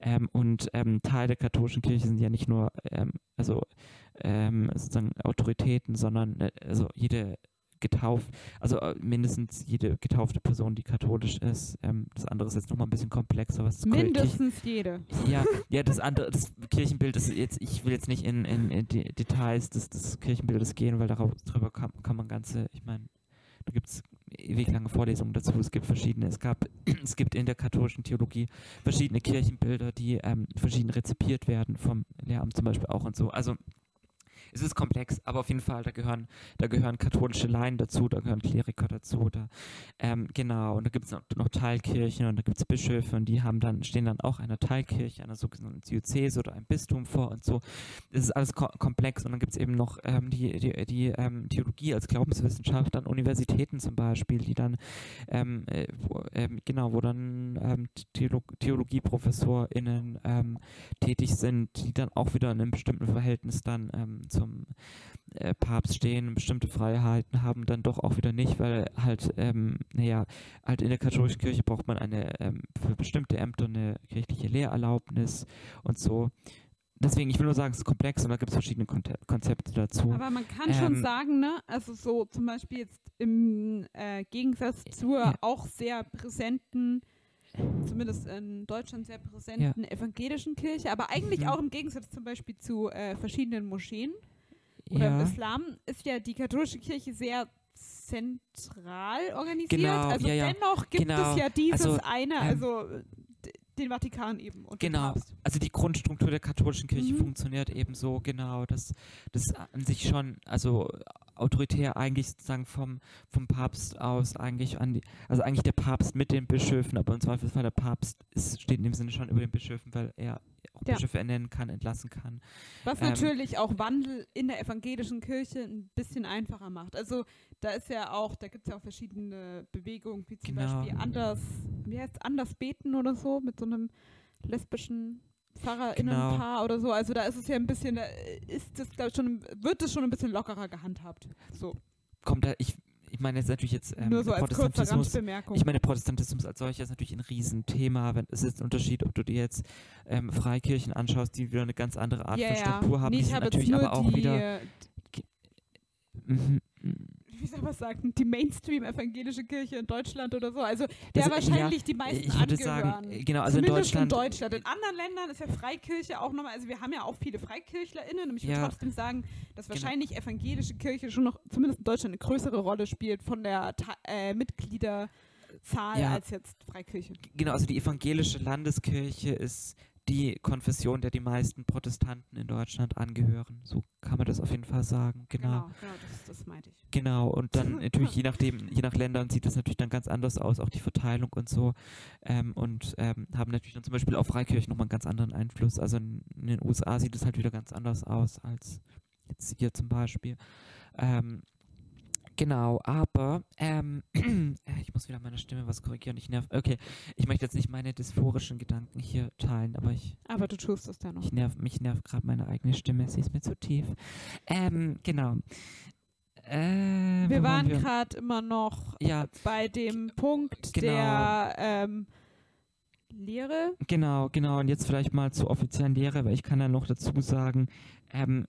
ähm, und ähm, Teil der katholischen Kirche sind ja nicht nur ähm, also ähm, sozusagen Autoritäten, sondern äh, also jede getauft, also äh, mindestens jede getaufte Person, die katholisch ist. Ähm, das andere ist jetzt nochmal ein bisschen komplexer, was Mindestens jede. ja, ja, das andere, das Kirchenbild ist jetzt, ich will jetzt nicht in, in, in die Details des, des Kirchenbildes gehen, weil darauf, darüber kann, kann man ganze, ich meine, da gibt es ewig lange Vorlesungen dazu, es gibt verschiedene, es gab, es gibt in der katholischen Theologie verschiedene Kirchenbilder, die ähm, verschieden rezipiert werden, vom Lehramt zum Beispiel auch und so. Also es ist komplex, aber auf jeden Fall, da gehören, da gehören katholische Laien dazu, da gehören Kleriker dazu, da, ähm, genau, und da gibt es noch, noch Teilkirchen und da gibt es Bischöfe und die haben dann, stehen dann auch einer Teilkirche, einer sogenannten Diözese oder einem Bistum vor und so. Das ist alles ko komplex und dann gibt es eben noch ähm, die, die, die ähm, Theologie als Glaubenswissenschaft an Universitäten zum Beispiel, die dann, ähm, äh, wo, ähm, genau, wo dann ähm, Theolo TheologieprofessorInnen ähm, tätig sind, die dann auch wieder in einem bestimmten Verhältnis dann ähm, zum äh, Papst stehen, bestimmte Freiheiten haben, dann doch auch wieder nicht, weil halt, ähm, naja, halt in der katholischen Kirche braucht man eine ähm, für bestimmte Ämter eine kirchliche Lehrerlaubnis und so. Deswegen, ich will nur sagen, es ist komplex und da gibt es verschiedene Konzepte dazu. Aber man kann schon Ähm, sagen, ne, also so zum Beispiel jetzt im äh, Gegensatz zur Ja. auch sehr präsenten zumindest in Deutschland sehr präsenten evangelischen Kirche, aber eigentlich Mhm. auch im Gegensatz zum Beispiel zu äh, verschiedenen Moscheen oder im ja, Islam ist ja die katholische Kirche sehr zentral organisiert. Genau, also ja, ja. dennoch gibt Genau. es ja dieses Also, eine, ähm, also d- den Vatikan eben und Genau. Also die Grundstruktur der katholischen Kirche Mhm. funktioniert eben so, genau, dass das an sich schon, also autoritär eigentlich sozusagen vom, vom Papst aus eigentlich an die, also eigentlich der Papst mit den Bischöfen, aber im Zweifelsfall der Papst ist, steht in dem Sinne schon über den Bischöfen, weil er auch Ja. Bischöfe ernennen kann, entlassen kann. Was Ähm, natürlich auch Wandel in der evangelischen Kirche ein bisschen einfacher macht. Also da ist ja auch, da gibt es ja auch verschiedene Bewegungen, wie zum Genau. Beispiel anders, wie heißt anders beten oder so, mit so einem lesbischen Pfarrerinnenpaar oder so. Also da ist es ja ein bisschen, da ist das, glaube ich, schon, wird es schon ein bisschen lockerer gehandhabt. So. Kommt da, ich, ich meine jetzt natürlich jetzt ähm, Nur so Protestantismus. Ich meine, Protestantismus als solcher ist natürlich ein Riesenthema. Wenn, es ist ein Unterschied, ob du dir jetzt ähm, Freikirchen anschaust, die wieder eine ganz andere Art ja, von ja. Struktur haben. Nee, die sind natürlich aber auch die, wieder. mhm. Wie soll man sagen, die Mainstream-evangelische Kirche in Deutschland oder so. Also der Das- wahrscheinlich die meisten ich würde angehören. sagen, äh, genau, also in Zumindest Deutschland. in Deutschland. In anderen Ländern ist ja Freikirche auch nochmal, also wir haben ja auch viele FreikirchlerInnen und ich würde Ja. trotzdem sagen, dass Genau. wahrscheinlich evangelische Kirche schon noch, zumindest in Deutschland, eine größere Rolle spielt von der Ta äh, Mitgliederzahl Ja. als jetzt Freikirche. Genau, also die evangelische Landeskirche ist die Konfession, der die meisten Protestanten in Deutschland angehören. So kann man das auf jeden Fall sagen. Genau. genau das, das meinte ich. Genau, und dann natürlich je nachdem, je nach Ländern sieht das natürlich dann ganz anders aus, auch die Verteilung und so. Ähm, und ähm, haben natürlich dann zum Beispiel auf Freikirchen nochmal einen ganz anderen Einfluss. Also in, in den USA sieht es halt wieder ganz anders aus als jetzt hier zum Beispiel. Ähm, genau, aber ähm, ich muss wieder meine Stimme was korrigieren. Ich nerv. Okay, ich möchte jetzt nicht meine dysphorischen Gedanken hier teilen, aber ich Aber du tust es ja noch. ich nerv, mich nervt gerade meine eigene Stimme, sie ist mir zu tief. Ähm, genau. Äh, Wir waren wir? gerade immer noch Ja, bei dem Punkt Genau. der ähm, Lehre. genau, genau. Und jetzt vielleicht mal zur offiziellen Lehre, weil ich kann da noch dazu sagen, ähm,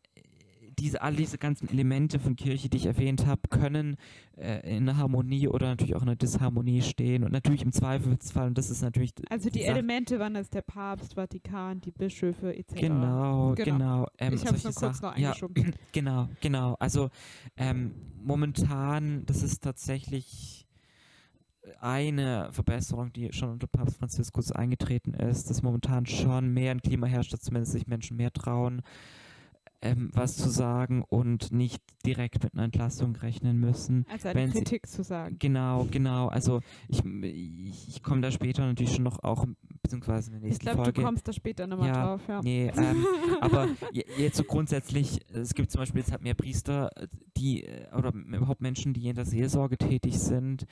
diese, all diese ganzen Elemente von Kirche, die ich erwähnt habe, können äh, in einer Harmonie oder natürlich auch in einer Disharmonie stehen. Und natürlich im Zweifelsfall, und das ist natürlich Also die Sache- Elemente waren es der Papst, Vatikan, die Bischöfe etc. Genau, Genau. genau. ähm, ich habe es nur kurz Sachen. noch ja, eingeschoben. Genau, genau. Also ähm, momentan, das ist tatsächlich eine Verbesserung, die schon unter Papst Franziskus eingetreten ist, dass momentan schon mehr ein Klima herrscht, dass zumindest sich Menschen mehr trauen, ähm, was zu sagen und nicht direkt mit einer Entlassung rechnen müssen. Also eine wenn sie- Kritik zu sagen. Genau, genau. Also ich, ich, ich komme da später natürlich schon noch auch, beziehungsweise in der Ich nächsten glaube, du Folge. kommst da später nochmal Ja, drauf. Ja. Nee, ähm, aber je- jetzt so grundsätzlich, es gibt zum Beispiel jetzt halt mehr Priester, die, äh, oder überhaupt Menschen, die in der Seelsorge tätig sind,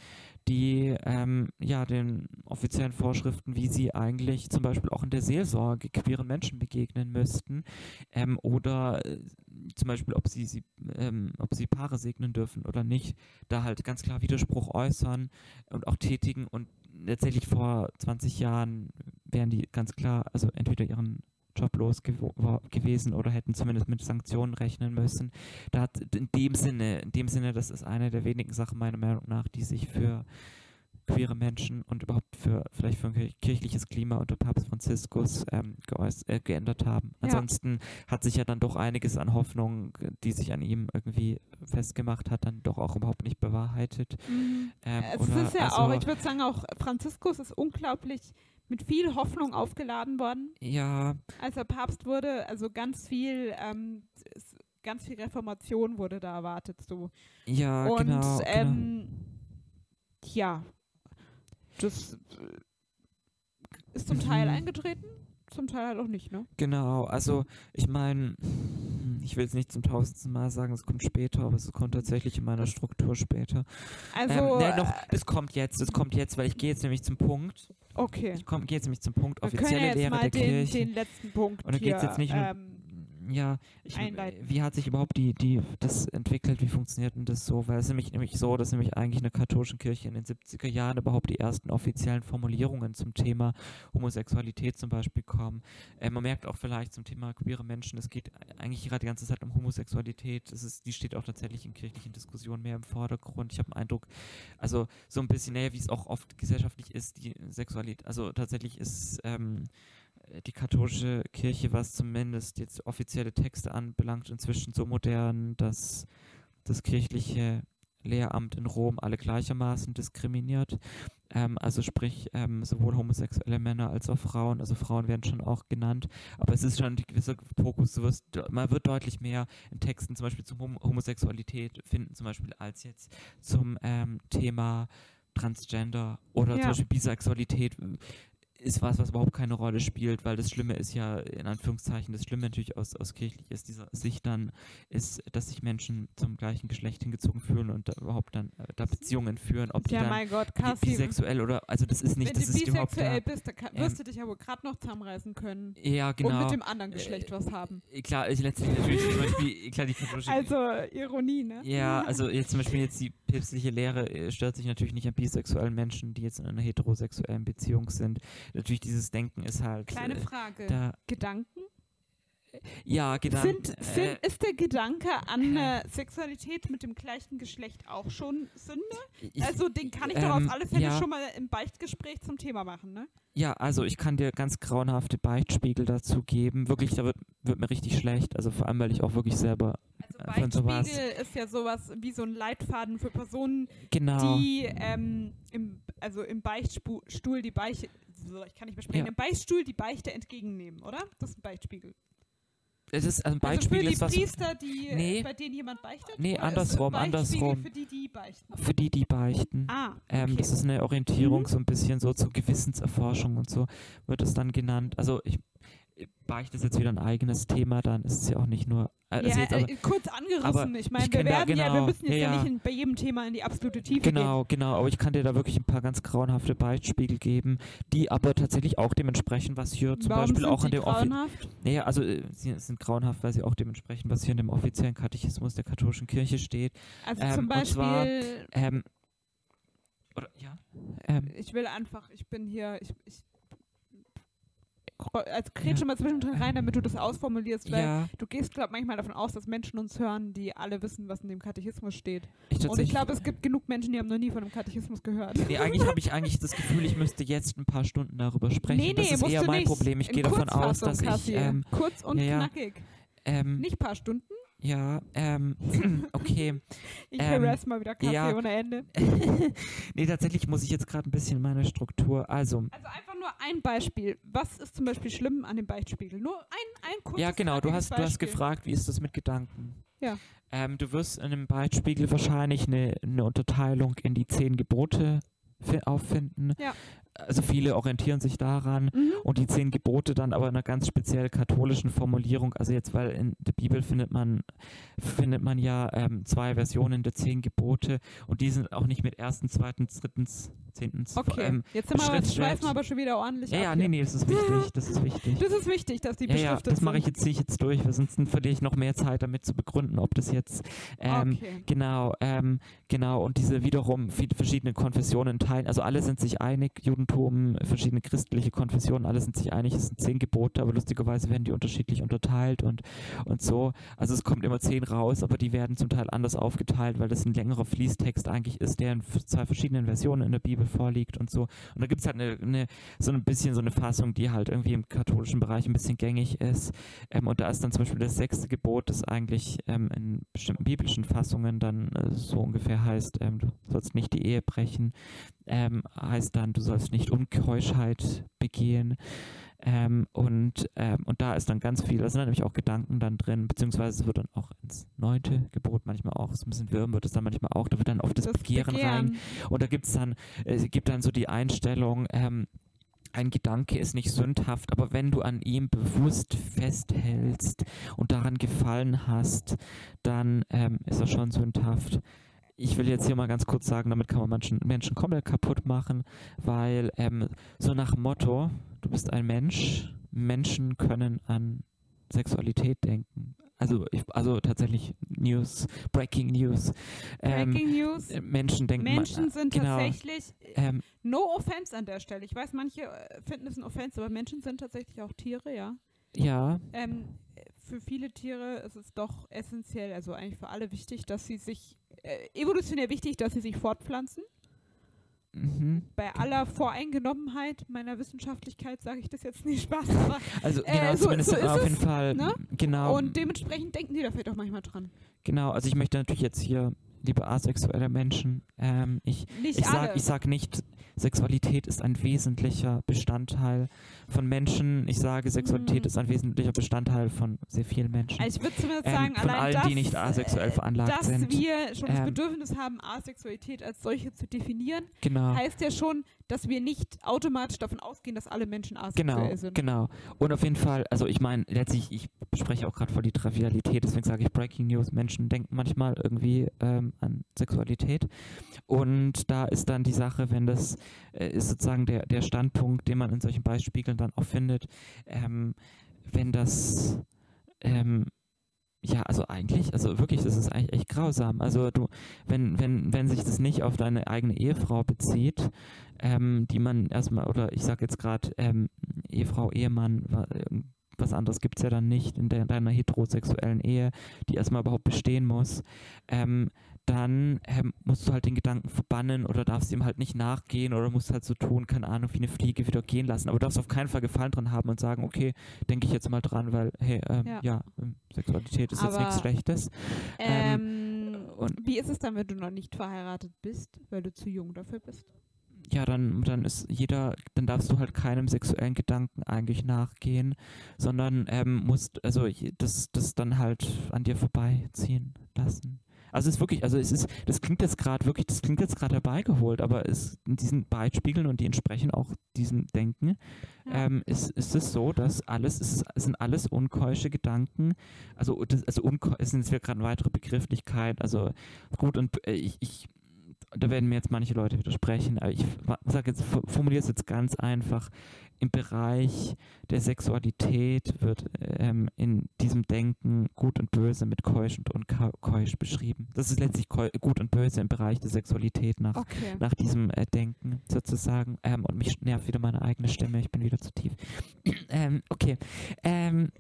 die ähm, ja den offiziellen Vorschriften, wie sie eigentlich zum Beispiel auch in der Seelsorge queeren Menschen begegnen müssten, ähm, äh, zum Beispiel, ob sie, sie ähm, ob sie Paare segnen dürfen oder nicht, da halt ganz klar Widerspruch äußern und auch tätigen und letztendlich vor 20 Jahren wären die ganz klar, also entweder ihren Job los war- gewesen oder hätten zumindest mit Sanktionen rechnen müssen. Da hat in dem Sinne, in dem Sinne, das ist eine der wenigen Sachen meiner Meinung nach, die sich für queere Menschen und überhaupt für vielleicht für ein kir- kirchliches Klima unter Papst Franziskus ähm, geäuß- äh, geändert haben. Ja. Ansonsten hat sich ja dann doch einiges an Hoffnung, die sich an ihm irgendwie festgemacht hat, dann doch auch überhaupt nicht bewahrheitet. Mhm. Ähm, Es ist ja also, auch, ich würde sagen, auch Franziskus ist unglaublich mit viel Hoffnung aufgeladen worden, ja, als er Papst wurde. Also ganz viel, ähm, ganz viel Reformation wurde da erwartet. So. ja, Und genau. genau. ähm, ja, das äh, ist zum Teil Mhm. eingetreten, zum Teil halt auch nicht, ne? Genau, also ich meine, ich will es nicht zum tausendsten Mal sagen, es kommt später, aber es kommt tatsächlich in meiner Struktur später. Also, ähm, nee, noch, äh, das kommt jetzt, das kommt jetzt, weil ich gehe jetzt nämlich zum Punkt. okay. Ich gehe jetzt nämlich zum Punkt offizielle ja jetzt Lehre der den, Kirche. den letzten Punkt Und da hier, geht's jetzt nicht nur- ähm, ja, ich, einleiten. wie hat sich überhaupt die, die, das entwickelt, wie funktioniert denn das so? Weil es ist nämlich, nämlich so, dass nämlich eigentlich in der katholischen Kirche in den 70er Jahren überhaupt die ersten offiziellen Formulierungen zum Thema Homosexualität zum Beispiel kommen. Äh, man merkt auch vielleicht zum Thema queere Menschen, es geht eigentlich gerade die ganze Zeit um Homosexualität. Das ist, die steht auch tatsächlich in kirchlichen Diskussionen mehr im Vordergrund. Ich habe den Eindruck, also so ein bisschen, naja, wie es auch oft gesellschaftlich ist, die Sexualität, also tatsächlich ist ähm, die katholische Kirche, was zumindest jetzt offizielle Texte anbelangt, inzwischen so modern, dass das kirchliche Lehramt in Rom alle gleichermaßen diskriminiert. Ähm, also sprich, ähm, sowohl homosexuelle Männer als auch Frauen, also Frauen werden schon auch genannt, aber es ist schon ein gewisser Fokus, wirst, man wird deutlich mehr in Texten zum Beispiel zum Hom Homosexualität finden, zum Beispiel als jetzt zum ähm, Thema Transgender oder Ja. zum Beispiel Bisexualität ist was, was überhaupt keine Rolle spielt, weil das Schlimme ist ja, in Anführungszeichen, das Schlimme natürlich aus, aus kirchlich ist, dieser Sicht dann, ist, dass sich Menschen zum gleichen Geschlecht hingezogen fühlen und da überhaupt dann äh, da Beziehungen führen, ob die ja, dann mein Gott, Cassie. bisexuell oder, also das ist nicht, wenn das du ist überhaupt bisexuell da, bist, dann kann, ähm, wirst du dich ja wohl gerade noch zusammenreißen können. ja, Und genau. mit dem anderen Geschlecht Äh, was haben. Äh, Klar, ich letztlich natürlich zum Beispiel, klar, die katholische Also, Ironie, ne? Ja, also jetzt zum Beispiel jetzt die päpstliche Lehre äh, stört sich natürlich nicht an bisexuellen Menschen, die jetzt in einer heterosexuellen Beziehung sind. Natürlich dieses Denken ist halt Kleine äh, Frage. da Gedanken? Ja genau sind, sind, äh, ist der Gedanke an äh, Sexualität mit dem gleichen Geschlecht auch schon Sünde? ich, also, den kann ich doch ähm, auf alle Fälle ja. schon mal im Beichtgespräch zum Thema machen, ne? ja also ich kann dir ganz grauenhafte Beichtspiegel dazu geben wirklich da wird, wird mir richtig schlecht also vor allem weil ich auch wirklich selber Also, Äh. Beichtspiegel ist ja sowas wie so ein Leitfaden für Personen, genau die ähm, im, also im Beichtstuhl die Beichte, ich kann nicht mehr sprechen, Ja. im Beichtstuhl die Beichte entgegennehmen, oder? Das ist ein Beichtspiegel. Es ist ein Also für die was Priester, die, Nee. äh, bei denen jemand beichtet? Nee, andersrum, andersrum. für die, die beichten? für die die beichten Ah, Ähm, okay. Das ist eine Orientierung, Mhm. so ein bisschen so zur Gewissenserforschung und so wird es dann genannt. Also ich beichte das jetzt wieder ein eigenes Thema, dann ist es ja auch nicht nur. Äh, also ja, jetzt aber, äh, kurz angerissen. ich meine, ich wir werden ja, wir genau- müssen jetzt ja, ja, nicht bei jedem Thema in die absolute Tiefe genau, genau, aber ich kann dir da wirklich ein paar ganz grauenhafte Beichtspiegel geben, die aber tatsächlich auch dementsprechend, was hier gehen. zum Warum Beispiel auch in dem grauenhaft? naja, also äh, sie sind grauenhaft, weil sie auch dementsprechend, was hier in dem offiziellen Katechismus der katholischen Kirche steht. Also ähm, zum und zwar- Beispiel, Ähm, oder ja. Ähm, ich will einfach, ich bin hier, ich, ich also kretsch schon mal zwischendrin rein, damit du das ausformulierst, weil ja, du gehst, glaube manchmal davon aus, dass Menschen uns hören, die alle wissen, was in dem Katechismus steht. ich Und ich glaube, es gibt genug Menschen, die haben noch nie von dem Katechismus gehört. Nee, eigentlich habe ich eigentlich das Gefühl, ich müsste jetzt ein paar Stunden darüber sprechen. nee, nee, das ist musst eher du mein nicht. Problem. Ich gehe davon aus, dass ich ähm, Kurz und ja, ja. knackig. ähm, Nicht paar Stunden. Ja, ähm, okay. Ich Ähm, harass mal wieder Kaffee ja. ohne Ende. nee, tatsächlich muss ich jetzt gerade ein bisschen meine Struktur. Also, Also einfach nur ein Beispiel. Was ist zum Beispiel schlimm an dem Beichtspiegel? Nur ein, ein kurzes ja, genau, du hast, du hast gefragt, wie ist das mit Gedanken? Ja. Ähm, du wirst in einem Beichtspiegel wahrscheinlich eine, eine Unterteilung in die zehn Gebote fi- auffinden. Ja. Also viele orientieren sich daran. Mhm. Und die zehn Gebote dann aber in einer ganz speziell katholischen Formulierung. Also jetzt, weil in der Bibel findet man, findet man ja ähm, zwei Versionen der zehn Gebote und die sind auch nicht mit ersten, zweiten, drittens, zehntens. Okay, Ähm, jetzt sind wir, jetzt schweifen wir aber schon wieder ordentlich ja, ab ja, nee, nee, das ist wichtig, das ist wichtig. Das ist wichtig, dass die Ja, ja, beschriftet das mache ich jetzt, ziehe ich jetzt durch, weil sonst verliere ich noch mehr Zeit damit zu begründen, ob das jetzt ähm, okay. Genau, ähm, genau, und diese wiederum verschiedene Konfessionen teilen, also alle sind sich einig, Judentum, verschiedene christliche Konfessionen, alle sind sich einig, es sind zehn Gebote, aber lustigerweise werden die unterschiedlich unterteilt und, und so. Also es kommt immer zehn raus, aber die werden zum Teil anders aufgeteilt, weil das ein längerer Fließtext eigentlich ist, der in zwei verschiedenen Versionen in der Bibel vorliegt und so. Und da gibt es halt eine, eine, so ein bisschen so eine Fassung, die halt irgendwie im katholischen Bereich ein bisschen gängig ist. Ähm, und da ist dann zum Beispiel das sechste Gebot, das eigentlich ähm, in bestimmten biblischen Fassungen dann äh, so ungefähr heißt, ähm, du sollst nicht die Ehe brechen, ähm, heißt dann, du sollst nicht Unkeuschheit begehen. Ähm, und, ähm, und da ist dann ganz viel, da sind dann nämlich auch Gedanken dann drin, beziehungsweise es wird dann auch ins neunte Gebot manchmal auch, so ein bisschen wirm wird es dann manchmal auch, da wird dann auf das, Das Begehren, rein und da gibt es dann, es gibt dann so die Einstellung, ähm, ein Gedanke ist nicht sündhaft, aber wenn du an ihm bewusst festhältst und daran gefallen hast, dann ähm, ist er schon sündhaft. Ich will jetzt hier mal ganz kurz sagen, damit kann man Menschen, Menschen komplett kaputt machen, weil ähm, so nach Motto, du bist ein Mensch, Menschen können an Sexualität denken. Also, ich, also tatsächlich News, Breaking News. Ähm, Breaking News. äh, Menschen denken. Menschen sind genau, tatsächlich, Ähm, no offense an der Stelle. Ich weiß, manche äh, finden es ein Offense, aber Menschen sind tatsächlich auch Tiere, ja. ja, Ähm, für viele Tiere ist es doch essentiell, also eigentlich für alle wichtig, dass sie sich, äh, evolutionär wichtig, dass sie sich fortpflanzen. mhm. Bei aller Voreingenommenheit meiner Wissenschaftlichkeit sage ich das jetzt nicht Spaß, Also Äh, genau, so- zumindest so auf es, jeden Fall. ne? Genau. und dementsprechend denken die da vielleicht auch manchmal dran. Genau, also ich möchte natürlich jetzt hier, liebe asexuelle Menschen, ähm, ich, Nicht ich, alle. sag, ich sag nicht, Sexualität ist ein wesentlicher Bestandteil von Menschen. Ich sage, Sexualität Mhm. ist ein wesentlicher Bestandteil von sehr vielen Menschen. also ich würde zumindest ähm, sagen, von allein allen, das, die nicht asexuell veranlagt dass sind. wir schon das Ähm, Bedürfnis haben, Asexualität als solche zu definieren, genau. heißt ja schon, dass wir nicht automatisch davon ausgehen, dass alle Menschen asexuell Genau, sind. genau. Und auf jeden Fall, also ich meine, letztlich, ich spreche auch gerade voll die Trivialität, deswegen sage ich Breaking News. Menschen denken manchmal irgendwie ähm, an Sexualität. Und da ist dann die Sache, wenn das äh, ist sozusagen der, der Standpunkt, den man in solchen Beispielen dann auch findet, ähm, wenn das ähm, ja, also eigentlich, also wirklich, das ist eigentlich echt grausam. Also du, wenn, wenn, wenn sich das nicht auf deine eigene Ehefrau bezieht, ähm, die man erstmal, oder ich sag jetzt gerade ähm, Ehefrau, Ehemann, wa- ähm, was anderes gibt es ja dann nicht in der, deiner heterosexuellen Ehe, die erstmal überhaupt bestehen muss, ähm, dann ähm, musst du halt den Gedanken verbannen oder darfst ihm halt nicht nachgehen oder musst halt so tun, keine Ahnung, wie eine Fliege wieder gehen lassen. Aber du darfst auf keinen Fall Gefallen dran haben und sagen, okay, denke ich jetzt mal dran, weil, hey, ähm, Ja. ja, ähm, Sexualität ist jetzt nichts Aber- Schlechtes. Ähm, und- wie ist es dann, wenn du noch nicht verheiratet bist, weil du zu jung dafür bist? Ja, dann, dann ist jeder, dann darfst du halt keinem sexuellen Gedanken eigentlich nachgehen, sondern ähm, musst, also das, das dann halt an dir vorbeiziehen lassen. Also es ist wirklich, also es ist, das klingt jetzt gerade wirklich, das klingt jetzt gerade herbeigeholt, aber es in diesen Beispielen und die entsprechen auch diesem Denken, Ja. ähm, ist, ist es so, dass alles, es, ist, sind alles unkeusche Gedanken, also, das, also unkeu, es sind jetzt gerade eine weitere Begrifflichkeit, also gut und äh, ich, ich da werden mir jetzt manche Leute widersprechen, aber ich sage jetzt, formuliere es jetzt ganz einfach. Im Bereich der Sexualität wird ähm, in diesem Denken gut und böse mit keusch und unkeusch beschrieben. Das ist letztlich gut und böse im Bereich der Sexualität nach, Okay. nach diesem äh, Denken sozusagen. Ähm, und mich nervt wieder meine eigene Stimme, ich bin wieder zu tief. ähm, okay. Ähm,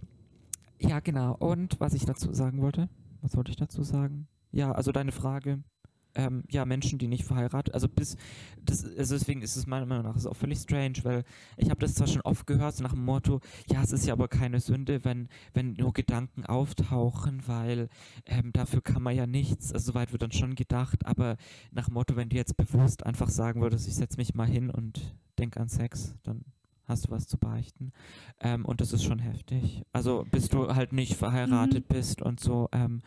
ja, genau. Und was ich dazu sagen wollte, was wollte ich dazu sagen? Ja, also deine Frage. Ähm, ja, Menschen, die nicht verheiratet, also bis, das, also deswegen ist es meiner Meinung nach auch völlig strange, weil ich habe das zwar schon oft gehört, so nach dem Motto, ja, es ist ja aber keine Sünde, wenn, wenn nur Gedanken auftauchen, weil ähm, dafür kann man ja nichts, also soweit wird dann schon gedacht, aber nach dem Motto, wenn du jetzt bewusst einfach sagen würdest, ich setze mich mal hin und denke an Sex, dann hast du was zu beichten. Ähm, und das ist schon heftig. Also bis du halt nicht verheiratet bist und so, ähm,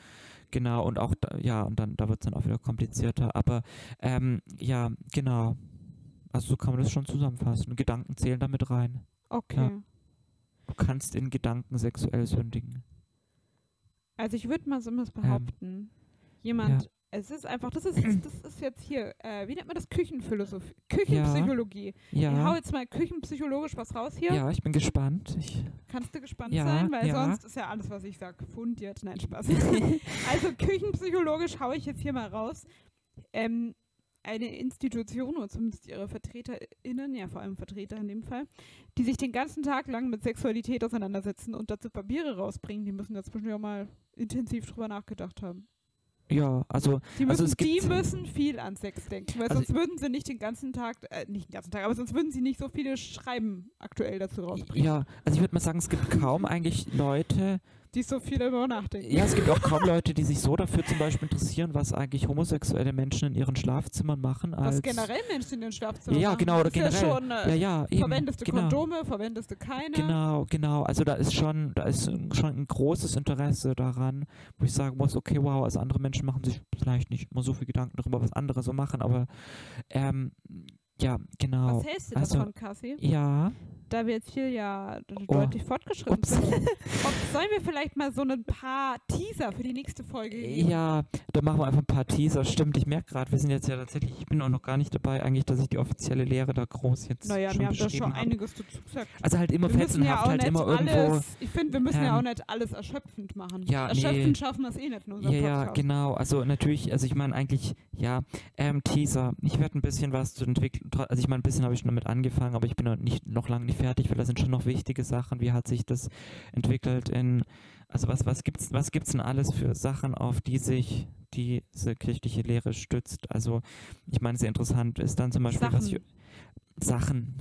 genau, und auch, da, ja, und dann, da wird es dann auch wieder komplizierter. Aber ähm, ja, genau. Also so kann man das schon zusammenfassen. Gedanken zählen damit rein. Okay. Du kannst in Gedanken sexuell sündigen. Also ich würde mal so Ähm, was behaupten. Jemand, es ist einfach, das ist, das ist jetzt hier, äh, wie nennt man das? Küchenphilosophie, Küchenpsychologie. Ich hau Ja, jetzt mal küchenpsychologisch was raus hier. ja, ich bin gespannt. Ich, Kannst du gespannt Ja, sein, weil ja. sonst ist ja alles, was ich sage, fundiert. Nein, Spaß. also küchenpsychologisch haue ich jetzt hier mal raus. Ähm, eine Institution, oder zumindest ihre VertreterInnen, ja vor allem Vertreter in dem Fall, die sich den ganzen Tag lang mit Sexualität auseinandersetzen und dazu Papiere rausbringen, die müssen dazwischen ja mal intensiv drüber nachgedacht haben. Ja, also Die Also müssen, es gibt- die müssen viel an Sex denken, weil Also- sonst würden sie nicht den ganzen Tag, äh, nicht den ganzen Tag, aber sonst würden sie nicht so viele Schreiben aktuell dazu rausbringen, ja, also ich würde mal sagen, es gibt kaum eigentlich Leute, die so viel darüber nachdenken. Ja, es gibt auch kaum Leute, die sich so dafür zum Beispiel interessieren, was eigentlich homosexuelle Menschen in ihren Schlafzimmern machen. Als Was generell Menschen in den Schlafzimmern Ja, machen. genau, oder ist Ja generell. schon, äh, Ja, ja, eben. verwendest du genau. Kondome, verwendest du keine? Genau, genau. Also da ist schon, da ist schon ein großes Interesse daran, wo ich sagen muss, okay, wow, also andere Menschen machen sich vielleicht nicht immer so viel Gedanken darüber, was andere so machen, aber ähm, ja, genau. Was hältst du Also- davon, Cassie? Ja, da wir jetzt hier ja Oh. deutlich fortgeschritten Ups. sind, sollen wir vielleicht mal so ein paar Teaser für die nächste Folge geben? Ja, da machen wir einfach ein paar Teaser. Stimmt, ich merke gerade, wir sind jetzt ja tatsächlich, ich bin auch noch gar nicht dabei, eigentlich, dass ich die offizielle Lehre da groß jetzt Naja, schon wir haben da schon habe. einiges dazu gesagt. Also halt immer ja fetzenhaft, auch halt immer irgendwo. alles, ich finde, wir müssen ja ähm, auch nicht alles erschöpfend machen. Ja, nee. erschöpfend schaffen wir es eh nicht in unserem Ja, ja, Podcast. genau. Also natürlich, also ich meine eigentlich, ja, ähm, Teaser. Ich werde ein bisschen was zu entwickeln. Also ich meine, ein bisschen habe ich schon damit angefangen, aber ich bin noch nicht noch lange nicht fertig, weil da sind schon noch wichtige Sachen. Wie hat sich das entwickelt in, also was, was gibt's, was gibt's denn alles für Sachen, auf die sich diese kirchliche Lehre stützt? Also ich meine, sehr interessant ist dann zum Beispiel, was ich Sachen.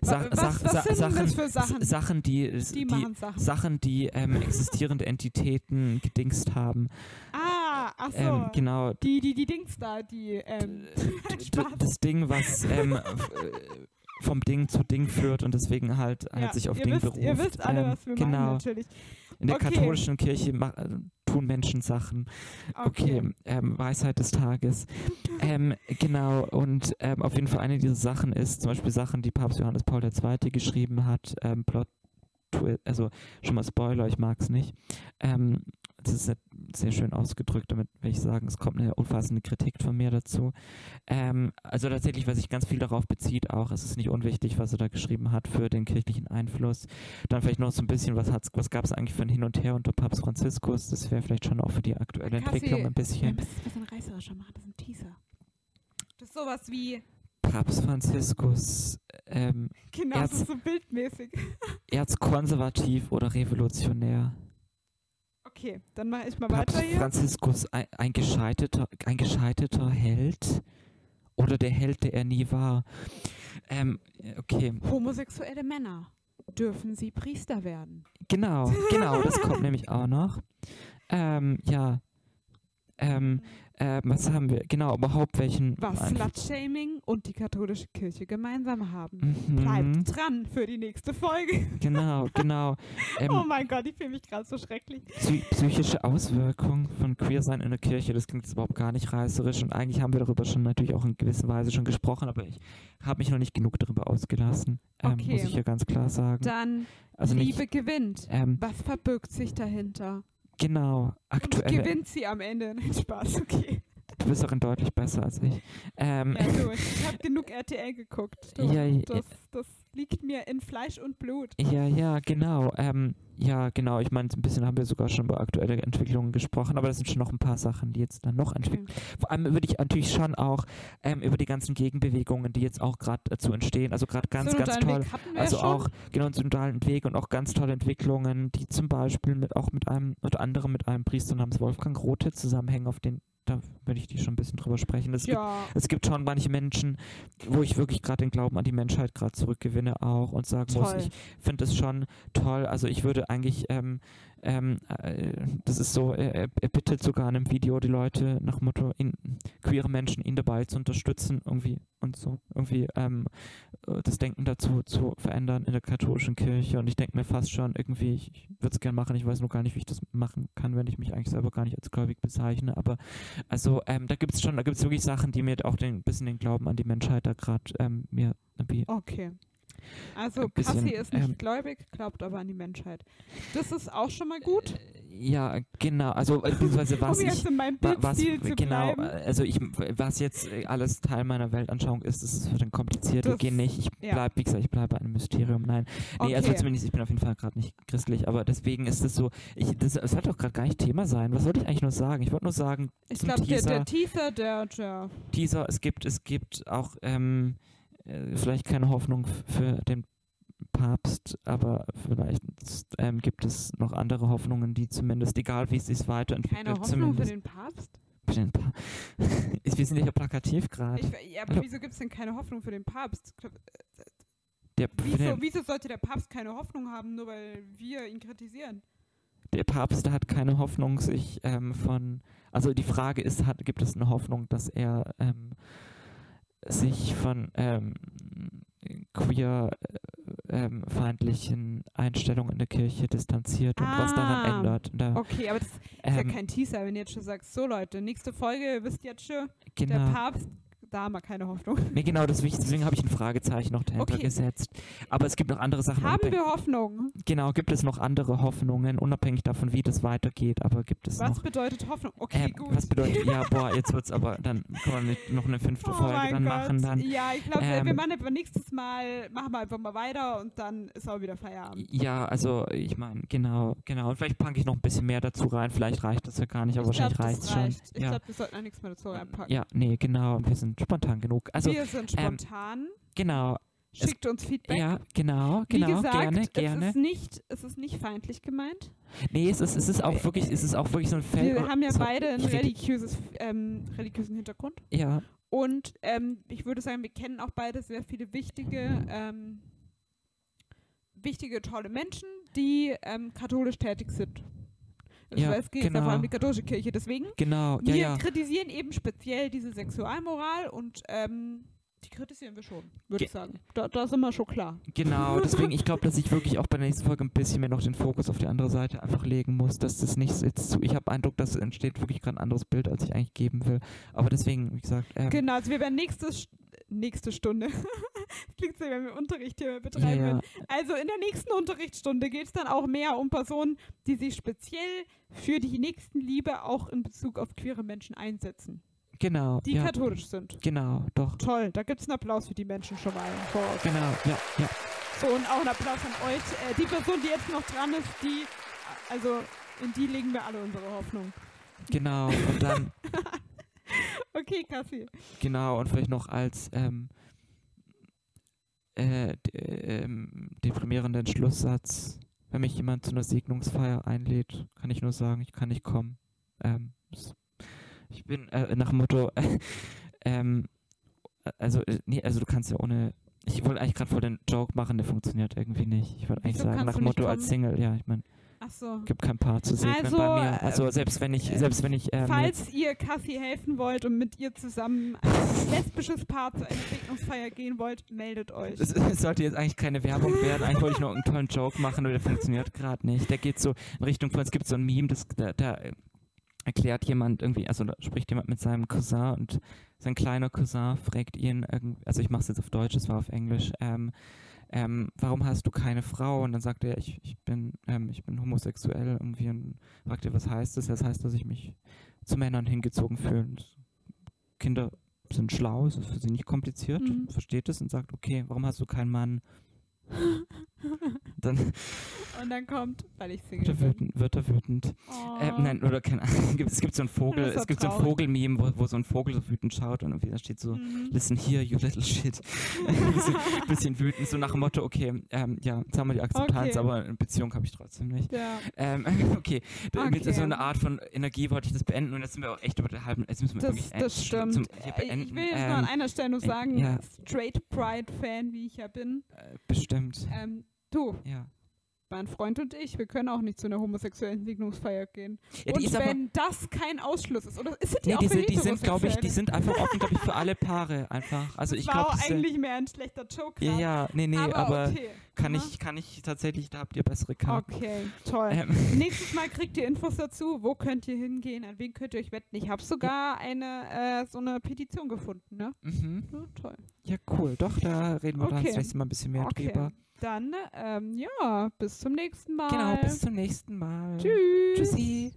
Sachen. Sa was, Sa- Sachen, Sachen? Sachen, die, die, die, Sachen. Sachen, die ähm, existierende Entitäten gedingst haben. ah, ach so. Ähm, genau. Die, die, die Dings da, die, ähm, das Ding, was ähm, äh, vom Ding zu Ding führt und deswegen halt, halt ja, sich auf Ding wisst, beruft. Ihr wisst alle, ähm, was wir genau. meinen, natürlich. In der Okay. katholischen Kirche äh, tun Menschen Sachen. Okay. Okay, ähm, Weisheit des Tages. ähm, genau, und ähm, auf jeden Fall eine dieser Sachen ist zum Beispiel Sachen, die Papst Johannes Paul II. geschrieben hat. Ähm, Plot, also schon mal Spoiler, ich mag es nicht. Ähm, das ist sehr schön ausgedrückt, damit will ich sagen, es kommt eine umfassende Kritik von mir dazu. Ähm, also tatsächlich, was sich ganz viel darauf bezieht, auch, es ist nicht unwichtig, was er da geschrieben hat für den kirchlichen Einfluss. Dann vielleicht noch so ein bisschen, was, hat's- was gab es eigentlich für ein Hin und Her unter Papst Franziskus? Das wäre vielleicht schon auch für die aktuelle Kassi, Entwicklung ein bisschen. müssen es ein bisschen reißerischer machen, das ist ein Teaser. Das ist sowas wie, Papst Franziskus, ähm, genau, Erz- das ist so bildmäßig. erzkonservativ oder revolutionär? Okay, dann mache ich mal Papst weiter hier. Franziskus, ein, ein, gescheiterter, ein gescheiterter Held oder der Held, der er nie war? Ähm, okay, Homosexuelle Männer. Dürfen sie Priester werden? genau, genau, das kommt nämlich auch noch. Ähm, ja, ähm, äh, was haben wir? Genau, überhaupt welchen. Was Slut-Shaming und die katholische Kirche gemeinsam haben. Mhm, Bleibt dran für die nächste Folge. Genau, genau. Ähm, oh mein Gott, ich fühle mich gerade so schrecklich. Psy psychische Auswirkungen von Queersein in der Kirche, das klingt jetzt überhaupt gar nicht reißerisch und eigentlich haben wir darüber schon natürlich auch in gewisser Weise schon gesprochen, aber ich habe mich noch nicht genug darüber ausgelassen, ähm, Okay. muss ich hier ganz klar sagen. Dann also nicht, Liebe gewinnt. ähm, Was verbirgt sich dahinter? Genau, Und aktuelle, gewinnt sie am Ende? Nein, Spaß, okay. du bist darin deutlich besser als ich. Ähm, Ja, du, ich habe genug RTL geguckt. Du, Ja, ja. das, das liegt mir in Fleisch und Blut. Ja, ja, genau. Ähm, ja, genau. Ich meine, ein bisschen haben wir sogar schon über aktuelle Entwicklungen gesprochen, aber das sind schon noch ein paar Sachen, die jetzt dann noch entwickeln. Okay. Vor allem würde ich natürlich schon auch ähm, über die ganzen Gegenbewegungen, die jetzt auch gerade dazu entstehen, also gerade ganz, ganz toll. Also schon. auch genau einen synodalen Weg und auch ganz tolle Entwicklungen, die zum Beispiel mit auch mit einem, unter anderem mit einem Priester namens Wolfgang Rothe zusammenhängen, auf den, da würde ich die schon ein bisschen drüber sprechen. Es gibt Ja, es gibt schon manche Menschen, wo ich wirklich gerade den Glauben an die Menschheit gerade zurückgewinne auch und sagen muss, toll. ich finde es schon toll. Also ich würde eigentlich, ähm, ähm, äh, das ist so, er, er er bittet sogar in einem Video die Leute nach Motto, ihn, queere Menschen, ihn dabei zu unterstützen irgendwie und so irgendwie ähm, äh, das Denken dazu zu verändern in der katholischen Kirche. Und ich denke mir fast schon irgendwie, ich, würde es gerne machen, ich weiß nur gar nicht, wie ich das machen kann, wenn ich mich eigentlich selber gar nicht als gläubig bezeichne. Aber also ähm, da gibt es schon, da gibt es wirklich Sachen, die mir auch den bisschen den Glauben an die Menschheit da gerade ähm, mir irgendwie Okay. Also bisschen, Cassie ist nicht ähm, gläubig, glaubt aber an die Menschheit. Das ist auch schon mal gut, ja genau, also äh, beziehungsweise was um ich was genau, bleiben. also ich was jetzt äh, alles Teil meiner Weltanschauung ist, das ist für den kompliziert. Das- gehen nicht. Ich ja. bleib, wie gesagt, ich bleibe ein Mysterium. Nein, nee, also Okay. zumindest ich bin auf jeden Fall gerade nicht christlich, aber deswegen ist es so. Ich, das, das sollte doch gerade gar nicht Thema sein. Was wollte ich eigentlich nur sagen? Ich wollte nur sagen, Ich glaube, der, der Teaser- der, der Teaser, es gibt, es gibt auch ähm, äh, vielleicht keine Hoffnung für den Papst, aber vielleicht ähm, gibt es noch andere Hoffnungen, die zumindest, egal wie es sich weiterentwickelt, keine Hoffnung für den Papst. für den Pa- Wir sind ja plakativ gerade. Ja, aber Hallo. wieso gibt es denn keine Hoffnung für den Papst? Der, für Wieso, den, wieso sollte der Papst keine Hoffnung haben, nur weil wir ihn kritisieren? der Papst hat keine Hoffnung, sich ähm, von. Also die Frage ist, hat, gibt es eine Hoffnung, dass er ähm, sich von ähm, queer äh, ähm, feindlichen Einstellungen in der Kirche distanziert und was daran Ah, ändert. Da, Okay, aber das ist ähm, ja kein Teaser, wenn du jetzt schon sagst, so Leute, nächste Folge, ihr wisst jetzt schon, der genau. Papst da mal keine Hoffnung. Nee, genau, deswegen, deswegen habe ich ein Fragezeichen noch dahinter Okay. gesetzt. Aber es gibt noch andere Sachen. Haben wir Hoffnung? Genau, gibt es noch andere Hoffnungen, unabhängig davon, wie das weitergeht. Aber gibt es Was noch. bedeutet Hoffnung? Okay, Ähm, gut. was bedeutet, ja, boah, jetzt wird's aber, dann können wir noch eine fünfte Oh Folge dann Gott. machen. Dann. Ja, ich glaube, Ähm, wir machen einfach nächstes Mal, machen wir einfach mal weiter und dann ist auch wieder Feierabend. Ja, also ich meine, genau, genau. Und vielleicht packe ich noch ein bisschen mehr dazu rein. Vielleicht reicht das ja gar nicht, aber ich glaub, wahrscheinlich das reicht es reicht. schon. Ich ja. glaube, wir sollten auch nichts mehr dazu reinpacken. ja, nee, genau. Und wir sind spontan genug. Also, wir sind ähm, spontan. genau. Schickt uns Feedback. Ja, genau, Wie genau. gesagt, gerne, es gerne. ist nicht, es ist nicht feindlich gemeint. Nee, es ist, es ist auch wirklich, es ist auch wirklich so ein Feld. Wir haben ja so- beide einen religiöses, ähm, religiösen Hintergrund. Ja, Und ähm, ich würde sagen, wir kennen auch beide sehr viele wichtige, ähm, wichtige, tolle Menschen, die ähm, katholisch tätig sind. Ja, es geht ja genau. vor allem die katholische Kirche. Deswegen, genau. Ja, wir ja. kritisieren eben speziell diese Sexualmoral und ähm, die kritisieren wir schon, würde ich sagen. Da, da sind wir schon klar. Genau, deswegen, ich glaube, dass ich wirklich auch bei der nächsten Folge ein bisschen mehr noch den Fokus auf die andere Seite einfach legen muss, dass das nicht jetzt zu, ich habe Eindruck, dass entsteht wirklich gerade ein anderes Bild, als ich eigentlich geben will. Aber deswegen, wie gesagt, ähm, Genau, also wir werden nächste, St- nächste Stunde, das klingt so, wenn wir Unterricht hier betreiben ja. Also in der nächsten Unterrichtsstunde geht es dann auch mehr um Personen, die sich speziell für die Nächstenliebe auch in Bezug auf queere Menschen einsetzen, genau, die ja, katholisch sind. genau, doch, Toll, da gibt es einen Applaus für die Menschen schon mal im Voraus. genau, ja, ja, So, und auch einen Applaus an euch. Äh, die Person, die jetzt noch dran ist, die, also in die legen wir alle unsere Hoffnung. genau. Und dann, Okay, Kassi. genau, und vielleicht noch als ähm, äh, d- ähm, deprimierenden Schlusssatz, wenn mich jemand zu einer Segnungsfeier einlädt, kann ich nur sagen, ich kann nicht kommen. Ähm, ich bin äh, nach dem Motto, ähm, also, äh, nee, also du kannst ja ohne, ich wollte eigentlich gerade voll den Joke machen, der funktioniert irgendwie nicht. Ich wollte eigentlich Wieso sagen, nach Motto als? Single, ja, ich meine, Ach so. gibt kein Paar zu segnen Also, bei mir. Also äh, selbst wenn ich, äh, selbst wenn ich ähm, Falls ihr Cassie helfen wollt und mit ihr zusammen ein lesbisches Paar zu einer Segnungsfeier gehen wollt, meldet euch. Es, es sollte jetzt eigentlich keine Werbung werden. Eigentlich wollte ich nur einen tollen Joke machen, aber der funktioniert gerade nicht. Der geht so in Richtung von, es gibt so ein Meme, das, da, da erklärt jemand irgendwie, also da spricht jemand mit seinem Cousin und sein kleiner Cousin fragt ihn, irgend- also ich mache es jetzt auf Deutsch, es war auf Englisch, ähm, ähm, warum hast du keine Frau? Und dann sagt er, ich, ich, bin, ähm, ich bin homosexuell irgendwie und fragt er, was heißt das? Das heißt, dass ich mich zu Männern hingezogen fühle. Und Kinder sind schlau, es ist für sie nicht kompliziert, Mhm. versteht es und sagt, okay, warum hast du keinen Mann? Dann Und dann kommt, weil ich wird er bin. wütend. Wird er wütend. Oh. Äh, nein, oder keine Ahnung. Es gibt so einen Vogel, es gibt so ein. Vogel-Meme, wo, wo so ein Vogel so wütend schaut und irgendwie da steht so, Mhm. listen here, you little shit. ein bisschen, bisschen wütend, so nach dem Motto, okay, ähm, ja, jetzt haben wir die Akzeptanz, Okay. aber eine Beziehung habe ich trotzdem nicht. Ja. Ähm, okay, Okay. so einer Art von Energie wollte ich das beenden und jetzt sind wir auch echt über der halben, jetzt müssen wir Das, wirklich das äh, stimmt. zum, hier Äh, beenden. ich will jetzt nur an ähm, einer Stelle nur äh, sagen, ja. Straight Pride-Fan, wie ich ja bin. äh, bestimmt, Ähm, du, ja. Mein Freund und ich, wir können auch nicht zu einer homosexuellen Segnungsfeier gehen. ja und ist aber, wenn das kein Ausschluss ist, oder ist es die nee, auch die für sind, die sind glaube ich, die sind einfach offen, glaube ich, für alle Paare einfach. Also ich glaube, eigentlich mehr ein schlechter Joke. ja, ja, nee, nee, aber, aber, okay. kann Aha. ich, kann ich tatsächlich, da habt ihr bessere Karten. Okay, toll. Ähm, Nächstes Mal kriegt ihr Infos dazu, wo könnt ihr hingehen, an wen könnt ihr euch wetten. Ich habe sogar eine äh, so eine Petition gefunden, ne? mhm. Ja, toll. Ja, cool. Doch, da reden wir dann Okay. das nächste Mal ein bisschen mehr Okay. drüber. Dann, ähm, ja, bis zum nächsten Mal. Genau, bis zum nächsten Mal. Tschüss. Tschüssi.